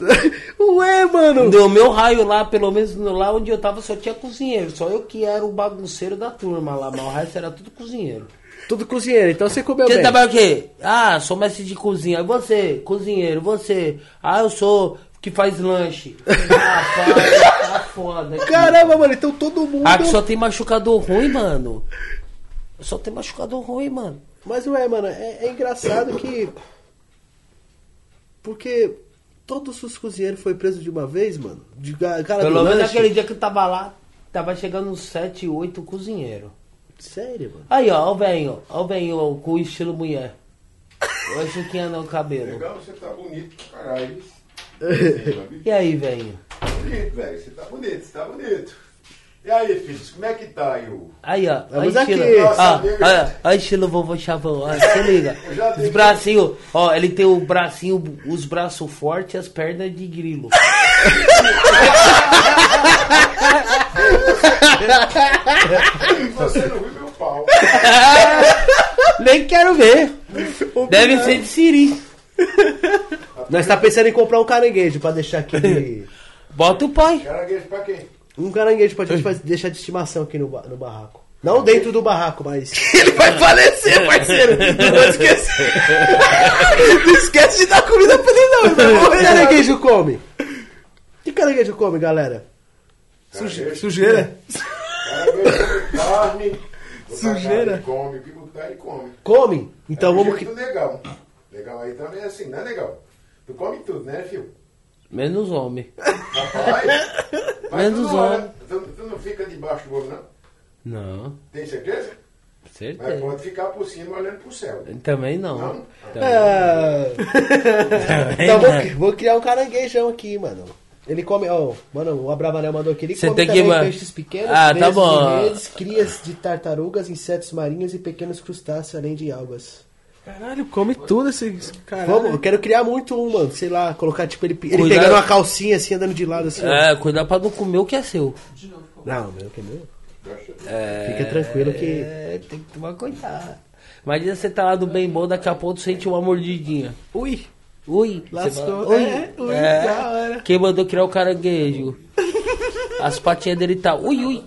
Ué, mano. No meu raio lá, pelo menos no- lá onde eu tava, só tinha cozinheiro. Só eu que era o bagunceiro da turma lá, mas o resto era tudo cozinheiro. Tudo cozinheiro, então você comeu Você bem. trabalha o quê? Ah, sou mestre de cozinha. Você, cozinheiro, você. Ah, eu sou que faz lanche. Ah, tá foda. aqui. Caramba, mano, então todo mundo. Ah, que só tem machucador ruim, mano. Só tem machucador ruim, mano. Mas ué, mano, é, é engraçado que. Porque todos os cozinheiros foi preso de uma vez, mano. De cara Pelo menos naquele dia que eu tava lá, tava chegando uns 7, 8 cozinheiros. Sério, mano. Aí, ó, ó o velho, ó o velho com o estilo mulher. Olha anda no cabelo. Legal, você tá bonito pra caralho. E aí, velho? bonito, velho. Você tá bonito, você tá bonito. E aí, filhos, como é que tá aí o. Aí, ó. Vamos aqui. estilo. Nossa, Ó, amiga. ó, ó, estilo vovô chavão. Ó, se liga. Os bracinhos, ó, ele tem o bracinho, os braços fortes e as pernas de grilo. Você não viu meu pau. Nem quero ver. Deve ser de Siri. Nós tá pensando em comprar um caranguejo pra deixar aqui. Bota o pai. Caranguejo pra quem? Um caranguejo pra gente fazer- deixar de estimação aqui no, no barraco. Não dentro do barraco, mas. Ele vai falecer, parceiro! Não esquece! não esquece de dar comida pra ele, não! Morrer. Que caranguejo come? Que caranguejo come, galera? Sujeira. Caranguejo come carne. Sujeira. Come, o que botar ele come. Come? Então é vamos. que... legal. Legal aí também é assim, né, legal? Tu come tudo, né, filho? Menos homem. Rapaz. Mas Menos não homem. tu, tu não fica debaixo do olho, não? Não, Tem certeza? Mas certeza. pode ficar por cima olhando pro céu. Também não. Não? Também. É... então vou, vou criar um caranguejão aqui, mano. Ele come, ó, mano, o Abravanel mandou aqui. Ele Você come tem que também peixes pequenos, Ah, tá bom. de redes, crias de tartarugas, insetos marinhos e pequenos crustáceos, além de algas. Caralho, come tudo esse esse caralho. Vamos, eu quero criar muito um, mano. Sei lá, colocar tipo ele, ele pegando uma calcinha assim, andando de lado assim. ó. É, cuidar pra não comer o que é seu. Não, meu que é meu. É, Fica tranquilo que. É, tem que tomar cuidado. Imagina você tá lá do bem bom, daqui a pouco sente uma mordidinha. Ui! Ui, Lascou. fala, ui, É, ui, é. da hora. Quem mandou criar o caranguejo? As patinhas dele tá. Ui, ui.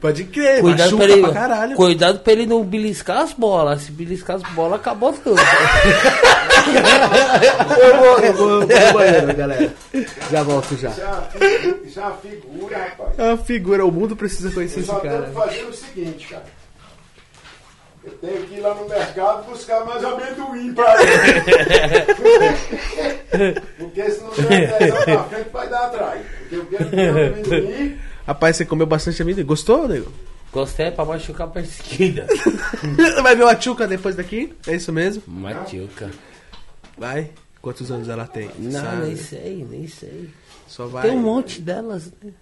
Pode crer, Cuidado pra, ele, pra caralho. cuidado pra ele não beliscar as bolas. Se beliscar as bolas, acabou tudo. Eu vou, eu vou, eu vou no banheiro, galera. Já volto já. É uma figura, rapaz. É uma figura, o mundo precisa conhecer Eu esse só cara. tenho que fazer o seguinte, cara. Eu tenho que ir lá no mercado buscar mais amendoim pra ele. Porque se não der 10 anos na frente, vai dar atrás. Porque eu quero comer amendoim. Rapaz, você comeu bastante amendoim. Gostou, nego? Gostei pra machucar a perseguida. Vai ver uma tchuca depois daqui? É isso mesmo? Machuca. Vai. Quantos anos ela tem? Não, Sabe? nem sei, nem sei. Só vai. Tem um monte delas, né?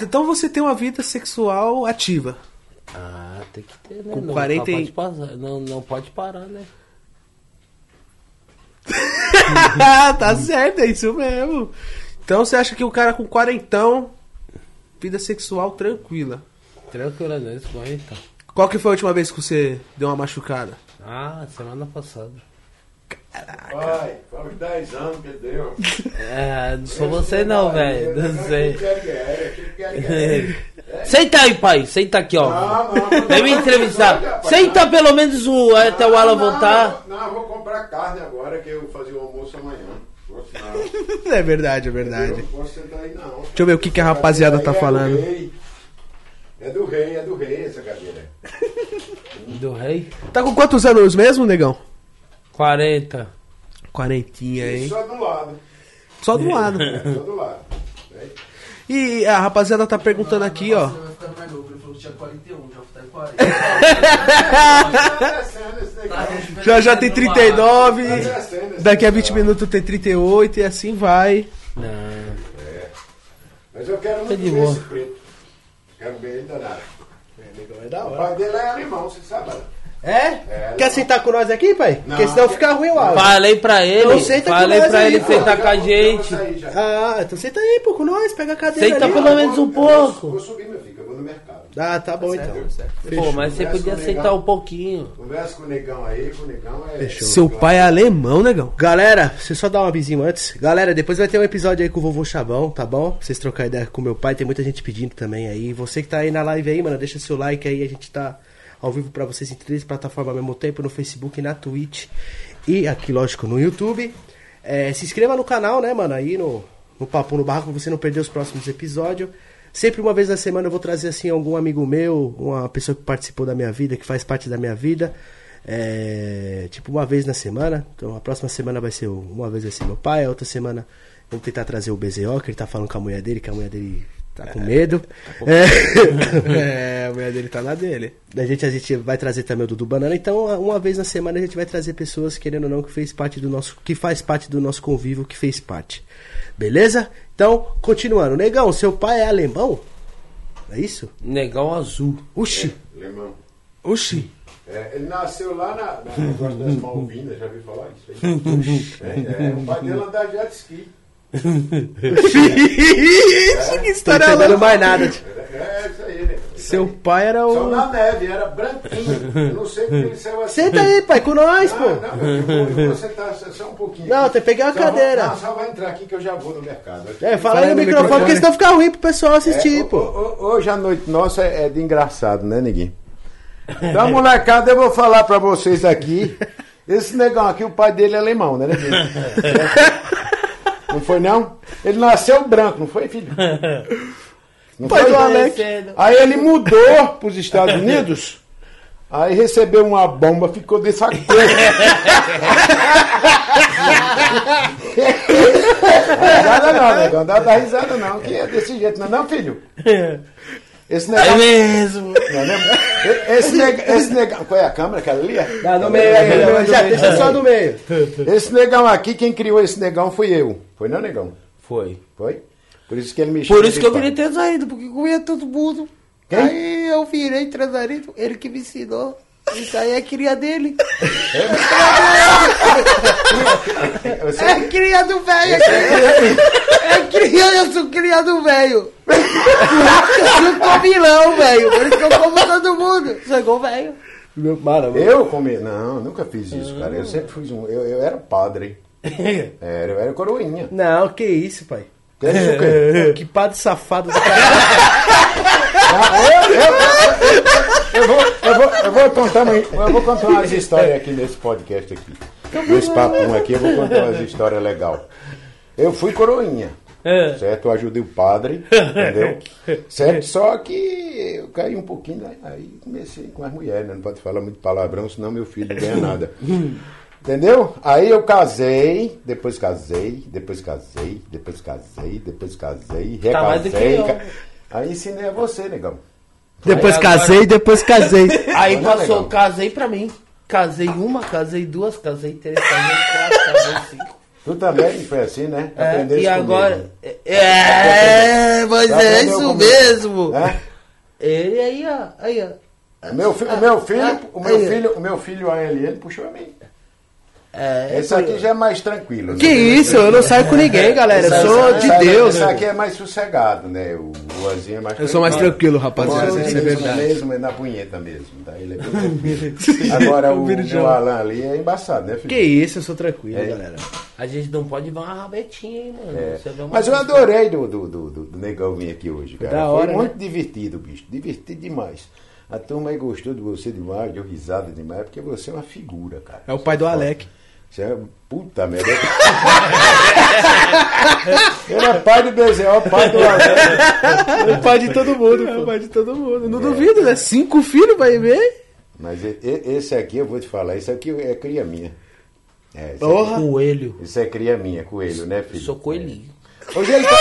Então você tem uma vida sexual ativa. Ah, tem que ter, né? Com não, 40 e- pode passar, não, não pode parar, né? tá certo, é isso mesmo. Então você acha que o cara com quarentão, vida sexual tranquila. Tranquilamente, mas então. Qual que foi a última vez que você deu uma machucada? Ah, semana passada. Vai, faz uns 10 anos que deu. É, não sou você não, velho. Não sei. sei. Senta aí, pai. Senta aqui, ó. Não, não, não. Vem me entrevistar. Senta pelo menos um, até o Alan voltar. Não, eu vou comprar carne agora que eu vou fazer o almoço amanhã. Posso não. É verdade, é verdade. Eu não posso sentar aí não. Deixa eu ver o que que a rapaziada tá é do falando. rei. É do rei, é do rei essa cadeira. Do rei. Tá com quantos anos mesmo, negão? 40. Quarentinha, hein? Só do lado. Só do lado. É, só do lado. É. E a rapaziada tá perguntando aqui, ó. Você vai ficar mais novo. Ele falou que tinha 41, já tá em 40. Já já tem 39. Tá descendo esse Daqui a 20 negócio. minutos tem 38 e assim vai. Não. Mas eu quero Tá muito ver esse preto. Quero ver ele danado. É da O pai dele é alemão, você sabe? né? É? É, Quer sentar com nós aqui, pai? Não. Porque senão fica ruim o áudio. Falei pra ele. Então senta com falei nós pra aí, ele pô. sentar com a gente. Ah, então senta aí, pô, com nós, pega a cadeira Senta ali. pelo ó. menos um Eu vou- pouco. Vou subir, meu filho, eu vou no mercado. Ah, tá bom então. Pô, mas você Conversa podia negão. um pouquinho. Conversa com o negão aí, com o negão é. Fechou. Seu pai é alemão, negão. Galera, deixa eu só dar um avisinho antes. Galera, depois vai ter um episódio aí com o vovô Chavão, tá bom? Pra vocês trocar ideia com meu pai, tem muita gente pedindo também aí. Você que tá aí na live aí, mano, deixa seu like aí, a gente tá ao vivo pra vocês em três plataformas ao mesmo tempo, no Facebook, na Twitch e aqui, lógico, no YouTube. É, se inscreva no canal, né, mano, aí no, no Papo no Barraco, pra você não perder os próximos episódios. Sempre uma vez na semana eu vou trazer, assim, algum amigo meu, uma pessoa que participou da minha vida, que faz parte da minha vida. É, tipo uma vez na semana. Então a próxima semana vai ser o- uma vez vai ser meu pai, a outra semana vamos tentar trazer o BZO, que ele tá falando com a mulher dele, que a mulher dele tá com medo. É, É, a mulher dele tá na dele. a gente a gente vai trazer também o Dudu Banana. Então uma vez na semana a gente vai trazer pessoas querendo ou não que fez parte do nosso que faz parte do nosso convívio, que fez parte. Beleza? Então, continuando. Negão, seu pai é alemão? É isso? Negão azul. Oxi. Alemão. Oxi. É, ele nasceu lá na, na negócio das Malvinas, já ouviu falar isso aí? É, é, o pai dele anda de jet ski. Ixi, que Tô história entendendo louca. mais nada. É, é isso aí, né? Seu aí. pai era Só o. na neve, era branquinho. Eu não sei porque ele saiu assim. Senta aí, pai, com nós, Não, pô. não, eu vou, eu vou sentar só- só um pouquinho. Não, tem que pegar a Só vou- cadeira. não, só vai entrar aqui que eu já vou no mercado. É, fala aí aí no no microfone, microfone. porque senão fica ruim pro pessoal assistir, É, pô. ho- ho- Hoje a noite nossa é é de engraçado, né, neguinho? Então, molecada, eu vou falar pra vocês aqui. Esse negão aqui, o pai dele é alemão, né, neguinho? Não foi, não? Ele nasceu branco, não foi, filho? Não Pai foi? do Alex. Aí ele mudou pros Estados Unidos. Aí recebeu uma bomba, ficou desse aqui. risada não, negão. Dá, dá risada não, que é desse jeito, não é não, filho? Esse É negão. mesmo. Não, né? Esse, neg, esse negão. Qual é a câmera? Aquela ali? é? Dá no meio aí, não, já deixa só no meio. Esse negão aqui, quem criou esse negão foi eu. Foi não, negão? Foi. Foi? Por isso que ele me Por isso que eu ter saído, porque comia todo mundo. Quem? Aí eu virei transarido, ele que me ensinou. Isso aí é cria dele. Você- É cria do velho. É cria, eu sou cria do velho. Eu não tô vilão, velho. Por isso que eu como todo mundo. Sou igual velho. Eu comi. Não, nunca fiz isso, cara. Eu sempre fui um. Eu, eu era padre. Era, eu era coroinha. Não, que isso, pai. Que isso, o quê? Que padre safado do. Eu vou, eu, vou, eu vou contar uma, eu vou contar umas histórias aqui nesse podcast aqui. Nesse papum aqui, eu vou contar umas histórias legais. Eu fui coroinha. É. Certo? Eu ajudei o padre, entendeu? Certo? Só que eu caí um pouquinho, aí comecei com as mulheres, né? Não pode falar muito palavrão, senão meu filho não ganha nada. Entendeu? Aí eu casei, depois casei, depois casei, depois casei, depois casei, Tá mais do que recasei. eu. ca- Aí ensinei a você, negão. Depois Aí agora- casei, depois casei. Aí Olha, passou, casei pra mim. Casei uma, casei duas, casei três, casei quatro, casei cinco. Tu também foi assim, né? É, Aprendeste e agora. comigo. É, mas Já é isso comigo. mesmo. É? Ele aí, ó. Aí, ó. O meu, fi- o meu filho, Ah, o meu aí, ó. filho, o meu filho ALN puxou a mim. É, Esse aqui já é mais tranquilo. Que né? isso, eu não saio com ninguém, galera. Eu sou de esse- Deus. Esse né? aqui é mais sossegado, né? O Luanzinho é mais Eu sou mais tranquilo, rapaziada, isso é mesmo, verdade. mesmo é na punheta mesmo, tá? Ele é bem tranquilo. Agora o meu Alan ali é embaçado, né, filho? Que isso, eu sou tranquilo, É. galera. A gente não pode ver uma rabetinha, hein, mano. É. Mas eu adorei do, do, do, Negão vir aqui hoje, cara. da Foi hora, muito né? divertido, bicho. Divertido demais. A turma aí gostou de você demais, deu risada demais, porque você é uma figura, cara. É o pai do Alec. Você é puta merda. Ele é pai do Bezerra, pai do Alex. É o pai de todo mundo, É pai de todo mundo. Não duvido, né? Cinco filhos vai ver. Mas esse aqui, eu vou te falar, esse aqui é cria minha. É, esse, Porra. Coelho. aqui, esse é cria minha, coelho, né, filho? Sou coelhinho. É. Hoje ele, tá,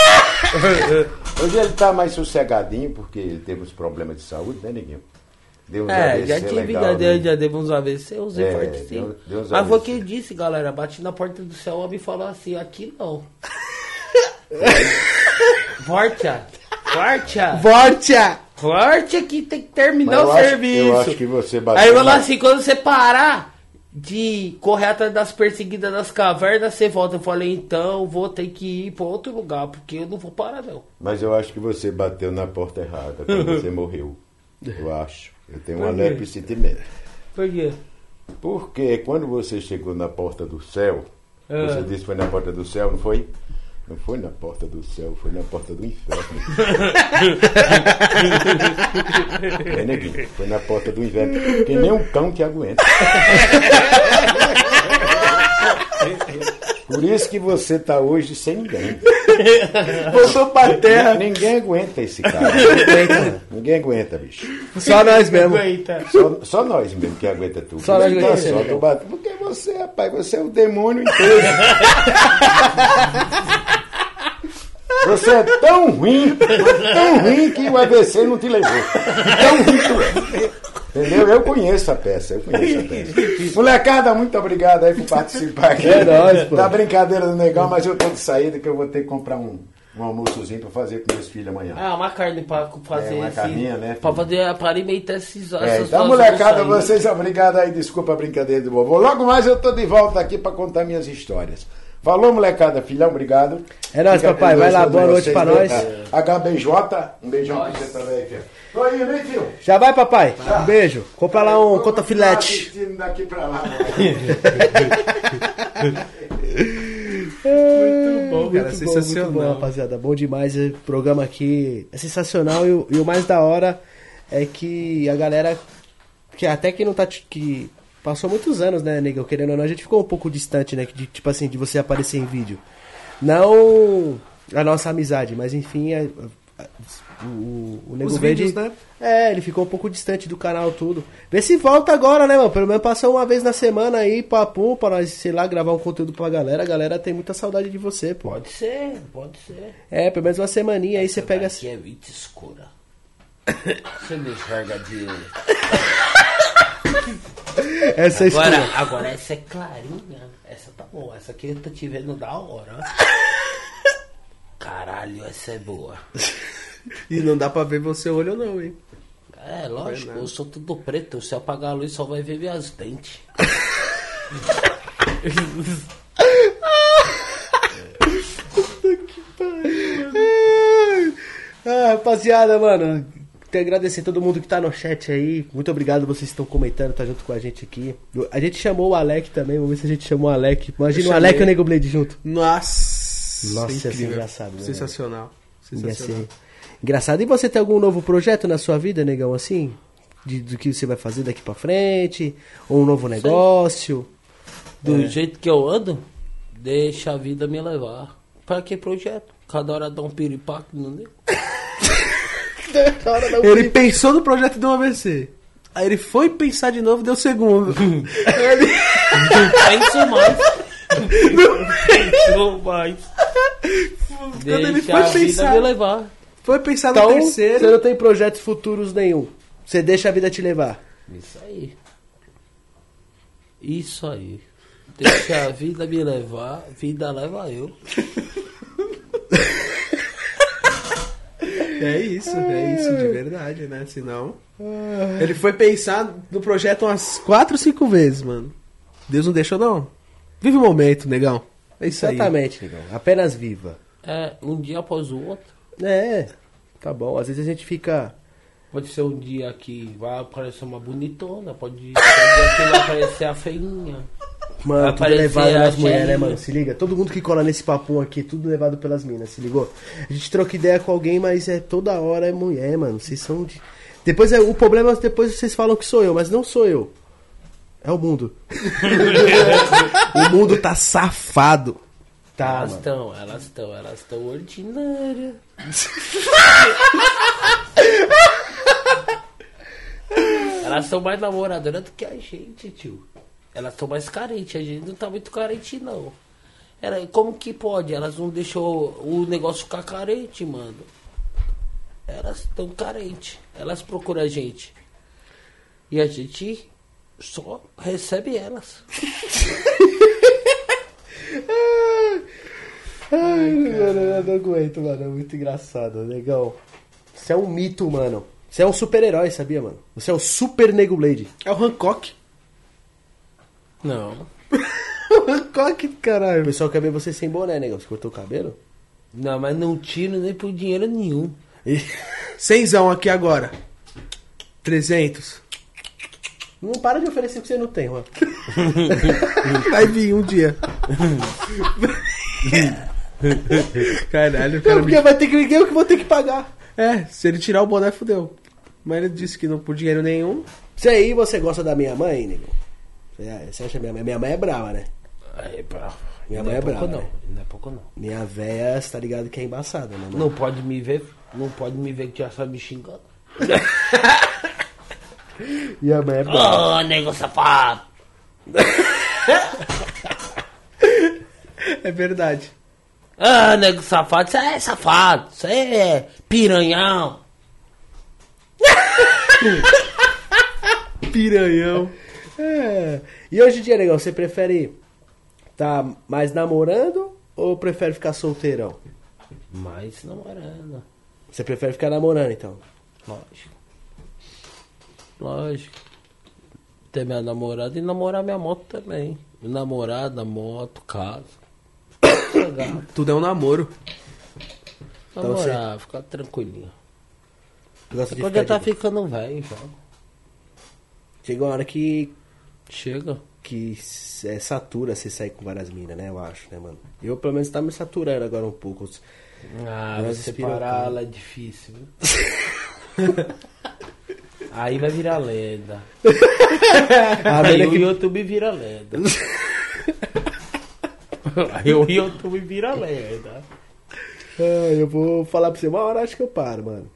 hoje ele tá mais sossegadinho, porque ele teve uns problemas de saúde, né, Neguinho? Deu uns É, AVC já tive, legal, já, né? deu- já deu uns AVC, uns É, infartos sim. deu- deu uns Mas foi o que eu disse, galera. Bati na porta do céu, o homem falou assim, aqui não. Vortia! Vortia! Vortia! Vortia que tem que terminar Mas eu o acho- serviço. eu acho que você bateu Aí eu falou assim, quando você parar de correr atrás das perseguidas das cavernas, você volta. Eu falei, então vou ter que ir pra outro lugar, porque eu não vou parar não. Mas eu acho que você bateu na porta errada quando você morreu. Eu acho. Eu tenho um Por quê? leve sentimento. Por quê? Porque quando você chegou na porta do céu, Ah. você disse que foi na porta do céu, não foi? Não foi na porta do céu, foi na porta do inferno. é, neguinho, foi na porta do inferno. Porque nem um cão que aguenta. Por isso que você tá hoje sem ninguém. Voltou pra terra. Ninguém aguenta esse cara. Ninguém aguenta, bicho. Só nós mesmo. Só, só nós mesmo que aguenta tudo. Só nós Tá aguenta só do bate- Porque você, rapaz, você é o demônio inteiro. Você é tão ruim, tão ruim que o AVC não te levou. Tão ruim tu é. Entendeu? Eu conheço a peça, eu conheço a peça. Molecada, muito obrigado aí por participar aqui. É nóis, pô. Da brincadeira do negão, mas eu tô de saída que eu vou ter que comprar um, um almoçozinho pra fazer com meus filhos amanhã. Ah, uma carne pra fazer É, uma carninha, né, Pra filho? fazer, pra alimentar esses É, essas então, molecada, vocês obrigado aí, desculpa a brincadeira do vovô. Logo mais eu tô de volta aqui pra contar minhas histórias. Falou, molecada, filhão, obrigado. É nóis, Fica papai, vai lá, boa noite pra nós. HBJ, um beijão pra você também, filho. Tô indo, hein, filho? Já vai, papai? Um beijo. Compra lá um conta filete. daqui pra lá. Muito bom, cara. Muito sensacional. Muito bom, rapaziada. Bom demais. O programa aqui é sensacional. E, o- e o mais da hora é que a galera, que até que não tá. que passou muitos anos, né, Negão? Querendo ou não, a gente ficou um pouco distante, né? De, tipo assim, de você aparecer em vídeo. Não a nossa amizade, mas enfim, a- a- o, o Nego Os Verde. vídeos, né? É, ele ficou um pouco distante do canal tudo. Vê se volta agora, né, mano? Pelo menos passar uma vez na semana aí, papo, pra nós, sei lá, gravar um conteúdo pra galera. A galera tem muita saudade de você, pô. Pode ser, pode ser. É, pelo menos uma semaninha aí você pega Aqui é muito escura. Você não enxerga de... essa é Agora, escura. agora essa é clarinha. Essa tá boa. Essa aqui eu tô te vendo da hora. Caralho, essa é boa. E não dá pra ver você olho não, hein? É, lógico, eu sou tudo preto. Se eu apagar a luz, só vai ver minhas dentes. Ah, rapaziada, mano. Quero agradecer todo mundo que tá no chat aí. Muito obrigado vocês que estão comentando, tá junto com a gente aqui. A gente chamou o Alec também, vamos ver se a gente chamou o Alec. Imagina o Alec e o Nego Blade junto. Nossa, Nossa, ia ser incrível. engraçado, né, Sensacional. Ia Sensacional. ser engraçado. E você tem algum novo projeto na sua vida, negão, assim? De, do que você vai fazer daqui pra frente? Ou um novo negócio? Do jeito que eu ando, deixa a vida me levar. Pra que projeto? Cada hora dá um piripaque no nego. Ele pensou no projeto do AVC. Aí ele foi pensar de novo, deu segundo. Ele... penso mais. Não penso mais. ele Deixa foi a vida pensar- me levar. Foi pensar no Então, terceiro. você não tem projetos futuros nenhum. Você deixa a vida te levar. Isso aí. Isso aí. Deixa a vida me levar, vida leva eu. É isso, é isso de verdade, né? Senão. Ele foi pensar no projeto umas 4, 5 vezes, mano. Deus não deixou, não. Vive o momento, negão. É isso aí. Exatamente, negão. Apenas viva. É, um dia após o outro. É, tá bom. Às vezes a gente fica. Pode ser um dia que vai aparecer uma bonitona, pode ser um dia que vai aparecer a feinha. Mano, tudo aparecer levado nas mulheres, né, mano? Se liga. Todo mundo que cola nesse papum aqui, tudo levado pelas minas, se ligou? A gente troca ideia com alguém, mas é toda hora é mulher, mano. Vocês são de. Depois é, o problema é depois vocês falam que sou eu, mas não sou eu. É o mundo. O mundo tá safado. Tá, elas estão, elas estão, elas estão ordinárias. elas são mais namoradoras do que a gente, tio. Elas estão mais carentes, a gente não tá muito carente, não. Ela, como que pode? Elas não deixou o negócio ficar carente, mano. Elas estão carentes. Elas procuram a gente. E a gente só recebe elas. Ai, mano, eu não aguento, mano. É muito engraçado, legal. Você é um mito, mano. Você é um super-herói, sabia, mano? Você é o Super Nego Blade. É o Hancock. Não. o Hancock, O caralho. pessoal quer ver você sem boné, negão. Você cortou o cabelo? Não, mas não tiro nem por dinheiro nenhum. E- Cenzão aqui agora. 300. Não para de oferecer o que você não tem, mano. Vai vir um dia. Caralho, cara Não, me... porque vai ter que eu que vou ter que pagar. É, se ele tirar o boné, fudeu. Mas ele disse que não por dinheiro nenhum. Isso aí você gosta da minha mãe, nego? Você- acha minha mãe? Minha mãe é brava, né? É, pra... Minha não mãe é pouco brava, não. né? Não é pouco não. Minha véia, você tá ligado que é embaçada, né, mano? Não pode me ver, não pode me ver que já sabe me xingando. Minha mãe é brava. Ô, nego safado! É verdade. Ah, nego safado, isso é safado, isso é piranhão. Piranhão. É. E hoje em dia, negão, você prefere tá mais namorando ou prefere ficar solteirão? Mas namorando, Você prefere ficar namorando, então? lógico. Lógico. Ter minha namorada e namorar minha moto também. Namorada, moto, casa. Legal. Tudo é um namoro. Namorar, ficar tranquilinho. Gosta de Quando já tá de... ficando velho, já. Chega uma hora que, Chega. que é, satura você sair com várias minas, né? Eu acho, né, mano? Eu, pelo menos, tá me saturando agora um pouco. Ah, Mas você parar ela é difícil. Aí vai virar lenda. Aí o. YouTube vira lenda. Aí o YouTube vira lenda. Ah, eu vou falar pra você, uma hora acho que eu paro, mano.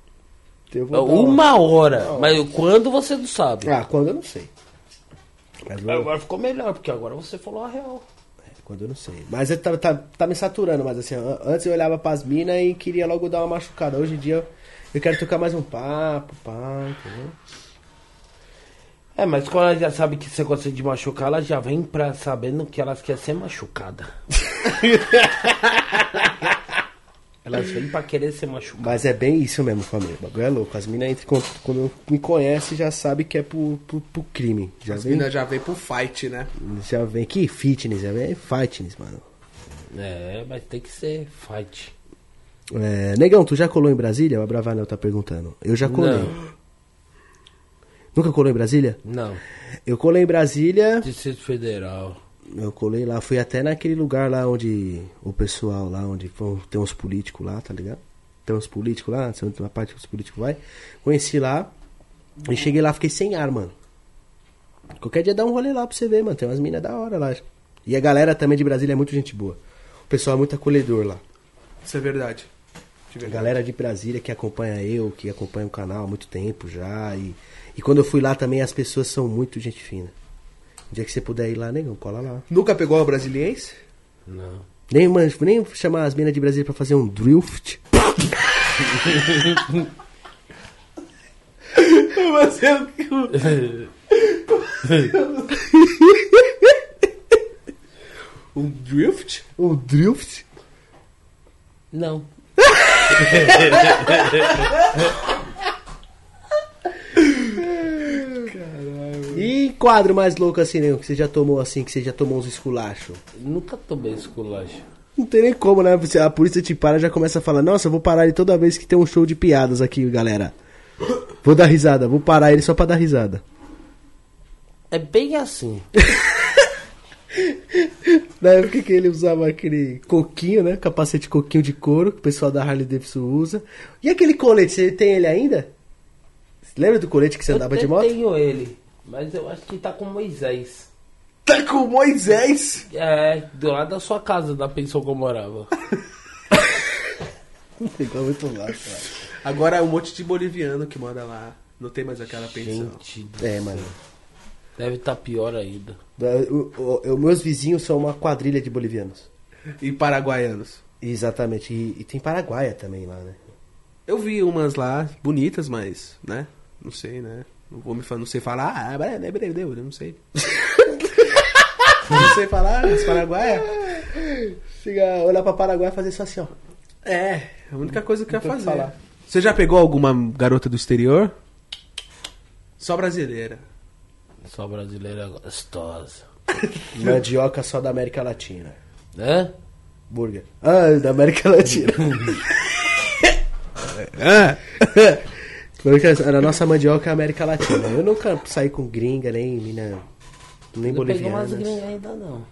Eu vou dar uma- Uma hora. Mas quando você não sabe. Ah, quando eu não sei. Mas eu- Agora ficou melhor, porque agora você falou a real. Quando eu não sei. Mas eu tá, tá, tá me saturando, mas assim, antes eu olhava pras minas e queria logo dar uma machucada. Hoje em dia eu quero tocar mais um papo, pá, entendeu? É, mas quando ela já sabe que você gosta de machucar, ela já vem pra sabendo que elas querem ser machucada. elas vêm pra querer ser machucadas. Mas é bem isso mesmo, família. O bagulho é louco. As minas entram, quando, me conhece já sabe que é pro, pro, pro crime. Já As minas já vem pro fight, né? já vem. Que fitness, já vem fitness, mano. É, mas tem que ser fight. É, Negão, tu já colou em Brasília? O Abravanel tá perguntando. Eu já colei. Não. Nunca colou em Brasília? Não. Eu colei em Brasília. Distrito Federal. Eu colei lá, fui até naquele lugar lá onde o pessoal lá, onde tem uns políticos lá, tá ligado? Tem uns políticos lá, uma parte que os políticos vai. Conheci lá e cheguei lá, fiquei sem ar, mano. Qualquer dia dá um rolê lá pra você ver, mano. Tem umas minas da hora lá. E a galera também de Brasília é muito gente boa. O pessoal é muito acolhedor lá. Isso é verdade. De A verdade. galera de Brasília que acompanha eu, que acompanha o canal há muito tempo já. E, e quando eu fui lá também as pessoas são muito gente fina. O dia que você puder ir lá, negão, cola lá. Nunca pegou a brasiliense? Não. Nem, man- nem chamar as minas de Brasília pra fazer um drift. Você é um drift? Um drift? Não. E quadro mais louco assim, negão, que você já tomou assim, que você já tomou uns esculachos? Nunca tomei esculacho. Não tem nem como, né? A polícia te para e já começa a falar, nossa, eu vou parar ele toda vez que tem um show de piadas aqui, galera. Vou dar risada, vou parar ele só pra dar risada. É bem assim. Na época que ele usava aquele coquinho, né? Capacete coquinho de couro, que o pessoal da Harley Davidson usa. E aquele colete, você tem ele ainda? Lembra do colete que você andava eu de te- moto? tenho ele, mas eu acho que tá com Moisés. Tá com o Moisés. É, do lado da sua casa, da pensão que eu morava. Ficou muito massa, cara. Agora é um monte de boliviano que mora lá. Não tem mais aquela pensão. Gente, do É, mano. Deve estar pior ainda. O- o- o- meus vizinhos são uma quadrilha de bolivianos. E paraguaianos. Exatamente. E, e tem Paraguaia também lá, né? Eu vi umas lá bonitas, mas, né? Não sei, né? Não vou me falar, não sei falar, ah, é, é, é, não sei. não sei falar, as paraguaias. Chega, olhar pra Paraguai e fazer só assim, ó. É, a única coisa que eu ia fazer. falar. Você já pegou alguma garota do exterior? Só brasileira. Só brasileira gostosa. Mandioca só da América Latina. Né? Burger. Ah, da América Latina. Ah, Porque a nossa mandioca é a América Latina. Eu nunca saí com gringa, nem mina. Nem Não pegou umas boliviana. gringas ainda não.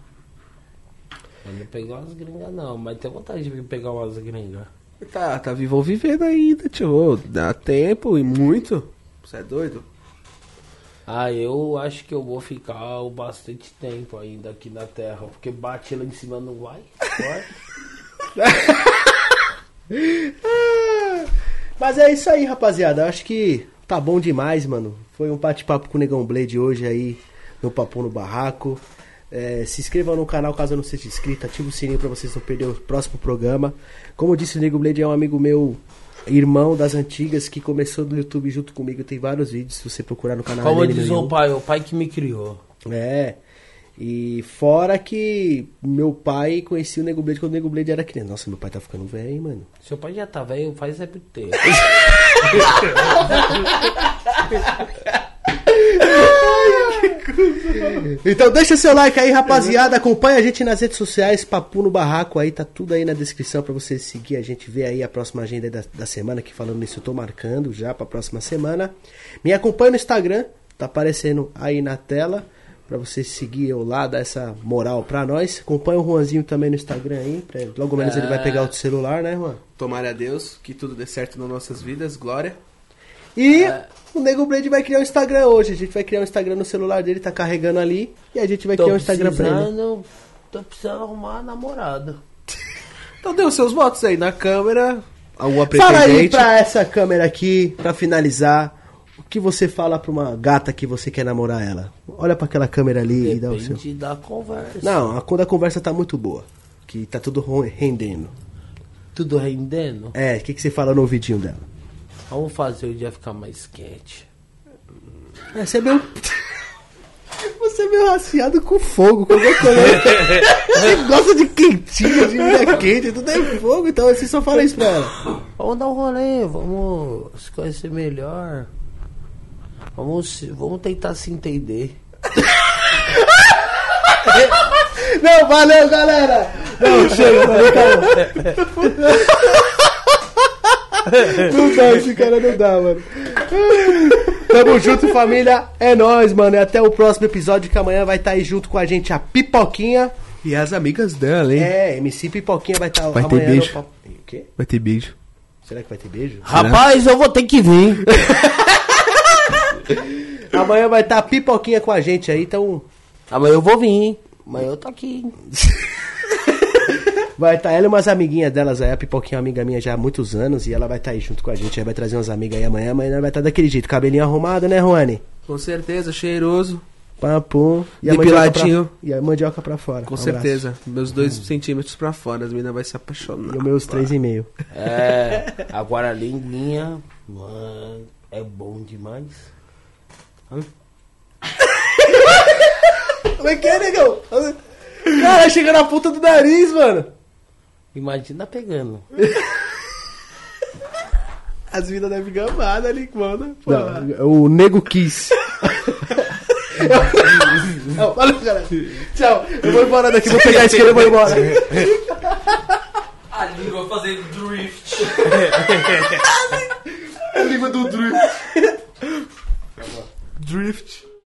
Eu não peguei umas gringas não, mas tenho vontade de pegar umas gringas. tá, tá vivo vivendo ainda, tio. Dá tempo e muito. Você é doido? Ah, eu acho que eu vou ficar bastante tempo ainda aqui na Terra, porque bate lá em cima não vai. vai. Mas é isso aí, rapaziada. Eu acho que tá bom demais, mano. Foi um bate-papo com o Negão Blade hoje aí no Papo no Barraco. É, se inscreva no canal caso não seja inscrito, ativa o sininho pra vocês não perderem o próximo programa. Como eu disse, o Nego Blade é um amigo meu, irmão das antigas, que começou no YouTube junto comigo. Tem vários vídeos, se você procurar no canal Como dele no diz o pai, o pai que me criou. É. E fora que meu pai conhecia o Nego Blade quando o Nego Blade era criança. Nossa, meu pai tá ficando velho, hein, mano. Seu pai já tá velho, faz é muito tempo. Então deixa seu like aí, rapaziada. Acompanha a gente nas redes sociais, Papu no Barraco aí, tá tudo aí na descrição pra você seguir a gente, ver aí a próxima agenda da, da semana, que falando nisso eu tô marcando já pra próxima semana. Me acompanha no Instagram, tá aparecendo aí na tela, pra você seguir eu lá, dar essa moral pra nós. Acompanha o Juanzinho também no Instagram aí, pra, logo menos ele vai pegar outro celular, né, Juan? Tomara a Deus que tudo dê certo nas nossas vidas. Glória. E o Nego Blade vai criar um Instagram hoje. A gente vai criar um Instagram no celular dele, tá carregando ali. E a gente vai Tô criar um Instagram pra ele. precisando, tô precisando arrumar uma namorada. Então dê os seus votos aí na câmera. Alguma Fala aí pretendente. pra essa câmera aqui, pra finalizar. O que você fala pra uma gata que você quer namorar ela? Olha pra aquela câmera ali e dá o seu. Depende da conversa. Não, a, quando a conversa tá muito boa. Que tá tudo rendendo. Tudo rendendo. É, o que, que você fala no ouvidinho dela? Vamos fazer o dia ficar mais quente. É, você é meio. Você é meio raciado com fogo, qualquer coisa. Você gosta de quentinho, de vida quente, tudo é fogo, então você só fala isso pra ela. Vamos dar um rolê, vamos se conhecer melhor. Vamos, vamos tentar se entender. Não, valeu, galera! Não, chega, tá calma. Não dá, esse cara não dá, mano. Tamo junto, família. É nóis, mano. E até o próximo episódio, que amanhã vai estar aí junto com a gente a Pipoquinha. E as amigas dela, hein? É, MC Pipoquinha vai estar Vai ter amanhã beijo. no. O quê? Vai ter beijo. Será que vai ter beijo? Rapaz, eu vou ter que vir. Amanhã vai estar a Pipoquinha com a gente aí, então Amanhã eu vou vir, hein? Amanhã eu tô aqui. vai estar ela e umas amiguinhas delas aí. A Pipoquinha é uma amiga minha já há muitos anos e ela vai estar aí junto com a gente. Aí vai trazer umas amigas aí amanhã. Amanhã vai estar daquele jeito, cabelinho arrumado, né, Juane? Com certeza, cheiroso. Papum. E a, mandioca Depiladinho. pra, e a mandioca pra fora. Com Um certeza. Meus dois centímetros pra fora, as meninas vão se apaixonar. abraço. E os meus três e meio. É, agora a linguinha, mano, é bom demais. Como é que é, negão? Cara, chega na ponta do nariz, mano. Imagina pegando. As meninas devem gamar ali, mano. Pô. Não, o nego quis. Não, valeu, cara. Tchau. Eu vou embora daqui, vou pegar a esquerda e vou embora. A língua fazendo drift. A língua do Drew. drift.